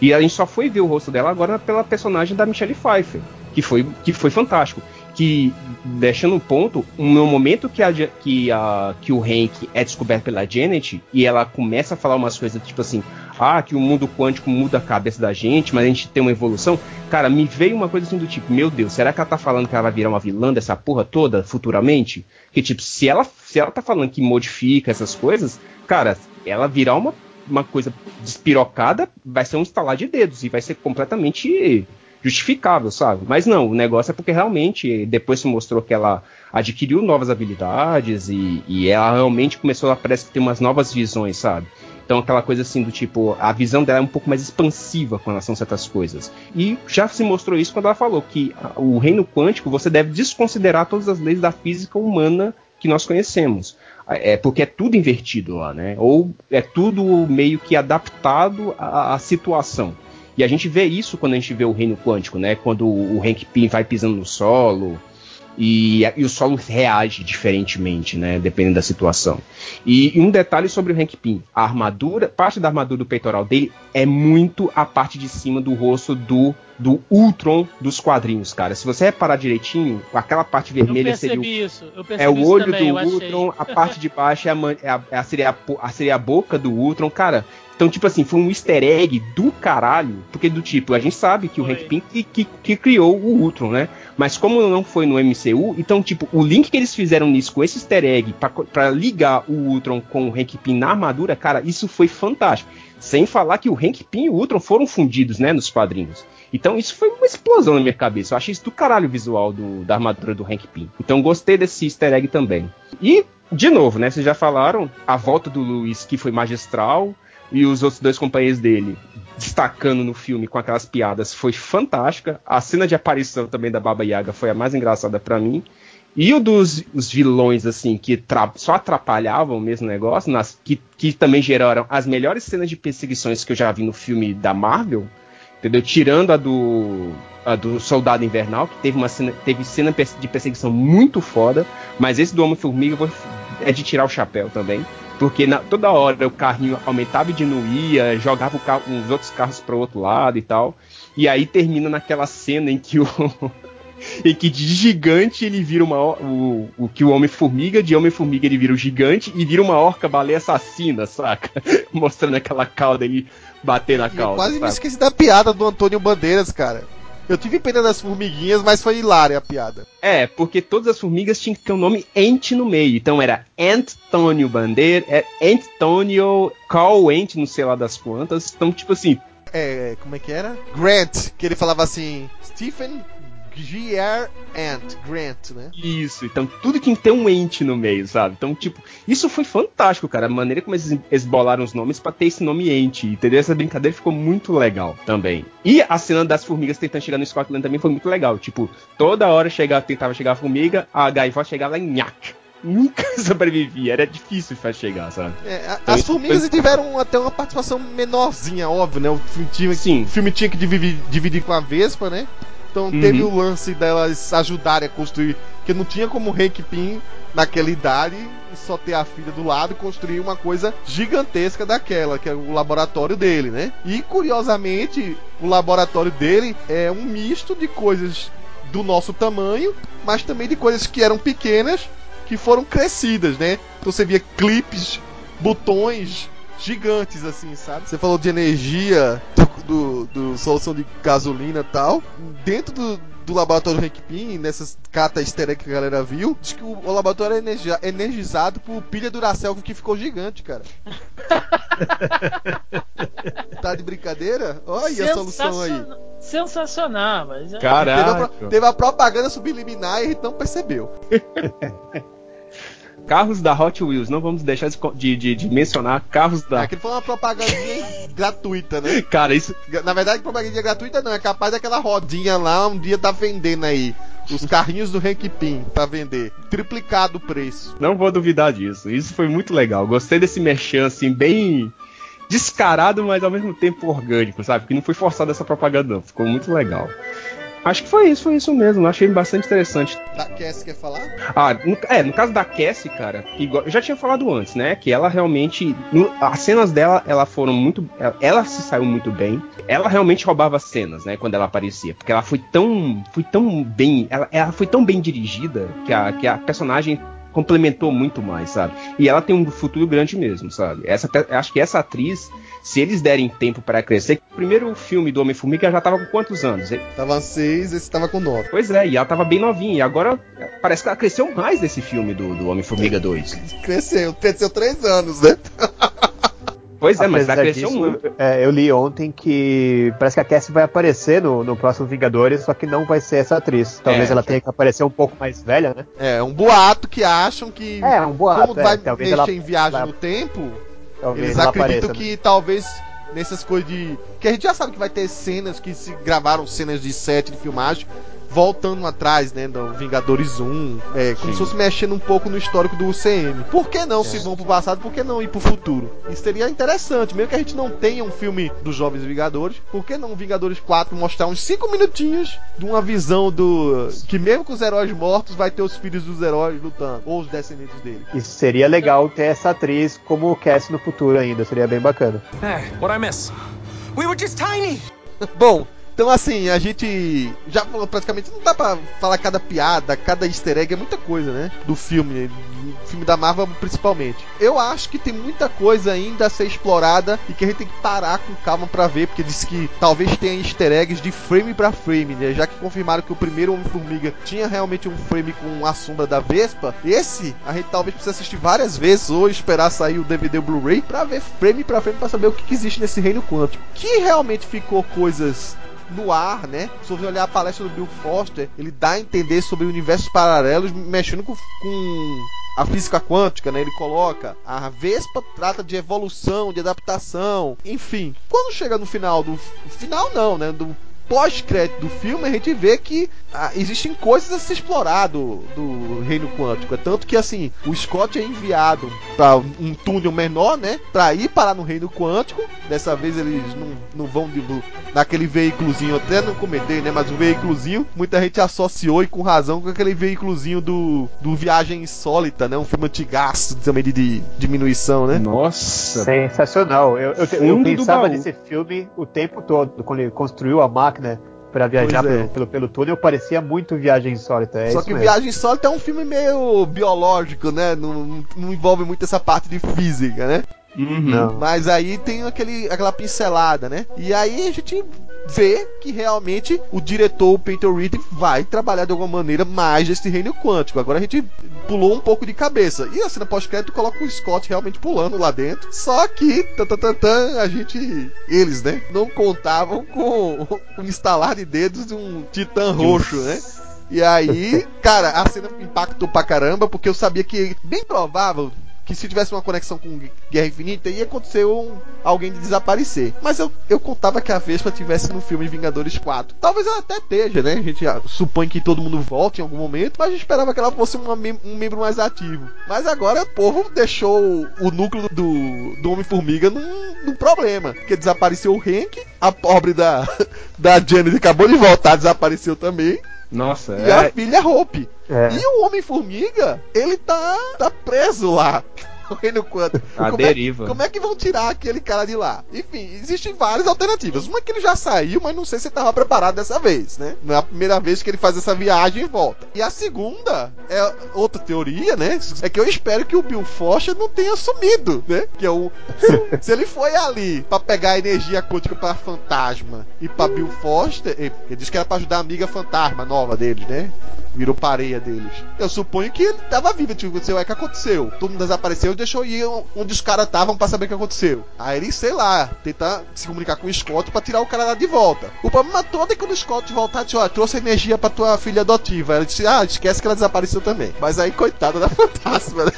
E a gente só foi ver o rosto dela agora pela personagem da Michelle Pfeiffer, que foi, que foi fantástico. Que, deixando um ponto, no momento que, a, que, a, que o Hank é descoberto pela Janet e ela começa a falar umas coisas tipo assim: ah, que o mundo quântico muda a cabeça da gente, mas a gente tem uma evolução. Cara, me veio uma coisa assim do tipo: meu Deus, será que ela tá falando que ela vai virar uma vilã dessa porra toda futuramente? Que tipo, se ela, se ela tá falando que modifica essas coisas, cara, ela virar uma uma coisa despirocada, vai ser um estalar de dedos e vai ser completamente justificável, sabe? Mas não, o negócio é porque realmente depois se mostrou que ela adquiriu novas habilidades e, e ela realmente começou a parece que ter umas novas visões, sabe? Então aquela coisa assim do tipo, a visão dela é um pouco mais expansiva com relação a certas coisas. E já se mostrou isso quando ela falou que o reino quântico você deve desconsiderar todas as leis da física humana que nós conhecemos. É porque é tudo invertido lá, né? Ou é tudo meio que adaptado à, à situação. E a gente vê isso quando a gente vê o reino quântico, né? Quando o Hank Pym vai pisando no solo e, e o solo reage diferentemente, né? Dependendo da situação. E, e um detalhe sobre o Hank Pym: a armadura, parte da armadura do peitoral dele é muito a parte de cima do rosto do do Ultron dos quadrinhos, cara. Se você reparar direitinho, aquela parte vermelha seria o isso. É o olho também, do achei. Ultron, a parte de baixo é a, man- é a- seria, a- seria a boca do Ultron, cara. Então, tipo assim, foi um easter egg do caralho. Porque, do tipo, a gente sabe que o. Hank Pym que, que, que criou o Ultron, né? Mas como não foi no MCU, então, tipo, o link que eles fizeram nisso com esse easter egg pra ligar o Ultron com o Hank Pym na armadura, cara, isso foi fantástico. Sem falar que o Hank Pym e o Ultron foram fundidos, né, nos quadrinhos. Então isso foi uma explosão na minha cabeça. Eu achei isso do caralho o visual do- da armadura do Hank Pym. Então gostei desse easter egg também. E, de novo, né, vocês já falaram, a volta do Luiz que foi magistral e os outros dois companheiros dele destacando no filme com aquelas piadas foi fantástica. A cena de aparição também da Baba Yaga foi a mais engraçada pra mim. E o dos os vilões, assim, que só atrapalhavam o mesmo negócio, nas- que, que também geraram as melhores cenas de perseguições que eu já vi no filme da Marvel, entendeu? Tirando a do, a do Soldado Invernal, que teve uma cena, teve cena de perseguição muito foda, mas esse do Homem-Formiga é de tirar o chapéu também. Porque na- toda hora o carrinho aumentava e diminuía, jogava carro, os outros carros para o outro lado e tal. E aí termina naquela cena em que o. em que de gigante ele vira uma. O, o que o Homem-Formiga, de Homem-Formiga ele vira o gigante e vira uma orca baleia assassina, saca? Mostrando aquela cauda ele bater na E eu cauda. quase me esqueci da piada do Antônio Bandeiras, cara. Eu tive pena das formiguinhas, mas foi hilária a piada. É, porque todas as formigas tinham que ter o nome Ant no meio. Então era Antônio Bandeira, é Antônio Ant, não sei lá das quantas. Então, tipo assim, É, como é que era? Grant, que ele falava assim, Stephen G.R. Ant, Grant, né? Isso, então tudo que ter um ente no meio, sabe? Então, tipo, isso foi fantástico, cara. A maneira como eles esbolaram os nomes pra ter esse nome ente, entendeu? Essa brincadeira ficou muito legal também. E a cena das formigas tentando chegar no Scotland também foi muito legal. Tipo, toda hora chegava, tentava chegar a formiga, a gaivota chegava lá em nhaque. Nunca sobrevivia, era difícil pra chegar, sabe? É, a- Então, as formigas foi- tiveram até uma participação menorzinha, óbvio, né? O filme tinha, Sim. o filme tinha que dividir, dividir com a Vespa, né? Então Uhum. teve o lance delas ajudarem a construir, porque não tinha como o Hank Pym naquela idade, e só ter a filha do lado e construir uma coisa gigantesca daquela, que é o laboratório dele, né? E curiosamente, o laboratório dele é um misto de coisas do nosso tamanho, mas também de coisas que eram pequenas que foram crescidas, né? Então você via clipes, botões gigantes assim, sabe? Você falou de energia, do, do, do solução de gasolina e tal. Dentro do, do laboratório Hank Pym, nessas cartas easter egg que a galera viu, diz que o, o laboratório é energizado por pilha Duracell que ficou gigante, cara. tá de brincadeira? Olha a solução aí. Sensacion- Sensacional, mas é- Teve a, Caraca. teve a propaganda subliminar e a gente não percebeu. Carros da Hot Wheels, não vamos deixar de, de, de- mencionar carros da. Aquilo foi uma propagandinha gratuita, né? Cara, isso. Na verdade, propaganda gratuita não, é capaz daquela rodinha lá um dia tá vendendo aí. Os carrinhos do Hank Pym pra vender. Triplicado o preço. Não vou duvidar disso. Isso foi muito legal. Gostei desse merchan, assim, bem descarado, mas ao mesmo tempo orgânico, sabe? Que não foi forçado essa propaganda, não. Ficou muito legal. Acho que foi isso, foi isso mesmo. Achei bastante interessante. Da Cass quer falar? Ah, no, é, no caso da Cassie, cara, igual- eu já tinha falado antes, né? Que ela realmente. no- as cenas dela, ela foram muito. Ela, ela se saiu muito bem. Ela realmente roubava cenas, né? Quando ela aparecia. Porque ela foi tão. Foi tão bem. Ela, ela foi tão bem dirigida que a, que a personagem complementou muito mais, sabe? E ela tem um futuro grande mesmo, sabe? Essa, acho que essa atriz, se eles derem tempo para crescer, o primeiro filme do Homem-Formiga já tava com quantos anos? Tava seis, esse tava com nove. Pois é, e ela tava bem novinha. E agora parece que ela cresceu mais nesse filme do, do Homem-Formiga 2. Cresceu, cresceu três anos, né? Pois é, mas ela cresceu disso, muito. é, eu li ontem que parece que a Cassie vai aparecer no, no próximo Vingadores, só que não vai ser essa atriz. Talvez É. ela tenha que aparecer um pouco mais velha, né? É, um boato que acham que. É, um boato. como é, vai talvez mexer ela, em viagem ela- no tempo, talvez eles acreditam apareça, né? que talvez nessas coisas de. Que a gente já sabe que vai ter cenas que se gravaram cenas de set de filmagem. Voltando atrás, né, do Vingadores 1, é, como Sim. se fosse mexendo um pouco no histórico do UCM. Por que não, se vão pro passado, por que não ir pro futuro? Isso seria interessante, mesmo que a gente não tenha um filme dos Jovens Vingadores, por que não Vingadores 4 mostrar uns 5 minutinhos de uma visão do. que mesmo com os heróis mortos, vai ter os filhos dos heróis lutando, ou os descendentes dele. E seria legal ter essa atriz como Cassie no futuro ainda, seria bem bacana. Hey, what I miss? We were just tiny. Bom, então assim, a gente já falou praticamente, não dá pra falar cada piada, cada easter egg, é muita coisa, né? Do filme, do filme da Marvel principalmente. Eu acho que tem muita coisa ainda a ser explorada e que a gente tem que parar com calma pra ver, porque disse que talvez tenha easter eggs de frame pra frame, né? Já que confirmaram que o primeiro Homem-Formiga tinha realmente um frame com a sombra da Vespa, esse a gente talvez precise assistir várias vezes ou esperar sair o DVD Blu-ray pra ver frame pra frame pra saber o que, que existe nesse reino quântico. Que realmente ficou coisas no ar, né? Se você olhar a palestra do Bill Foster, ele dá a entender sobre universos paralelos mexendo com, com a física quântica, né? Ele coloca a Vespa trata de evolução, de adaptação, enfim. Quando chega no final do final não, né? Do pós-crédito do filme, a gente vê que ah, existem coisas a se explorar do, do reino quântico. É tanto que assim, o Scott é enviado para um túnel menor, né? Para ir parar no reino quântico. Dessa vez eles não, não vão de, naquele veículozinho, até não comentei, né? Mas o veículozinho, muita gente associou e com razão com aquele veículozinho do, do Viagem Insólita, né? Um filme antigaço também de, de diminuição, né? Nossa. Sensacional. Eu, eu, eu pensava nesse filme o tempo todo, quando ele construiu a máquina pra viajar Pois é. pelo, pelo, pelo túnel, parecia muito Viagem Insólita. É Só isso que mesmo. Viagem Insólita é um filme meio biológico, né? Não, não envolve muito essa parte de física, né? Uhum. Não. Mas aí tem aquele, aquela pincelada, né? E aí a gente vê que realmente o diretor, o Peter Reed, vai trabalhar de alguma maneira mais desse reino quântico. Agora a gente pulou um pouco de cabeça. E a cena pós-crédito coloca o Scott realmente pulando lá dentro. Só que, tan, tan, tan, tan, a gente. Eles, né? Não contavam com o instalar de dedos de um titã roxo, né? E aí, cara, a cena impactou pra caramba, porque eu sabia que, bem provável, que se tivesse uma conexão com Guerra Infinita, ia acontecer um, alguém de desaparecer. Mas eu, eu contava que a Vespa tivesse no filme Vingadores 4. Talvez ela até esteja, né? A gente supõe que todo mundo volte em algum momento, mas a gente esperava que ela fosse uma um membro mais ativo. Mas agora o povo deixou o núcleo do, do Homem-Formiga num, num problema. Porque desapareceu o Hank, a pobre da, da Janet acabou de voltar, desapareceu também. Nossa, E a é. filha Hope. É. E o Homem-Formiga, ele tá, tá preso lá. No Reino Quanto. A como deriva. É, como é que vão tirar aquele cara de lá? Enfim, existem várias alternativas. Uma é que ele já saiu, mas não sei se estava preparado dessa vez, né? Não é a primeira vez que ele faz essa viagem e volta. E a segunda é outra teoria, né? É que eu espero que o Bill Foster não tenha sumido, né? Que é o. Se ele foi ali pra pegar a energia quântica pra fantasma e pra Bill Foster, ele ele disse que era pra ajudar a amiga fantasma nova deles, né? virou pareia deles. Eu suponho que ele tava vivo, tipo, sei o que aconteceu? Todo mundo desapareceu e deixou ir onde os caras estavam pra saber o que aconteceu. Aí ele, sei lá, tenta se comunicar com o Scott pra tirar o cara lá de volta. O problema todo é quando o Scott voltar, disse, ó, trouxe energia pra tua filha adotiva. Ela disse, ah, esquece que ela desapareceu também. Mas aí, coitada da fantasma, né?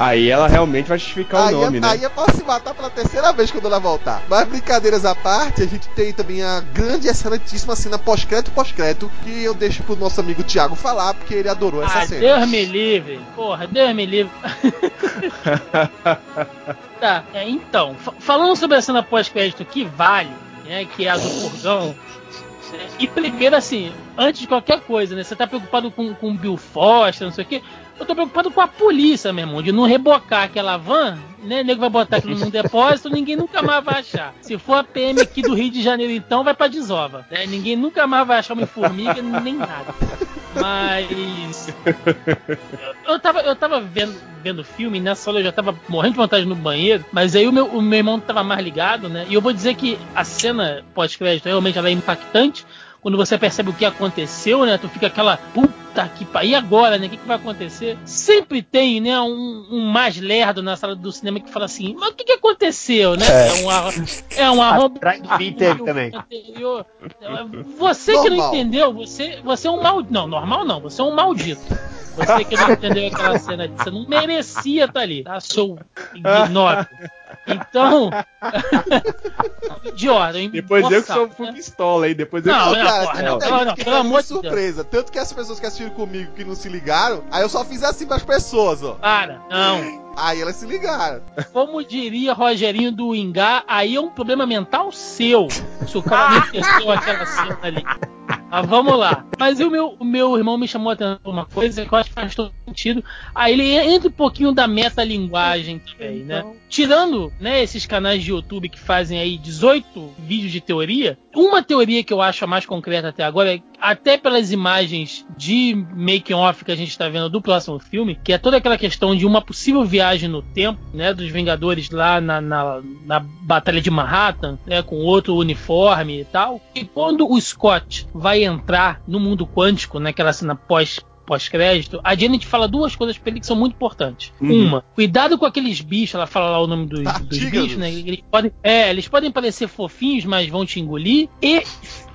Aí ela realmente vai justificar aí, o nome, é, né? aí é pra se matar pela terceira vez quando ela voltar. Mas brincadeiras à parte, a gente tem também a grande e excelentíssima cena pós-crédito pós-crédito que eu deixo pro nosso amigo Thiago falar, porque ele adorou essa Ah, cena. Deus me livre. Porra, Deus me livre. tá, é, então, fa- falando sobre a cena pós-crédito que vale, né, que é a do furgão, e primeiro assim, antes de qualquer coisa, né, você tá preocupado com, com o Bill Foster, não sei o quê, eu tô preocupado com a polícia, meu irmão, de não rebocar aquela van, né, o nego vai botar aquilo num depósito, ninguém nunca mais vai achar. Se for a PM aqui do Rio de Janeiro, então, vai pra desova, né, ninguém nunca mais vai achar uma formiga, nem nada. Mas eu tava, eu tava vendo, vendo filme, e nessa hora eu já tava morrendo de vontade no banheiro, mas aí o meu, o meu irmão tava mais ligado, né? E eu vou dizer que a cena pós-crédito realmente ela é impactante. Quando você percebe o que aconteceu, né? Tu fica aquela puta que pariu. E agora, né? O que, que vai acontecer? Sempre tem, né? Um, um mais lerdo na sala do cinema que fala assim: Mas o que, que aconteceu, né? É. É, um arro- é um de mim teve também. anterior. Você que não Normal. entendeu, você, você é um maldito. Não, normal não, você é um maldito. Você que não entendeu aquela cena ali, você não merecia estar ali, tá? Seu ignoro. Então. idiota, hein? Depois eu que sou né? full pistola aí, depois eu Não, que não, porra, tem não, não, gente não, que pelo amor de de Deus. surpresa. Tanto que as pessoas que assistiram comigo que não se ligaram, aí eu só fiz assim pras pessoas, ó. Para, não. Aí elas se ligaram. Como diria Rogerinho do Ingá, aí é um problema mental seu. Se o cara não entendeu aquela cena ali. Mas vamos lá. Mas o meu, o meu irmão me chamou a atenção pra uma coisa que eu acho que faz todo sentido. Aí ele entra um pouquinho da metalinguagem também, né? Tirando né, esses canais de YouTube que fazem aí 18 vídeos de teoria, uma teoria que eu acho a mais concreta até agora é até pelas imagens de making off que a gente está vendo do próximo filme, que é toda aquela questão de uma possível viagem no tempo, né, dos Vingadores lá na, na, na Batalha de Manhattan, né, com outro uniforme e tal. E quando o Scott vai entrar no mundo quântico, naquela cena pós pós-crédito, a Janet fala duas coisas pra ele que são muito importantes. Uhum. Uma, cuidado com aqueles bichos, ela fala lá o nome dos, dos bichos, né? Eles podem, é, eles podem parecer fofinhos, mas vão te engolir. E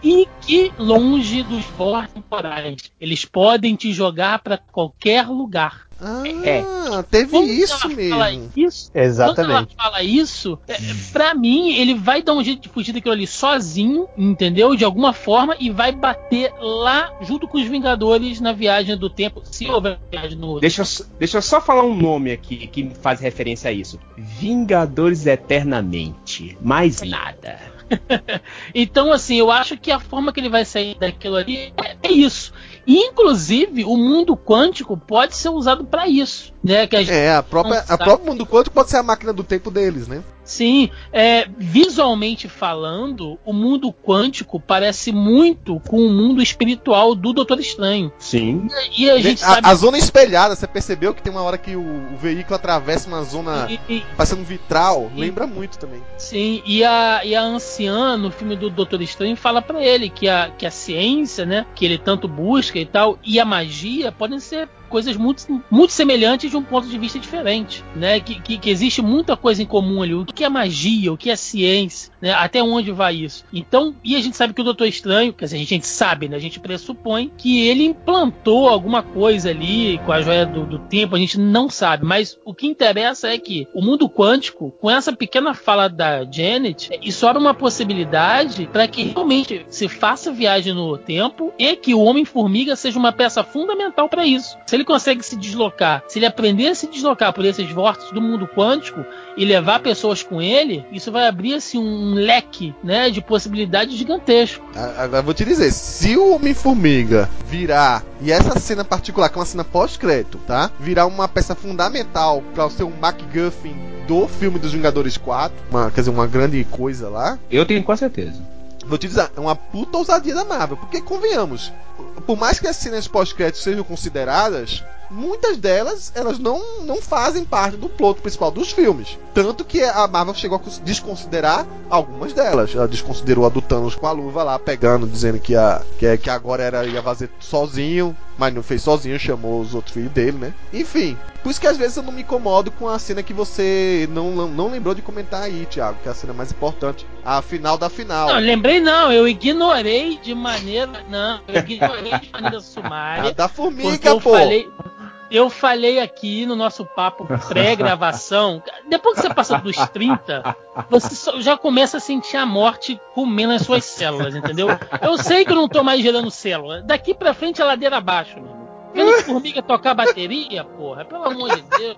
fique longe dos vortes temporais. Eles podem te jogar pra qualquer lugar. Ah, É. teve Quando isso ela fala mesmo. isso, quando ela Exatamente. fala isso, é, pra mim, ele vai dar um jeito de fugir daquilo ali sozinho, entendeu? De alguma forma, e vai bater lá junto com os Vingadores na viagem do tempo, se houver viagem no Deixa, eu só- deixa eu só falar um nome aqui que faz referência a isso. Vingadores Eternamente. Mais nada. Então, assim, eu acho que a forma que ele vai sair daquilo ali é, é isso. Inclusive, o mundo quântico pode ser usado pra isso, né? Que a gente É, a própria, a própria mundo quântico pode ser a máquina do tempo deles, né? Sim, é, visualmente falando, o mundo quântico parece muito com o mundo espiritual do Doutor Estranho. Sim. E a gente a, sabe. a zona espelhada, você percebeu que tem uma hora que o, o veículo atravessa uma zona e- e- passando vitral? Sim. Lembra muito também. sim, e a, e a anciã no filme do Doutor Estranho fala pra ele que a, que a ciência, né, que ele tanto busca e tal, e a magia podem ser coisas muito, muito semelhantes de um ponto de vista diferente, né? Que, que, que existe muita coisa em comum ali. O que é magia, o que é ciência, né? Até onde vai isso? Então, e a gente sabe que o Doutor Estranho, quer dizer, a gente sabe, né? A gente pressupõe que ele implantou alguma coisa ali com a joia do, do tempo, a gente não sabe. Mas o que interessa é que o mundo quântico, com essa pequena fala da Janet, isso abre uma possibilidade para que realmente se faça viagem no tempo e que o Homem-Formiga seja uma peça fundamental para isso. Se ele consegue se deslocar, se ele aprender a se deslocar por esses vórtices do mundo quântico e levar pessoas com ele, isso vai abrir assim um leque, né, de possibilidades gigantesco. A- Agora eu vou te dizer, se o Homem-Formiga virar, e essa cena particular, que é uma cena pós-crédito, tá? Virar uma peça fundamental para ser um MacGuffin do filme dos Vingadores 4, uma, quer dizer, uma grande coisa lá, Eu tenho quase certeza. Vou te dizer, é uma puta ousadia da Marvel, porque convenhamos, por mais que as cenas pós-crédito sejam consideradas, muitas delas elas não, não fazem parte do plot principal dos filmes. Tanto que a Marvel chegou a cons- desconsiderar algumas delas. Ela desconsiderou a do Thanos com a luva lá, pegando, dizendo que, a, que, que agora era, ia fazer sozinho, mas não fez sozinho, chamou os outros filhos dele, né? Enfim, por isso que às vezes eu não me incomodo com a cena que você não, não, lembrou de comentar aí, Thiago, que é a cena mais importante, a final da final. Não, lembrei não, eu ignorei de maneira. Não, eu ignorei de maneira A sumária. da formiga, eu pô! falei. Eu falei aqui no nosso papo pré-gravação. Depois que você passa dos 30, você só- já começa a sentir a morte comendo as suas células, entendeu? Eu sei que eu não tô mais gerando célula. Daqui pra frente é ladeira abaixo, meu irmão. Vendo formiga tocar bateria, porra, pelo amor de Deus.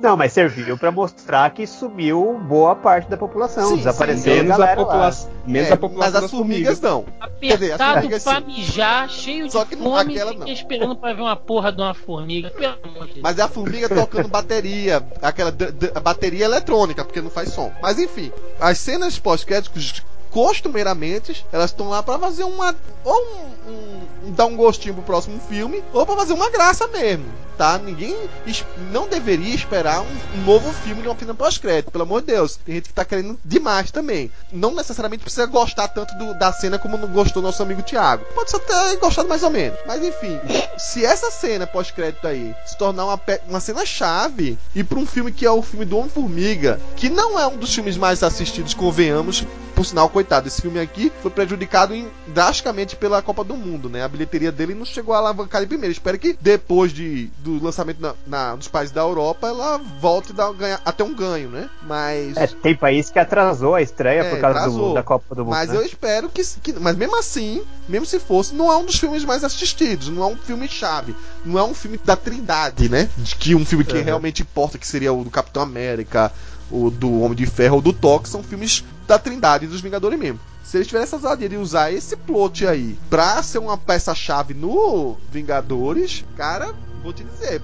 Não, mas serviu pra mostrar que sumiu boa parte da população. Sim, desapareceu Menos a, galera lá. população, menos É, a população mas as das formigas não. dizer, as Apertado formigas, pra sim. mijar, cheio Só de que não- fome, aquela não. esperando pra ver uma porra de uma formiga. Pelo amor de Deus. Mas é a formiga tocando bateria, aquela d- d- a bateria eletrônica, porque não faz som. Mas enfim, as cenas pós-créditos, costumeiramente, elas estão lá pra fazer uma. Ou um, um- dar um gostinho pro próximo filme, ou pra fazer uma graça mesmo. Tá? Ninguém não deveria esperar um, um novo filme de uma cena pós-crédito, pelo amor de Deus. Tem gente que tá querendo demais também. Não necessariamente precisa gostar tanto do- da cena como não gostou nosso amigo Thiago. Pode só ter gostado mais ou menos. Mas enfim, se essa cena pós-crédito aí se tornar uma, uma cena chave e para um filme que é o filme do Homem-Formiga, que não é um dos filmes mais assistidos, convenhamos, por sinal, coitado, esse filme aqui foi prejudicado em- drasticamente pela Copa do Mundo, né? A bilheteria dele não chegou a alavancar ele primeiro. Espero que depois de, do lançamento na, na- nos países da Europa, ela volte a ganhar, até um ganho, né? Mas. É, tem país que atrasou a estreia É, por causa do- atrasou. da Copa do Mundo. Mas né? eu espero que, que- Mas mesmo assim, mesmo se fosse, não é um dos filmes mais assistidos. Não é um filme chave. Não é um filme da Trindade, né? De que um filme que Uhum. realmente importa, que seria o do Capitão América, o do Homem de Ferro ou do Thor, que são filmes da Trindade dos Vingadores mesmo. Se eles tivessem essa ousadia de usar esse plot aí pra ser uma peça-chave no Vingadores, cara, vou te dizer,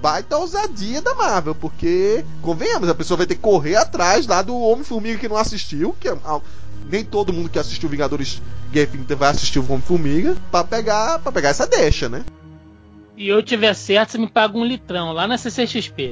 baita ousadia da Marvel, porque, convenhamos, a pessoa vai ter que correr atrás lá do Homem-Formiga que não assistiu, que é, nem todo mundo que assistiu Vingadores Infinita vai assistir o Homem-Formiga, pra pegar, pra pegar essa deixa, né? E eu tiver certo, você me paga um litrão lá na CCXP.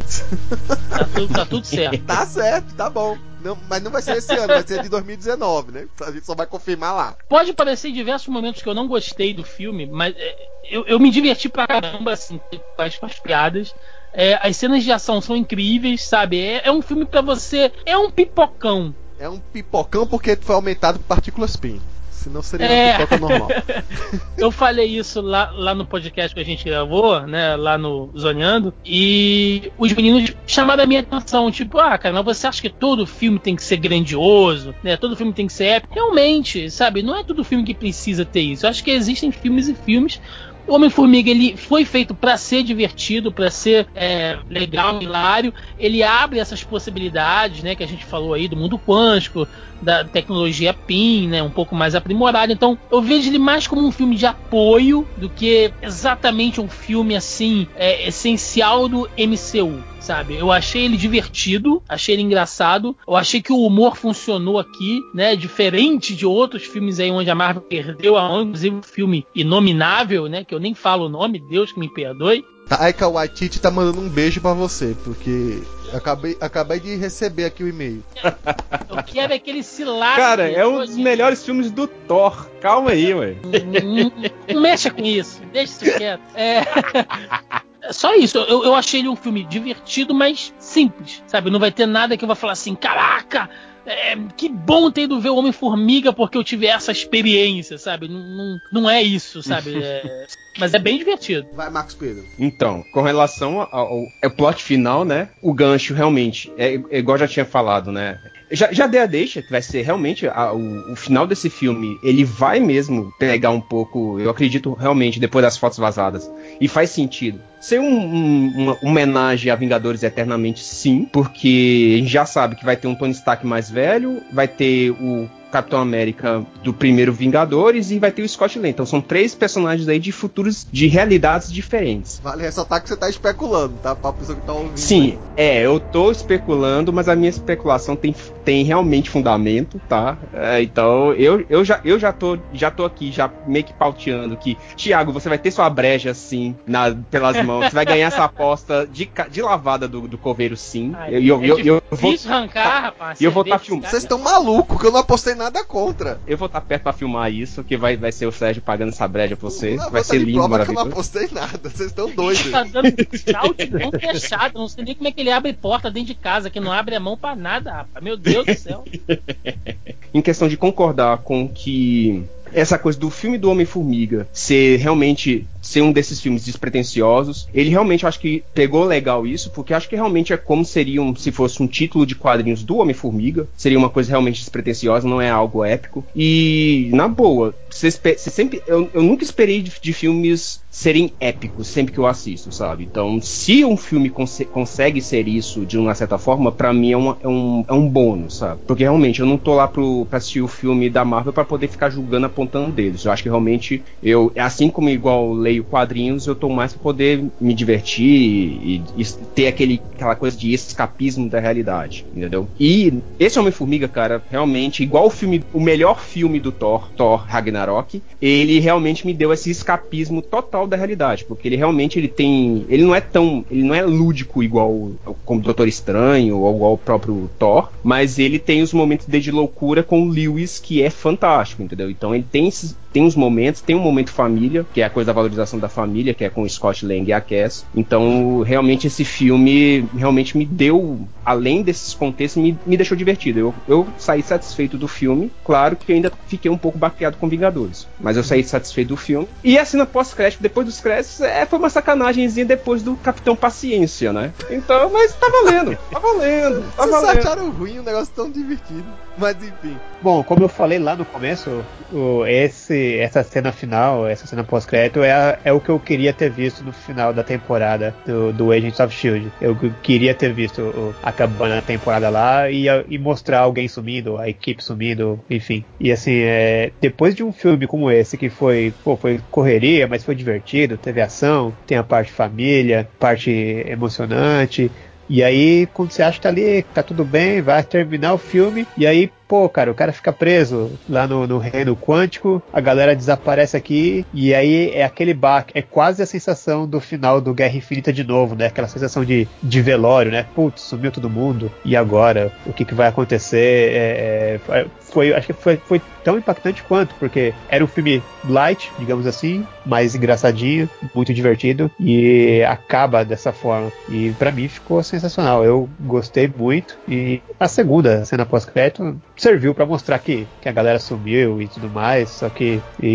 Tá tudo, tá tudo certo. Tá certo, tá bom. Não, mas não vai ser esse ano, vai ser de 2019, né? A gente só vai confirmar lá. Pode parecer em diversos momentos que eu não gostei do filme, mas é, eu, eu me diverti pra caramba, assim, com as, com as piadas. É, as cenas de ação são incríveis, sabe? É, é um filme pra você. É um pipocão. É um pipocão porque foi aumentado por partículas PIN. Senão seria É. uma pipoca normal. Eu falei isso lá, lá no podcast que a gente gravou, né? Lá no Zoneando. E os meninos chamaram a minha atenção. Tipo, ah, cara, mas você acha que todo filme tem que ser grandioso, né? Todo filme tem que ser épico? Realmente, sabe? Não é todo filme que precisa ter isso. Eu acho que existem filmes e filmes. O Homem-Formiga ele foi feito para ser divertido, para ser é, legal, hilário. Ele abre essas possibilidades, né, que a gente falou aí do mundo quântico, da tecnologia PIN, né, um pouco mais aprimorada. Então, eu vejo ele mais como um filme de apoio do que exatamente um filme assim é, essencial do MCU. Sabe, eu achei ele divertido, achei ele engraçado, eu achei que o humor funcionou aqui, né? Diferente de outros filmes aí onde a Marvel perdeu a mão, inclusive o filme Inominável, né? Que eu nem falo o nome, Deus que me perdoe. Taika Waititi tá mandando um beijo pra você, porque acabei, acabei de receber aqui o e-mail. Eu quero é aquele cilado. Cara, é um dos melhores filmes do Thor. Calma aí, ué. Não, não mexa com isso, deixa isso quieto. É. Só isso, eu, eu achei ele um filme divertido, mas simples, sabe? Não vai ter nada que eu vá falar assim, caraca, é, que bom ter ido ver o Homem-Formiga porque eu tive essa experiência, sabe? Não, não, não é isso, sabe? É, mas é bem divertido. Vai, Marcos Pedro. Então, com relação ao, ao, ao plot final, né? O gancho realmente, é, é igual já tinha falado, né? Já, já dei a deixa, que vai ser realmente a, o, o, final desse filme. Ele vai mesmo pegar um pouco, eu acredito realmente, depois das fotos vazadas. E faz sentido. Ser um, um, uma homenagem a Vingadores Eternamente, sim, porque a gente já sabe que vai ter um Tony Stark mais velho, vai ter o Capitão América do primeiro Vingadores e vai ter o Scott Lang. Então são três personagens aí de futuros, de realidades diferentes. Vale ressaltar que você tá especulando, tá? Pra pessoa que tá ouvindo. Sim, é, eu tô especulando, mas a minha especulação tem, tem realmente fundamento, tá? É, então eu, eu, já, eu já, tô, já tô aqui, já meio que pauteando que, Thiago, você vai ter sua breja assim, na, pelas mãos, você vai ganhar essa aposta de, de lavada do, do coveiro sim. Ai, eu, eu, é eu, eu vou. arrancar, rapaz. E eu vou estar cerveja, filmando. Vocês estão malucos que eu não apostei nada contra. Eu vou estar perto pra filmar isso, que vai, vai ser o Sérgio pagando essa breja pra você. Não, vai ser lindo, prova que eu não maravilhoso. apostei nada. Vocês estão doidos. Tá dando tchau de mão fechada. Não sei nem como é que ele abre porta dentro de casa, que não abre a mão pra nada, rapaz. Meu Deus do céu. em questão de concordar com que essa coisa do filme do Homem-Formiga ser realmente ser um desses filmes despretensiosos, ele realmente acho que pegou legal isso, porque acho que realmente é como seria um, se fosse um título de quadrinhos do Homem-Formiga, seria uma coisa realmente despretensiosa, não é algo épico. E na boa, você, sempre eu, eu nunca esperei de, de filmes serem épicos sempre que eu assisto, sabe? Então, se um filme conse- consegue ser isso de uma certa forma, pra mim é, uma- é um, é um bônus, sabe? Porque realmente eu não tô lá pro, pra assistir o filme da Marvel pra poder ficar julgando, apontando deles. Eu acho que realmente eu, assim como igual leio quadrinhos, eu tô mais pra poder me divertir e, e ter aquele, aquela coisa de escapismo da realidade, entendeu? E esse Homem-Formiga, cara, realmente, igual o filme, o melhor filme do Thor, Thor Ragnarok, ele realmente me deu esse escapismo total da realidade, porque ele realmente ele tem, ele não é tão, ele não é lúdico igual como Doutor Estranho ou igual o próprio Thor, mas ele tem os momentos de loucura com o Lewis que é fantástico, entendeu? Então ele tem esses tem uns momentos, tem um momento família, que é a coisa da valorização da família, que é com o Scott Lang e a Cass. Então, realmente, esse filme realmente me deu, além desses contextos, me, me deixou divertido. Eu, eu saí satisfeito do filme. Claro que eu ainda fiquei um pouco baqueado com Vingadores. Mas eu saí satisfeito do filme. E a cena pós-crédito, depois dos créditos, é, foi uma sacanagemzinha depois do Capitão Paciência, né? Então, mas tá valendo. Tá valendo. Tá Vocês valendo. acharam ruim um negócio tão divertido. Mas enfim. Bom, como eu falei lá no começo, o- essa cena final, essa cena pós-crédito, é, é o que eu queria ter visto no final da temporada do, do Agents of Shield. Eu queria ter visto acabando a temporada lá e, e mostrar alguém sumindo, a equipe sumindo, enfim. E assim, é, depois de um filme como esse, que foi, pô, foi correria, mas foi divertido, teve ação, tem a parte família, parte emocionante. E aí, quando você acha que tá ali, tá tudo bem, vai terminar o filme, e aí, pô, cara, o cara fica preso lá no, no reino quântico, a galera desaparece aqui, e aí é aquele baque, é quase a sensação do final do Guerra Infinita de novo, né? Aquela sensação de, de velório, né? Putz, sumiu todo mundo, e agora? O que, que vai acontecer? É, é, foi, acho que foi, foi tão impactante quanto, porque era um filme light, digamos assim, mais engraçadinho, muito divertido, e acaba dessa forma. E pra mim ficou sensacional. Eu gostei muito. E a segunda cena pós-crédito serviu pra mostrar que, que a galera sumiu e tudo mais. Só que. E,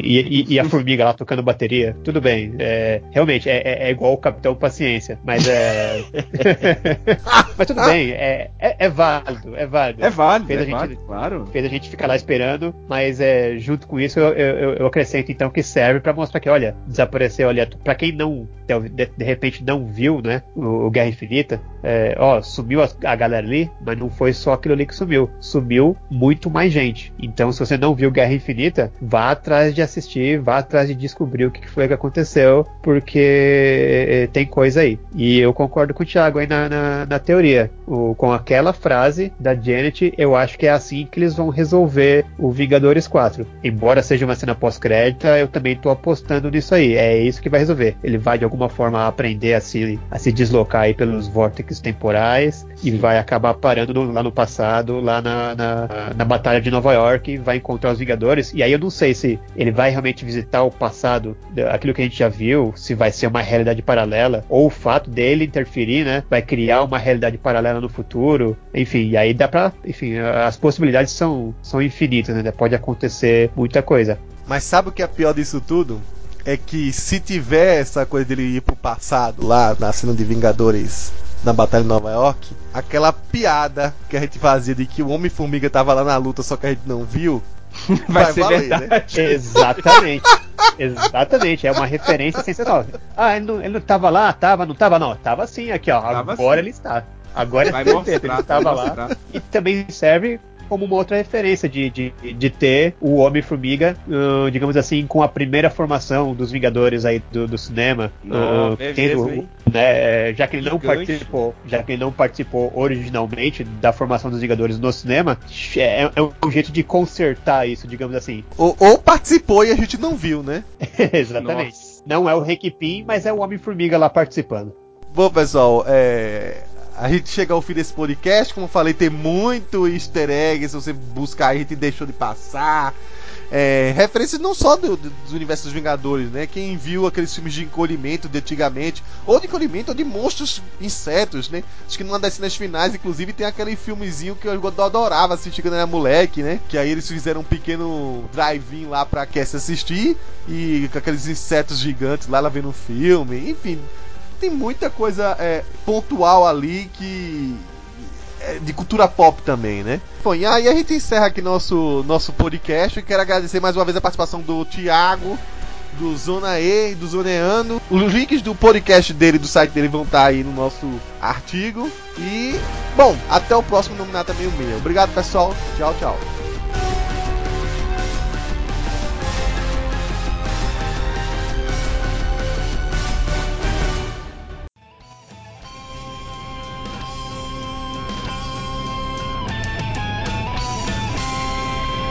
e- e a formiga lá tocando bateria. Tudo bem. é, realmente, é, é- é igual o Capitão Paciência. Mas é. mas tudo bem. É, é, é válido. É válido. É válido, Fez é a gente- válido, claro. fez a gente ficar lá esperando, mas é, junto com isso eu, eu- eu acrescento então que serve pra mostrar que, olha, desapareceu, olha, pra quem não, de, de repente não viu, né, o, o Guerra Infinita, é, ó, sumiu a, a galera ali, mas não foi só aquilo ali que sumiu, sumiu muito mais gente. Então, se você não viu Guerra Infinita, vá atrás de assistir, vá atrás de descobrir o que foi que aconteceu, porque é, tem coisa aí. E eu concordo com o Thiago aí na, na, na teoria. O- com aquela frase da Janet, eu acho que é assim que eles vão resolver o Vingadores 4. Embora seja uma cena pós-crédita, eu também tô apostando nisso aí. É isso que vai resolver. Ele vai de alguma forma aprender a se, a se deslocar aí pelos vórtices temporais e vai acabar parando no- lá no passado, lá na, na, na, Batalha de Nova York, vai encontrar os Vingadores. E aí eu não sei se ele vai realmente visitar o passado, aquilo que a gente já viu, se vai ser uma realidade paralela, ou o fato dele interferir, né? Vai criar uma realidade paralela no futuro. Enfim, e aí dá pra. Enfim, as possibilidades são, são infinitas, né? Pode acontecer muita coisa. Mas sabe o que é pior disso tudo? É que se tiver essa coisa dele ir pro passado, lá na cena de Vingadores na Batalha de Nova York, aquela piada que a gente fazia de que o Homem-Formiga tava lá na luta, só que a gente não viu. Vai, vai ser valer, né? verdade. Né? Exatamente. Exatamente, é uma referência sensacional. Ah, ele não, ele não tava lá? Tava, não tava não. Tava sim aqui, ó. Tava Agora sim. ele está. Agora vai mostrar, ele estava lá. E também serve como uma outra referência de, de, de ter o Homem-Formiga, uh, digamos assim, com a primeira formação dos Vingadores aí do, do cinema. Não, uh, é tendo, mesmo, né, já que ele não participou, já que ele não participou originalmente da formação dos Vingadores no cinema, é, é um jeito de consertar isso, digamos assim. Ou, ou participou e a gente não viu, né? Exatamente. Nossa. Não é o Requipim, mas é o Homem-Formiga lá participando. Bom, pessoal, é, a gente chega ao fim desse podcast, como eu falei, tem muito easter egg, se você buscar a gente deixou de passar. É, referências não só do, do, dos universos dos Vingadores, né? Quem viu aqueles filmes de encolhimento de antigamente, ou de encolhimento ou de monstros insetos, né? Acho que numa das cenas finais, inclusive, tem aquele filmezinho que eu adorava assistir quando era moleque, né? Que aí eles fizeram um pequeno drive-in lá pra Cassie assistir, e com aqueles insetos gigantes lá, ela vendo um filme, enfim tem muita coisa é, pontual ali que. É de cultura pop também, né? Bom, e aí a gente encerra aqui nosso, nosso podcast. Quero agradecer mais uma vez a participação do Thiago, do Zona E do Zoneano. Os links do podcast dele do site dele vão estar aí no nosso artigo. E, bom, até o próximo Nominata Meio Meio. Obrigado, pessoal. Tchau, tchau.